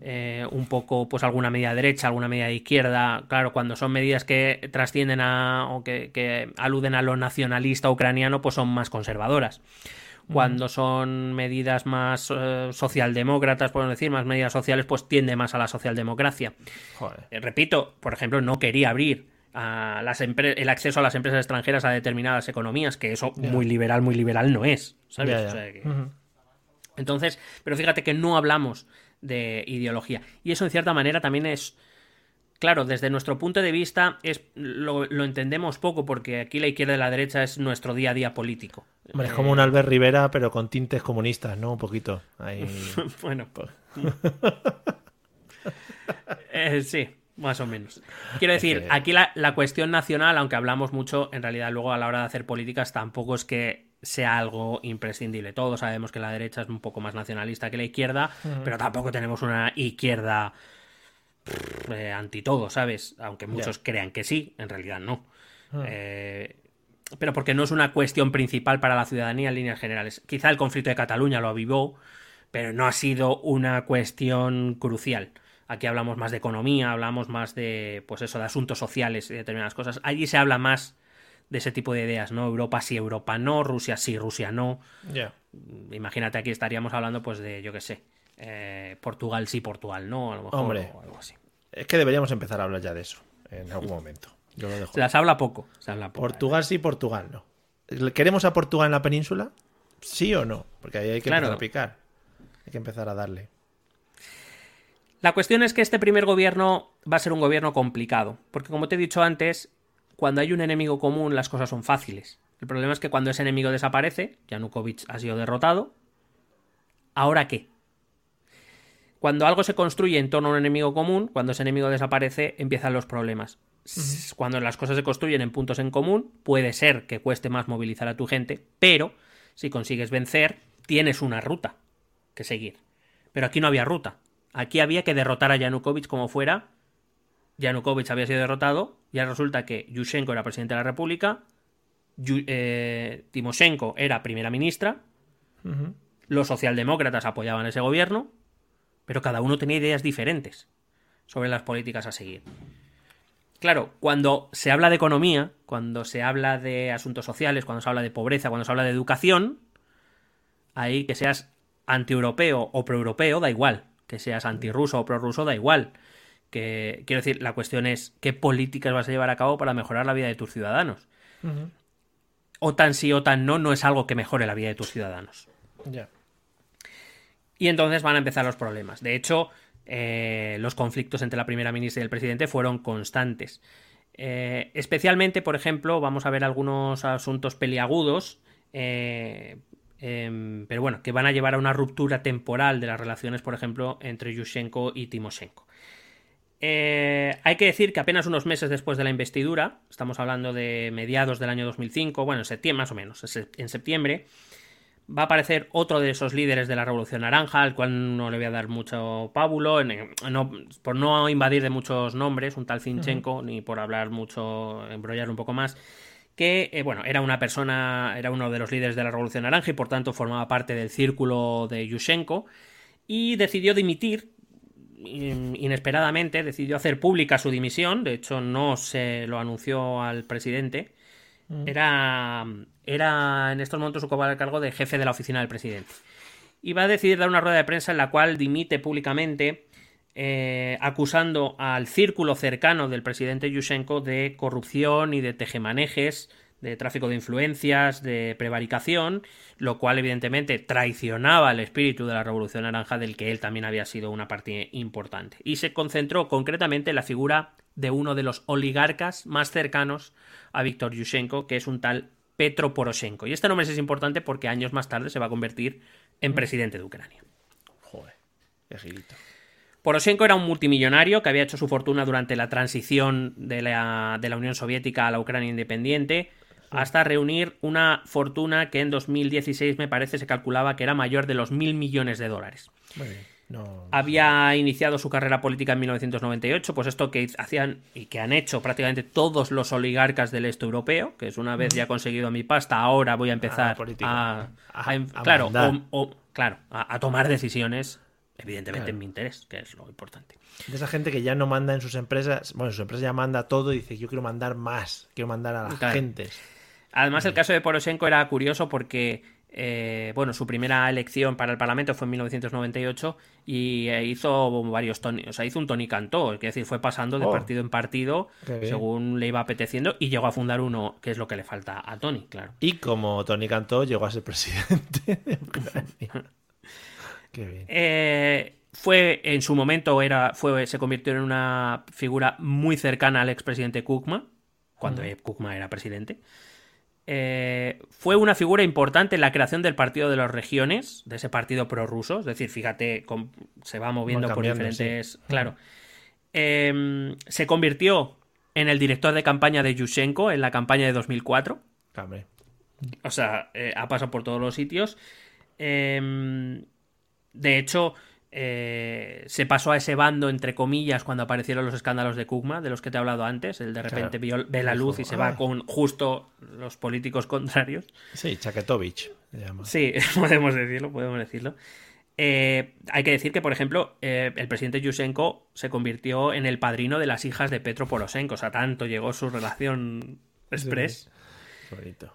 eh, un poco, pues alguna medida derecha, alguna medida de izquierda. Claro, cuando son medidas que trascienden a o que, aluden a lo nacionalista ucraniano, pues son más conservadoras. Cuando son medidas más eh, socialdemócratas, podemos decir, más medidas sociales, pues tiende más a la socialdemocracia. Eh, repito, por ejemplo, no quería abrir a las el acceso a las empresas extranjeras a determinadas economías, que eso muy liberal, muy liberal no es. Entonces, pero fíjate que no hablamos de ideología. Y eso en cierta manera también es... Claro, desde nuestro punto de vista es, lo, entendemos poco porque aquí la izquierda y la derecha es nuestro día a día político. Hombre, es como un Albert Rivera, pero con tintes comunistas, ¿no? Un poquito. bueno. eh, sí, más o menos. Quiero decir, aquí la, la, cuestión nacional, aunque hablamos mucho, en realidad luego a la hora de hacer políticas tampoco es que sea algo imprescindible. Todos sabemos que la derecha es un poco más nacionalista que la izquierda, pero tampoco tenemos una izquierda eh, anti todo, ¿sabes? Aunque muchos crean que sí, en realidad no. Eh, pero porque no es una cuestión principal para la ciudadanía en líneas generales. Quizá el conflicto de Cataluña lo avivó, pero no ha sido una cuestión crucial. Aquí hablamos más de economía, hablamos más de, pues eso, de asuntos sociales y determinadas cosas. Allí se habla más de ese tipo de ideas, ¿no? Europa sí, Europa no, Rusia sí, Rusia no. Ya. Imagínate aquí estaríamos hablando pues de, yo qué sé, eh, Portugal sí, Portugal no, a lo mejor Hombre, o algo así. Es que deberíamos empezar a hablar ya de eso en algún momento. Yo lo dejo. Se las habla poco, se habla poco. Portugal sí, Portugal no. ¿Queremos a Portugal en la península? ¿Sí o no? Porque ahí hay que empezar a picar. Hay que empezar a darle. La cuestión es que este primer gobierno va a ser un gobierno complicado, porque como te he dicho antes, cuando hay un enemigo común las cosas son fáciles. El problema es que cuando ese enemigo desaparece, Yanukovych ha sido derrotado, ¿ahora qué? Cuando algo se construye en torno a un enemigo común, cuando ese enemigo desaparece, empiezan los problemas. Cuando las cosas se construyen en puntos en común, puede ser que cueste más movilizar a tu gente, pero si consigues vencer, tienes una ruta que seguir. Pero aquí no había ruta. Aquí había que derrotar a Yanukovych como fuera Yanukovych había sido derrotado, ya resulta que Yushchenko era presidente de la República, eh, Timoshenko era primera ministra, los socialdemócratas apoyaban ese gobierno, pero cada uno tenía ideas diferentes sobre las políticas a seguir. Claro, cuando se habla de economía, cuando se habla de asuntos sociales, cuando se habla de pobreza, cuando se habla de educación, ahí que seas anti-europeo o pro-europeo, da igual. Que seas anti-ruso o pro-ruso, da igual quiero decir, la cuestión es qué políticas vas a llevar a cabo para mejorar la vida de tus ciudadanos. O tan sí o tan no, no es algo que mejore la vida de tus ciudadanos. Ya. Y entonces van a empezar los problemas. De hecho, eh, los conflictos entre la primera ministra y el presidente fueron constantes. Eh, especialmente, por ejemplo, vamos a ver algunos asuntos peliagudos, eh, em, pero bueno, que van a llevar a una ruptura temporal de las relaciones, por ejemplo, entre Yushchenko y Timoshenko. Hay que decir que apenas unos meses después de la investidura, estamos hablando de mediados del año 2005, bueno, en septiembre más o menos, en septiembre, va a aparecer otro de esos líderes de la Revolución Naranja, al cual no le voy a dar mucho pábulo, por no invadir de muchos nombres, un tal Zinchenko, ni por hablar mucho, embrollar un poco más, que, eh, bueno, era una persona, era uno de los líderes de la Revolución Naranja y por tanto formaba parte del círculo de Yushchenko, y decidió dimitir inesperadamente decidió hacer pública su dimisión, de hecho no se lo anunció al presidente. Era, era en estos momentos ocupaba el cargo de jefe de la oficina del presidente. Y va a decidir dar una rueda de prensa en la cual dimite públicamente eh, acusando al círculo cercano del presidente Yushchenko de corrupción y de tejemanejes de tráfico de influencias, de prevaricación, lo cual evidentemente traicionaba el espíritu de la Revolución Naranja del que él también había sido una parte importante. Y se concentró concretamente en la figura de uno de los oligarcas más cercanos a Víctor Yushchenko, que es un tal Petro Poroshenko. Y este nombre es importante porque años más tarde se va a convertir en presidente de Ucrania. Joder, qué gilito. Poroshenko era un multimillonario que había hecho su fortuna durante la transición de la, de la Unión Soviética a la Ucrania independiente hasta reunir una fortuna que en 2016 me parece se calculaba que era mayor de los mil millones de dólares. Había iniciado su carrera política en 1998, pues esto que hacían y que han hecho prácticamente todos los oligarcas del este europeo, que es una vez ya conseguido mi pasta, ahora voy a empezar a, claro, claro, a, tomar decisiones evidentemente Claro. en mi interés, que es lo importante. De esa gente que ya no manda en sus empresas, bueno, en su empresa ya manda todo y dice, yo quiero mandar más, quiero mandar a las Claro. gentes. Además, el caso de Poroshenko era curioso porque, eh, bueno, su primera elección para el Parlamento fue en 1998 y eh, hizo varios Tony, o sea, hizo un Tony Cantó, es decir, fue pasando de Oh. partido en partido según le iba apeteciendo y llegó a fundar uno, que es lo que le falta a Tony, claro. Y como Tony Cantó llegó a ser presidente de Ucrania. Qué bien. Eh, fue en su momento era fue se convirtió en una figura muy cercana al expresidente Kukma cuando eh, Kukma era presidente Eh, fue una figura importante en la creación del partido de las regiones de ese partido prorruso. Es decir fíjate se va moviendo por diferentes claro. Eh, se convirtió en el director de campaña de Yushchenko en la campaña de 2004 Hombre. o sea, eh, ha pasado por todos los sitios. Em, de hecho, eh, se pasó a ese bando, entre comillas, cuando aparecieron los escándalos de Kugma, de los que te he hablado antes. El de repente Claro. vio- ve la luz y se va con justo los políticos contrarios. Sí, Chaketovich se llama. Sí, podemos decirlo, podemos decirlo. Eh, hay que decir que, por ejemplo, eh, el presidente Yushchenko se convirtió en el padrino de las hijas de Petro Poroshenko. O sea, tanto llegó su relación express. Bonito.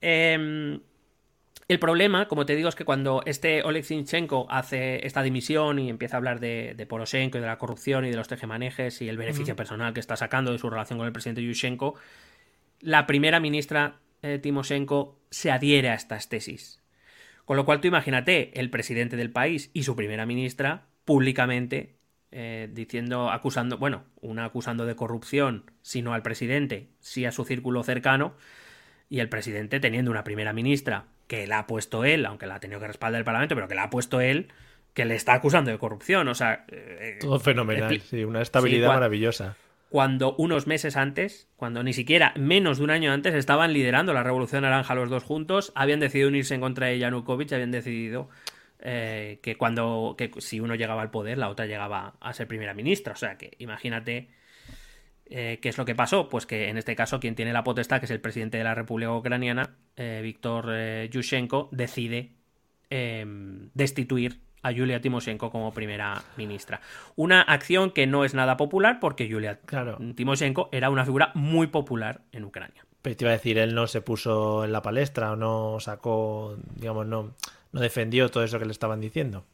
Eh, el problema, como te digo, es que cuando este Oleg Zinchenko hace esta dimisión y empieza a hablar de, de Poroshenko y de la corrupción y de los tejemanejes y el beneficio personal que está sacando de su relación con el presidente Yushchenko, la primera ministra eh, Timoshenko se adhiere a estas tesis. Con lo cual tú imagínate el presidente del país y su primera ministra públicamente eh, diciendo, acusando, bueno, una acusando de corrupción, sino al presidente, sí a su círculo cercano, y el presidente teniendo una primera ministra que la ha puesto él, aunque la ha tenido que respaldar el Parlamento, pero que la ha puesto él, que le está acusando de corrupción. O sea, eh, Todo fenomenal, sí, una estabilidad Sí, maravillosa. cuando unos meses antes, cuando ni siquiera menos de un año antes estaban liderando la Revolución Naranja los dos juntos, habían decidido unirse en contra de Yanukovych, habían decidido eh, que cuando que si uno llegaba al poder, la otra llegaba a ser primera ministra. O sea que imagínate eh, qué es lo que pasó. Pues que en este caso quien tiene la potestad, que es el presidente de la República Ucraniana, eh, Víctor eh, Yushchenko, decide eh, destituir a Yulia Timoshenko como primera ministra. Una acción que no es nada popular porque Yulia Claro. Timoshenko era una figura muy popular en Ucrania. Pero te iba a decir, él no se puso en la palestra o no sacó, digamos, no, no defendió todo eso que le estaban diciendo.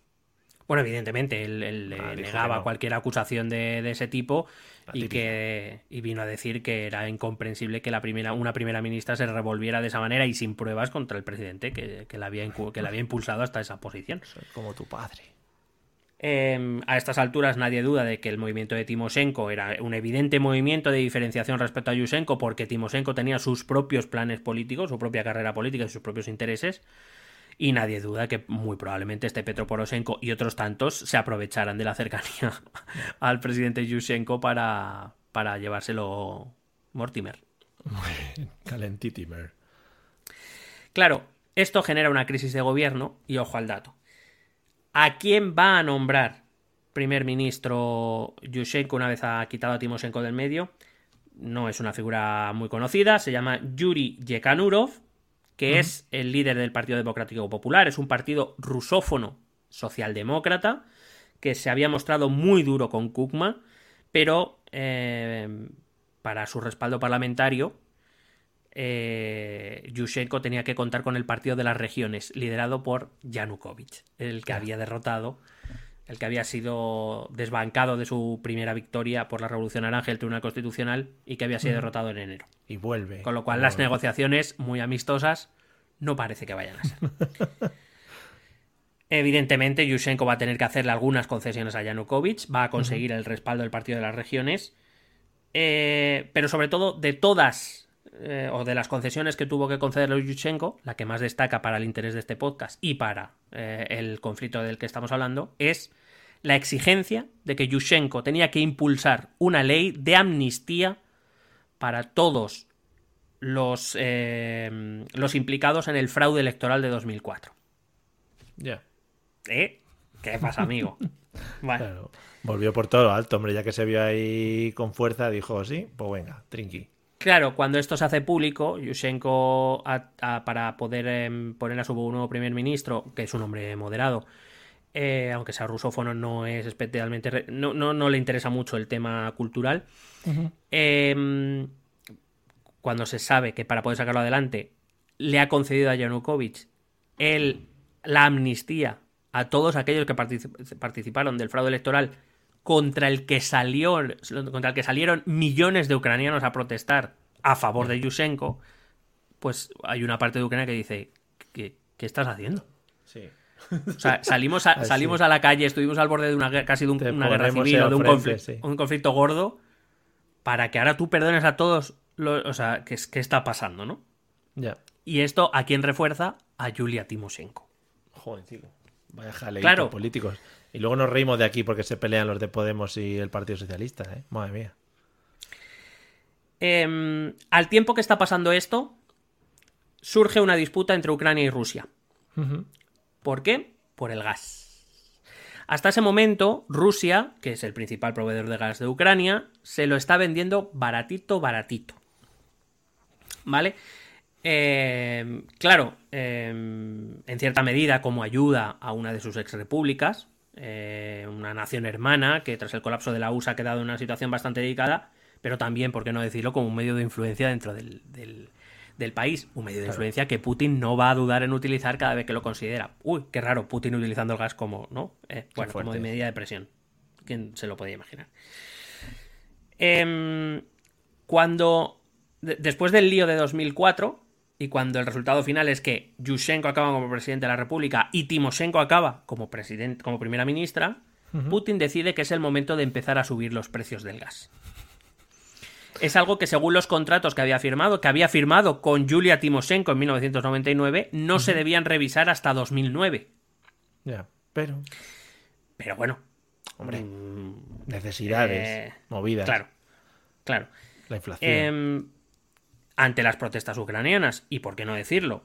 Bueno, evidentemente, él, él, eh, Ah, dijo negaba no. cualquier acusación de, de ese tipo y que y vino a decir que era incomprensible que la primera, una primera ministra se revolviera de esa manera y sin pruebas contra el presidente que, que la, había, que la había impulsado hasta esa posición. Como tu padre. Eh, a estas alturas nadie duda de que el movimiento de Timoshenko era un evidente movimiento de diferenciación respecto a Yushchenko porque Timoshenko tenía sus propios planes políticos, su propia carrera política y sus propios intereses. Y nadie duda que muy probablemente este Petro Poroshenko y otros tantos se aprovecharan de la cercanía al presidente Yushchenko para, para llevárselo Mortimer. Calentitimer. Claro, esto genera una crisis de gobierno y ojo al dato. ¿A quién va a nombrar primer ministro Yushchenko una vez ha quitado a Timoshenko del medio? No es una figura muy conocida, se llama Yuri Yekanurov, que es el líder del Partido Democrático Popular, es un partido rusófono socialdemócrata que se había mostrado muy duro con Kukma, pero eh, para su respaldo parlamentario eh, Yushchenko tenía que contar con el Partido de las Regiones, liderado por Yanukovych, el que había derrotado, el que había sido desbancado de su primera victoria por la Revolución Naranja y el Tribunal Constitucional y que había sido derrotado en enero. Y vuelve. Con lo cual las negociaciones, muy amistosas, no parece que vayan a ser. Evidentemente, Yushchenko va a tener que hacerle algunas concesiones a Yanukovych, va a conseguir el respaldo del Partido de las Regiones, eh, pero sobre todo de todas eh, o de las concesiones que tuvo que concederle Yushchenko, la que más destaca para el interés de este podcast y para eh, el conflicto del que estamos hablando, es la exigencia de que Yushchenko tenía que impulsar una ley de amnistía para todos los, eh, los implicados en el fraude electoral de 2004. Ya. ¿Eh? ¿Qué pasa, amigo? Bueno, Claro. Volvió por todo lo alto, hombre, ya que se vio ahí con fuerza, dijo, sí, pues venga, trinqui. Claro, cuando esto se hace público, Yushchenko, a- a- para poder em, poner a su nuevo primer ministro, que es un hombre moderado, eh, aunque sea rusófono, no es especialmente. No, no, no, le interesa mucho el tema cultural. Em, cuando se sabe que para poder sacarlo adelante le ha concedido a Yanukovych el, la amnistía a todos aquellos que participaron del fraude electoral contra el que salió contra el que salieron millones de ucranianos a protestar a favor de Yushchenko, pues hay una parte de Ucrania que dice ¿qué, estás haciendo? Sí. O sea, salimos a, salimos a la calle, estuvimos al borde de una casi de una guerra civil o de un, conflicto, un conflicto gordo para que ahora tú perdones a todos o sea, ¿qué, ¿qué, está pasando, no? Ya. Y esto, ¿a quién refuerza? A Yulia Timoshenko. Joder, tío. Vaya jaleito políticos. Y luego nos reímos de aquí porque se pelean los de Podemos y el Partido Socialista, ¿eh? Madre mía. Em, al tiempo que está pasando esto, surge una disputa entre Ucrania y Rusia. ¿Por qué? Por el gas. Hasta ese momento, Rusia, que es el principal proveedor de gas de Ucrania, se lo está vendiendo baratito, baratito. ¿Vale? Eh, claro, eh, en cierta medida como ayuda a una de sus ex repúblicas, eh, una nación hermana que tras el colapso de la USA ha quedado en una situación bastante delicada, pero también, por qué no decirlo, como un medio de influencia dentro del, país, un medio de influencia que Putin no va a dudar en utilizar cada vez que lo considera. Uy, qué raro, Putin utilizando el gas como, ¿no? bueno, como de medida de presión. ¿Quién se lo podía imaginar? Em, cuando, después del lío de 2004, y cuando el resultado final es que Yushchenko acaba como presidente de la República y Timoshenko acaba como, presidente, como primera ministra, Putin decide que es el momento de empezar a subir los precios del gas. Es algo que según los contratos que había firmado, que había firmado con Yulia Timoshenko en 1999, no se debían revisar hasta 2009. Ya, pero... Pero bueno. Hombre, mm, necesidades, eh, movidas. Claro, claro. La inflación. Em, ante las protestas ucranianas y, por qué no decirlo,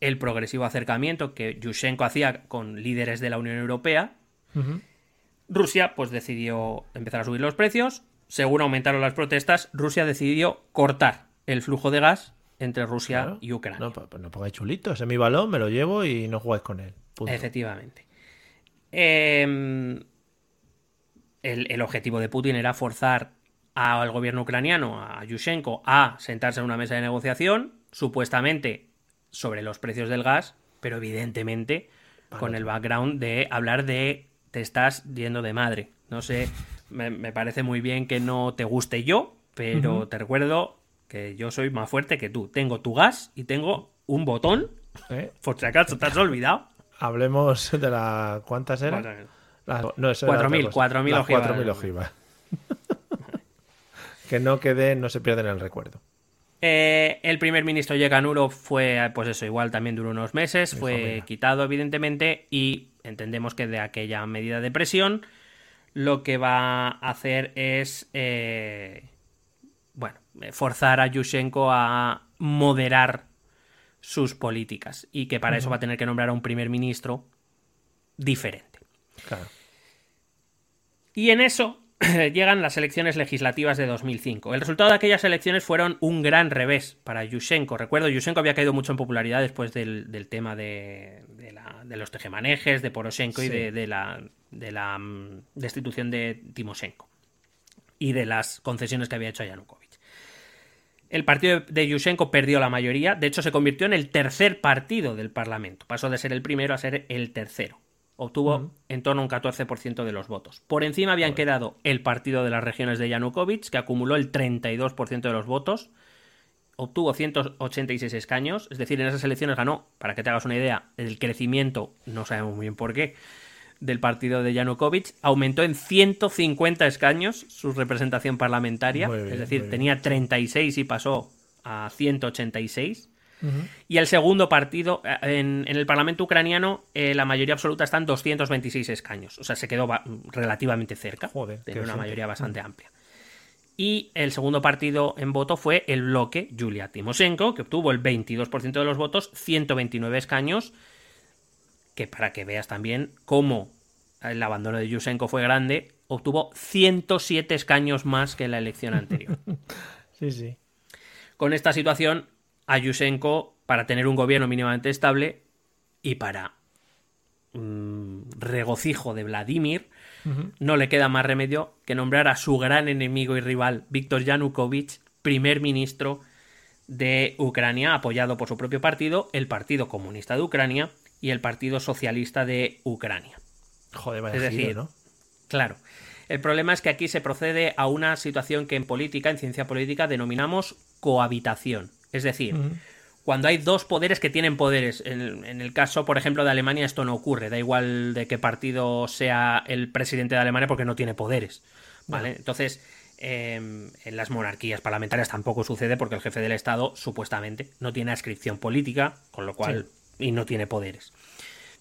el progresivo acercamiento que Yushchenko hacía con líderes de la Unión Europea, Rusia pues decidió empezar a subir los precios. Según aumentaron las protestas, Rusia decidió cortar el flujo de gas entre Rusia y Ucrania. No, pues no pongáis chulito, ese es mi balón, me lo llevo y no jugáis con él. Efectivamente. Em, el, el, objetivo de Putin era forzar al gobierno ucraniano, a Yushchenko, a sentarse en una mesa de negociación, supuestamente sobre los precios del gas, pero evidentemente con el background de hablar de te estás yendo de madre. No sé, me, parece muy bien que no te guste yo, pero te recuerdo que yo soy más fuerte que tú. Tengo tu gas y tengo un botón. ¿Eh? Por si acaso te has olvidado. Hablemos de la. ¿Cuántas eran? no, 4.000 4.000 ojivas que no quede, no se pierda en el recuerdo. Eh, el primer ministro Yeganuro fue, pues eso, igual también duró unos meses, fue quitado evidentemente y entendemos que de aquella medida de presión lo que va a hacer es, eh, bueno, forzar a Yushchenko a moderar sus políticas y que para eso va a tener que nombrar a un primer ministro diferente. Claro. Y en eso llegan las elecciones legislativas de 2005. El resultado de aquellas elecciones fueron un gran revés para Yushchenko. Recuerdo, Yushchenko había caído mucho en popularidad después del, tema de, los tejemanejes, de Poroshenko y de, la, mm, destitución de Timoshenko y de las concesiones que había hecho a Yanukovych. El partido de Yushchenko perdió la mayoría, de hecho se convirtió en el tercer partido del Parlamento, pasó de ser el primero a ser el tercero obtuvo en torno a un 14% de los votos. Por encima habían quedado el Partido de las Regiones de Yanukovych, que acumuló el 32% de los votos, obtuvo 186 escaños, es decir, en esas elecciones ganó, para que te hagas una idea, el crecimiento, no sabemos muy bien por qué, del partido de Yanukovych, aumentó en 150 escaños su representación parlamentaria, es decir, tenía 36 y pasó a 186. Y el segundo partido, eh, en, el Parlamento ucraniano, eh, la mayoría absoluta está en 226 escaños. O sea, se quedó relativamente cerca. Joder, de una mayoría bastante amplia. Y el segundo partido en voto fue el bloque Yulia Timoshenko, que obtuvo el 22% de los votos, 129 escaños. Que para que veas también cómo el abandono de Yushchenko fue grande, obtuvo 107 escaños más que en la elección anterior. sí, sí. Con esta situación, a Yushchenko para tener un gobierno mínimamente estable y para mm, regocijo de Vladimir, no le queda más remedio que nombrar a su gran enemigo y rival, Víctor Yanukovych, primer ministro de Ucrania, apoyado por su propio partido, el Partido Comunista de Ucrania y el Partido Socialista de Ucrania. Joder, vaya Es decir, giro, ¿no? Claro. El problema es que aquí se procede a una situación que en política, en ciencia política, denominamos cohabitación. Es decir, cuando hay dos poderes que tienen poderes. En, en el caso, por ejemplo, de Alemania, esto no ocurre. Da igual de qué partido sea el presidente de Alemania porque no tiene poderes. ¿Vale? Entonces, eh, en las monarquías parlamentarias tampoco sucede porque el jefe del Estado, supuestamente, no tiene ascripción política, con lo cual. y no tiene poderes.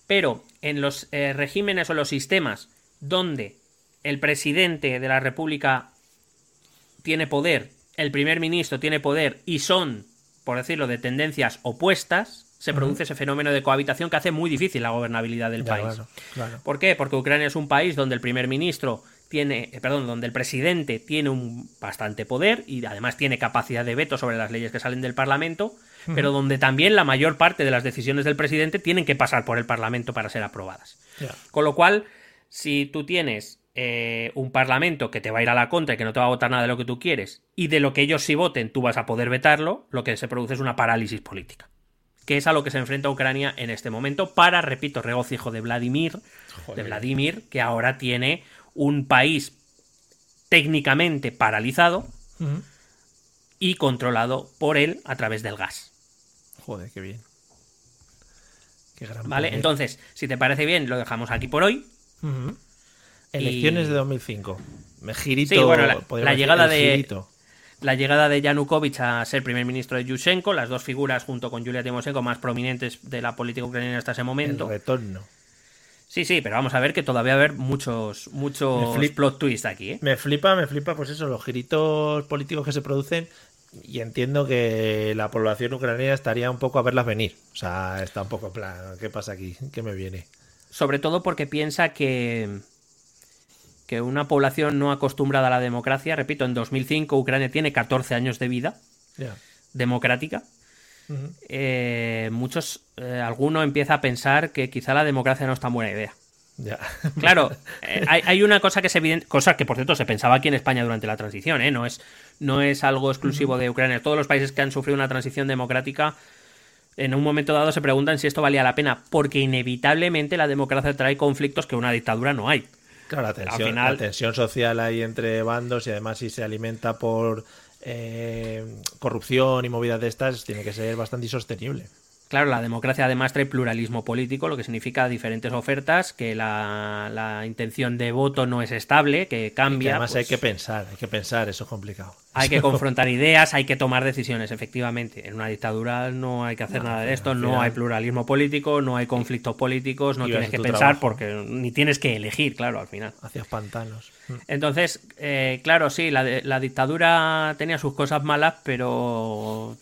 Pero en los eh, regímenes o los sistemas donde el presidente de la República tiene poder, el primer ministro tiene poder y son, por decirlo, de tendencias opuestas, se produce ese fenómeno de cohabitación que hace muy difícil la gobernabilidad del Ya, país. claro. ¿Por qué? Porque Ucrania es un país donde el primer ministro tiene, eh, perdón, donde el presidente tiene un bastante poder y además tiene capacidad de veto sobre las leyes que salen del Parlamento, pero donde también la mayor parte de las decisiones del presidente tienen que pasar por el Parlamento para ser aprobadas. Con lo cual, si tú tienes eh, un parlamento que te va a ir a la contra y que no te va a votar nada de lo que tú quieres, y de lo que ellos sí voten tú vas a poder vetarlo, lo que se produce es una parálisis política. Que es a lo que se enfrenta Ucrania en este momento para, repito, regocijo de Vladimir, de Vladimir, que ahora tiene un país técnicamente paralizado y controlado por él a través del gas. Joder, qué bien. Qué gran ¿Vale? poder. Entonces, si te parece bien, lo dejamos aquí por hoy. Elecciones Y- de 2005. Me girito. Sí, bueno, la- llegada el de-. La llegada de Yanukovych a ser primer ministro de Yushchenko, las dos figuras junto con Yulia Timoshenko más prominentes de la política ucraniana hasta ese El momento. retorno. Sí, sí, pero vamos a ver que todavía va a haber muchos, muchos flip- plot twists aquí, ¿eh? Me flipa, me flipa, pues eso, los giritos políticos que se producen. Y entiendo que la población ucraniana estaría un poco a verlas venir. O sea, está un poco en plan, ¿qué pasa aquí? ¿Qué me viene? Sobre todo porque piensa que, que una población no acostumbrada a la democracia, repito, en 2005 Ucrania tiene 14 años de vida democrática. Eh, muchos, eh, alguno empieza a pensar que quizá la democracia no es tan buena idea. Ya. Claro, eh, hay, hay una cosa que es evidente, cosa que por cierto se pensaba aquí en España durante la transición, ¿eh? no, es, no es algo exclusivo de Ucrania. Todos los países que han sufrido una transición democrática en un momento dado se preguntan si esto valía la pena, porque inevitablemente la democracia trae conflictos que una dictadura no hay. Claro, la tensión, final- la tensión social ahí entre bandos y además si se alimenta por eh, corrupción y movidas de estas, tiene que ser bastante insostenible. Claro, la democracia además trae pluralismo político, lo que significa diferentes ofertas, que la, la intención de voto no es estable, que Y que cambia. además pues, hay que pensar, hay que pensar, eso es complicado. Hay que confrontar ideas, hay que tomar decisiones, efectivamente. En una dictadura no hay que hacer nada de esto, no final- hay pluralismo político, no hay conflictos políticos, no Y tienes que pensar trabajo. porque ni tienes que elegir, claro, al final. Hacia pantanos. Mm. Entonces, eh, claro, sí, la, la dictadura tenía sus cosas malas, pero,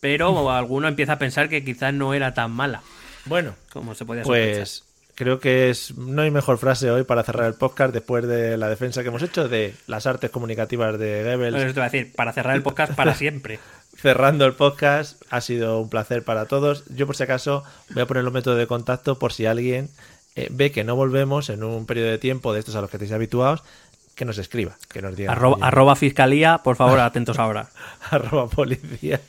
pero alguno empieza a pensar que quizás no era tan mala Bueno, como se podía sospechar. pues creo que es no hay mejor frase hoy para cerrar el podcast después de la defensa que hemos hecho de las artes comunicativas de Goebbels. Bueno, eso te iba a decir, para cerrar el podcast para siempre. cerrando el podcast. Ha sido un placer para todos. Yo, por si acaso, voy a poner los métodos de contacto por si alguien eh, ve que no volvemos en un periodo de tiempo de estos a los que estáis habituados, que nos escriba, que nos diga. Arroba, fiscalía, por favor, atentos ahora. arroba policía,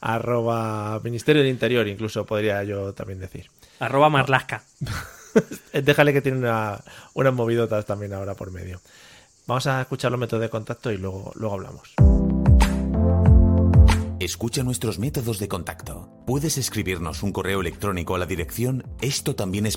arroba ministerio del interior, incluso podría yo también decir. Arroba marlasca. Déjale que tiene una, unas movidotas también ahora por medio. Vamos a escuchar los métodos de contacto y luego, luego hablamos. Escucha nuestros métodos de contacto. Puedes escribirnos un correo electrónico a la dirección esto también es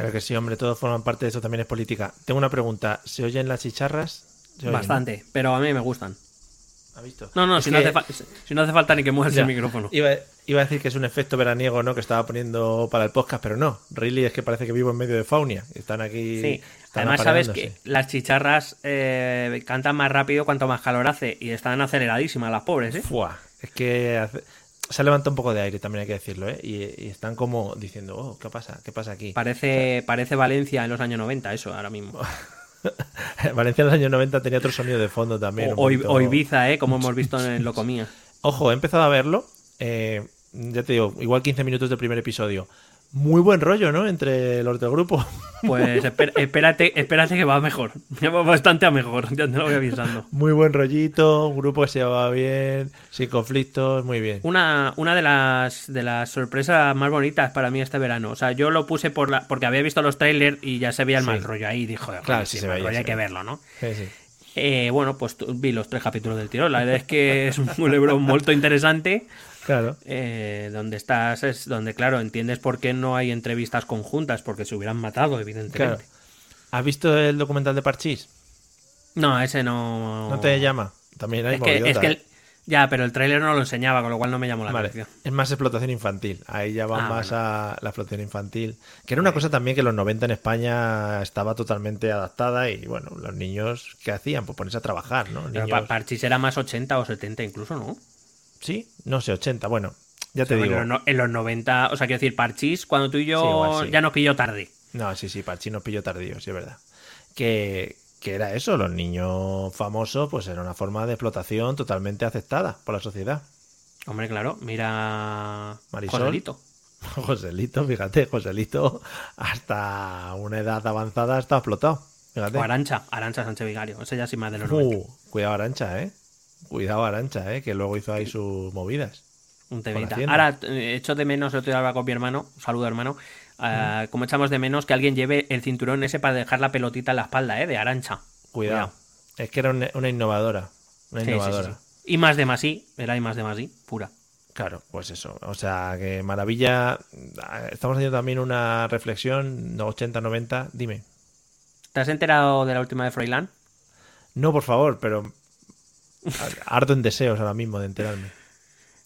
Claro que sí, hombre, todos forman parte de eso, también es política. Tengo una pregunta. ¿Se oyen las chicharras? Bastante, pero a mí me gustan. ¿Ha visto? No, no, si, no que- hace fa- si no hace falta ni que muevas Ya. el micrófono. Iba, iba a decir que es un efecto veraniego, ¿no? Que estaba poniendo para el podcast, pero no. Really es que parece que vivo en medio de Faunia. Están aquí. Sí, están además sabes que las chicharras eh, cantan más rápido cuanto más calor hace y están aceleradísimas las pobres, ¿eh? Fua, es que hace- se levanta un poco de aire, también hay que decirlo, ¿eh? Y, y están como diciendo, oh, ¿qué pasa? ¿Qué pasa aquí? Parece, parece Valencia en los años 90, eso, ahora mismo. Valencia en los años 90 tenía otro sonido de fondo también. O, poquito- Ibiza, ¿eh? Como hemos visto en Lo Comía. Ojo, he empezado a verlo. eh, ya te digo, igual 15 minutos del primer episodio. Muy buen rollo, ¿no? Entre los del grupo. Pues espé- espérate, espérate que va mejor. Va bastante a mejor, ya te lo voy avisando. Muy buen rollito, un grupo que se llevaba bien, sin conflictos, muy bien. Una, una de las de las sorpresas más bonitas para mí este verano. O sea, yo lo puse por la, porque había visto los trailers y ya se veía el Sí. mal rollo ahí. Dijo, Claro, sí sí, se veía, rollo, se hay que verlo, ¿no? Sí, sí. Eh, bueno, pues vi los tres capítulos del tirón. La verdad es que es un libro muy interesante. Claro. eh, donde estás, es donde, claro, entiendes por qué no hay entrevistas conjuntas, porque se hubieran matado, evidentemente. Claro. ¿Has visto el documental de Parchís? No, ese no. ¿No te llama? También hay Es que, es que el- ¿eh? Ya, pero el tráiler no lo enseñaba, con lo cual no me llamó la Vale, atención. es más explotación infantil. Ahí ya va Ah, más bueno. a la explotación infantil. Que era una cosa también que en los 90 en España estaba totalmente adaptada y bueno, los niños, ¿qué hacían? Pues ponerse a trabajar, ¿no? Pero Niños- Pa- Parchís era más 80 o 70 incluso, ¿no? Sí, no sé, 80. Bueno, ya te digo. en, los, no- en los 90, o sea, quiero decir, Parchís, cuando tú y yo Sí, igual sí. ya nos pilló tarde. No, sí, sí, Parchís nos pilló tardío, sí, es verdad. Que, que era eso, los niños famosos, pues era una forma de explotación totalmente aceptada por la sociedad. Hombre, claro, mira. Marisol. Joselito. Joselito, fíjate, Joselito, hasta una edad avanzada está explotado. Fíjate. O Arancha, Arancha Sánchez Vigario. Ese ya sí más de los 90. Uh, cuidado Arancha, eh. Cuidado Arancha, eh, que luego hizo ahí sus movidas. Un temita. Ahora, eh, echo de menos, el otro día hablaba con mi hermano, saludo hermano, eh, como echamos de menos que alguien lleve el cinturón ese para dejar la pelotita en la espalda, ¿eh? De Arancha. Cuidado. Es que era una, una innovadora. Una Sí, sí, sí, innovadora. sí. Y más de más I, era y más de más I, pura. Claro, pues eso. O sea, que maravilla. Estamos haciendo también una reflexión, no, 80-90. Dime. ¿Te has enterado de la última de Froilán? No, por favor, pero ardo en deseos ahora mismo de enterarme.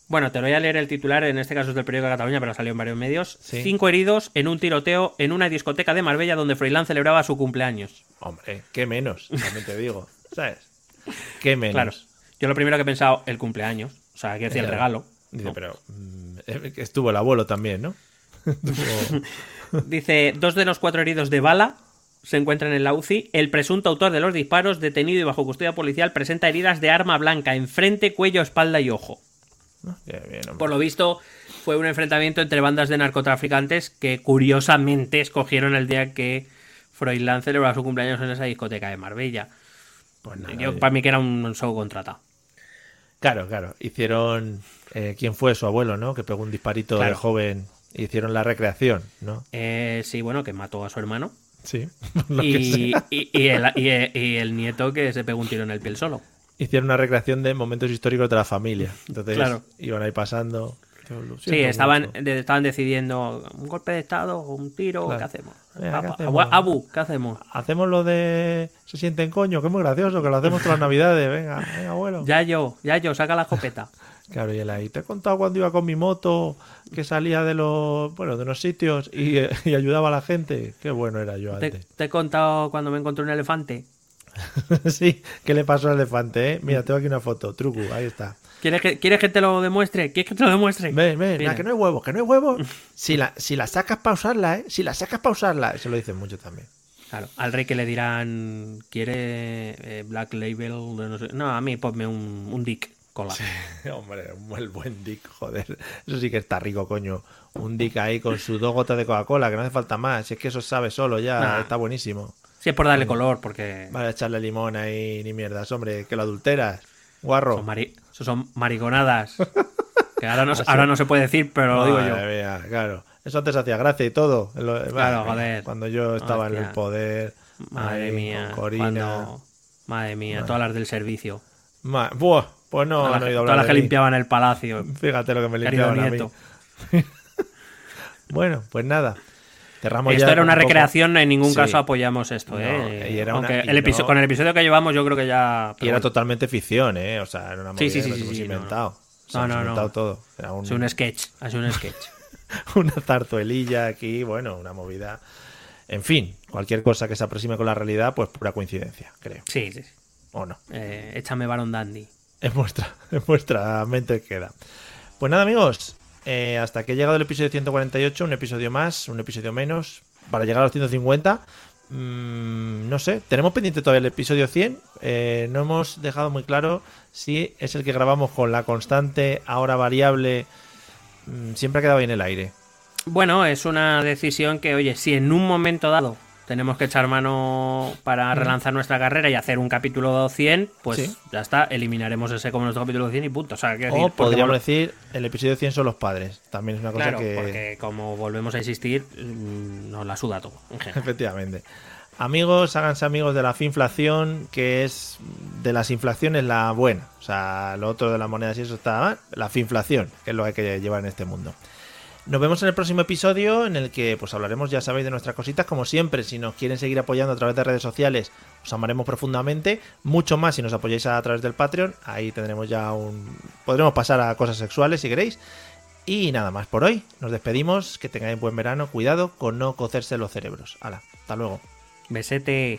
Bueno, te lo voy a leer el titular, en este caso es del periódico de Cataluña, pero salió en varios medios. Sí. Cinco heridos en un tiroteo en una discoteca de Marbella donde Froilán celebraba su cumpleaños. Hombre, qué menos, también te digo. ¿Sabes? Qué menos. Claro. Yo lo primero que he pensado, el cumpleaños. O sea, que decía el regalo. Dice, ¿no? pero mm, estuvo el abuelo también, ¿no? Dice, dos de los cuatro heridos de bala se encuentran en la UCI. El presunto autor de los disparos, detenido y bajo custodia policial, presenta heridas de arma blanca en frente, cuello, espalda y ojo. Qué bien, hombre. Por lo visto, fue un enfrentamiento entre bandas de narcotraficantes que curiosamente escogieron el día que Froilán celebraba su cumpleaños en esa discoteca de Marbella. Pues nada, Yo, para mí que era un show contratado. Claro, claro. Hicieron. eh, ¿Quién fue su abuelo, no? Que pegó un disparito Claro. joven. Hicieron la recreación, ¿no? Eh, sí, bueno, que mató a su hermano. Sí. Y, y- y el, y- el nieto que se pegó un tiro en el piel solo. Hicieron una recreación de momentos históricos de la familia. Entonces Claro. iban ahí pasando. Sí, estaban, de- estaban decidiendo un golpe de estado, un tiro, Claro. ¿qué hacemos? Abu, ¿qué hacemos? Hacemos lo de. Se sienten coño, que es muy gracioso, que lo hacemos todas las navidades. Venga, venga, abuelo. Ya yo, ya yo, saca la escopeta. Claro, y él ahí. Te he contado cuando iba con mi moto, que salía de los. Bueno, de unos sitios y, y ayudaba a la gente. Qué bueno era yo Te, antes. te he contado cuando me encontré un elefante. sí, ¿qué le pasó al elefante, eh? Mira, tengo aquí una foto. Truco, ahí está. ¿Quieres que, ¿Quieres que te lo demuestre? ¿Quieres que te lo demuestre? Ven, ven, Mira. que no hay huevos, que no hay huevos. Si la, si la sacas para usarla, ¿eh? Si la sacas para usarla. Eso lo dicen mucho también. Claro, al rey que le dirán, ¿quiere eh, Black Label? No, sé? no, a mí ponme un, un dick cola. Hombre, el buen Dick, joder. Eso sí que está rico, coño. Un Dick ahí con sus dos gotas de Coca-Cola, que no hace falta más. Si es que eso sabe solo ya, Nah. está buenísimo. Sí, es por darle color, porque Vale, echarle limón ahí, ni mierdas, hombre, que lo adulteras. Guarro. son, mari- eso son mariconadas. Que ahora no, se- Ah, sí. ahora no se puede decir, pero lo digo yo. Mía, claro. Eso antes hacía gracia y todo. Lo- Claro, joder. Cuando yo estaba en el poder. Madre ahí, mía. con Corina. cuando- Madre mía, todas las del servicio. Ma- Buah, pues no, no las, he oído todas hablar las que mí. limpiaban el palacio. Fíjate lo que me limpiaban a mí. Bueno, pues nada. Cerramos esto ya era un una poco- recreación, en ningún Sí. caso apoyamos esto. No, ¿eh? y era una- y el no- Con el episodio que llevamos, yo creo que ya. Y era bueno. totalmente ficción, ¿eh? O sea, era una movida Sí, sí, sí, sí, no, no. inventado. No, no, no. inventado todo. Era un- sido un sketch. Sido un sketch. una zarzuelilla aquí, bueno, una movida. En fin, cualquier cosa que se aproxime con la realidad, pues pura coincidencia, creo. Sí, sí. sí. ¿O no? Eh, échame Baron Dandy. En vuestra, en vuestra mente queda. Pues nada, amigos. eh, hasta que ha llegado el episodio 148, un episodio más, un episodio menos, para llegar a los 150. mm, no sé, tenemos pendiente todavía el episodio 100. eh, no hemos dejado muy claro si es el que grabamos con la constante, ahora variable. mm, siempre ha quedado ahí en el aire. Bueno, es una decisión que, oye, si en un momento dado tenemos que echar mano para relanzar nuestra carrera y hacer un capítulo 100, pues Sí. ya está, eliminaremos ese como nuestro capítulo 100 y punto. O sea, podríamos decir, el episodio 100 son los padres. También es una cosa Claro, que... porque como volvemos a insistir, mm, nos la suda todo, en general. Efectivamente. Amigos, háganse amigos de la finflación, que es de las inflaciones la buena. O sea, lo otro de las monedas y eso está mal. La finflación, que es lo que hay que llevar en este mundo. Nos vemos en el próximo episodio en el que pues hablaremos, ya sabéis, de nuestras cositas. Como siempre, si nos quieren seguir apoyando a través de redes sociales, os amaremos profundamente. Mucho más si nos apoyáis a través del Patreon. Ahí tendremos ya un... Podremos pasar a cosas sexuales si queréis. Y nada más por hoy. Nos despedimos. Que tengáis buen verano. Cuidado con no cocerse los cerebros. Hala, hasta luego. Besete.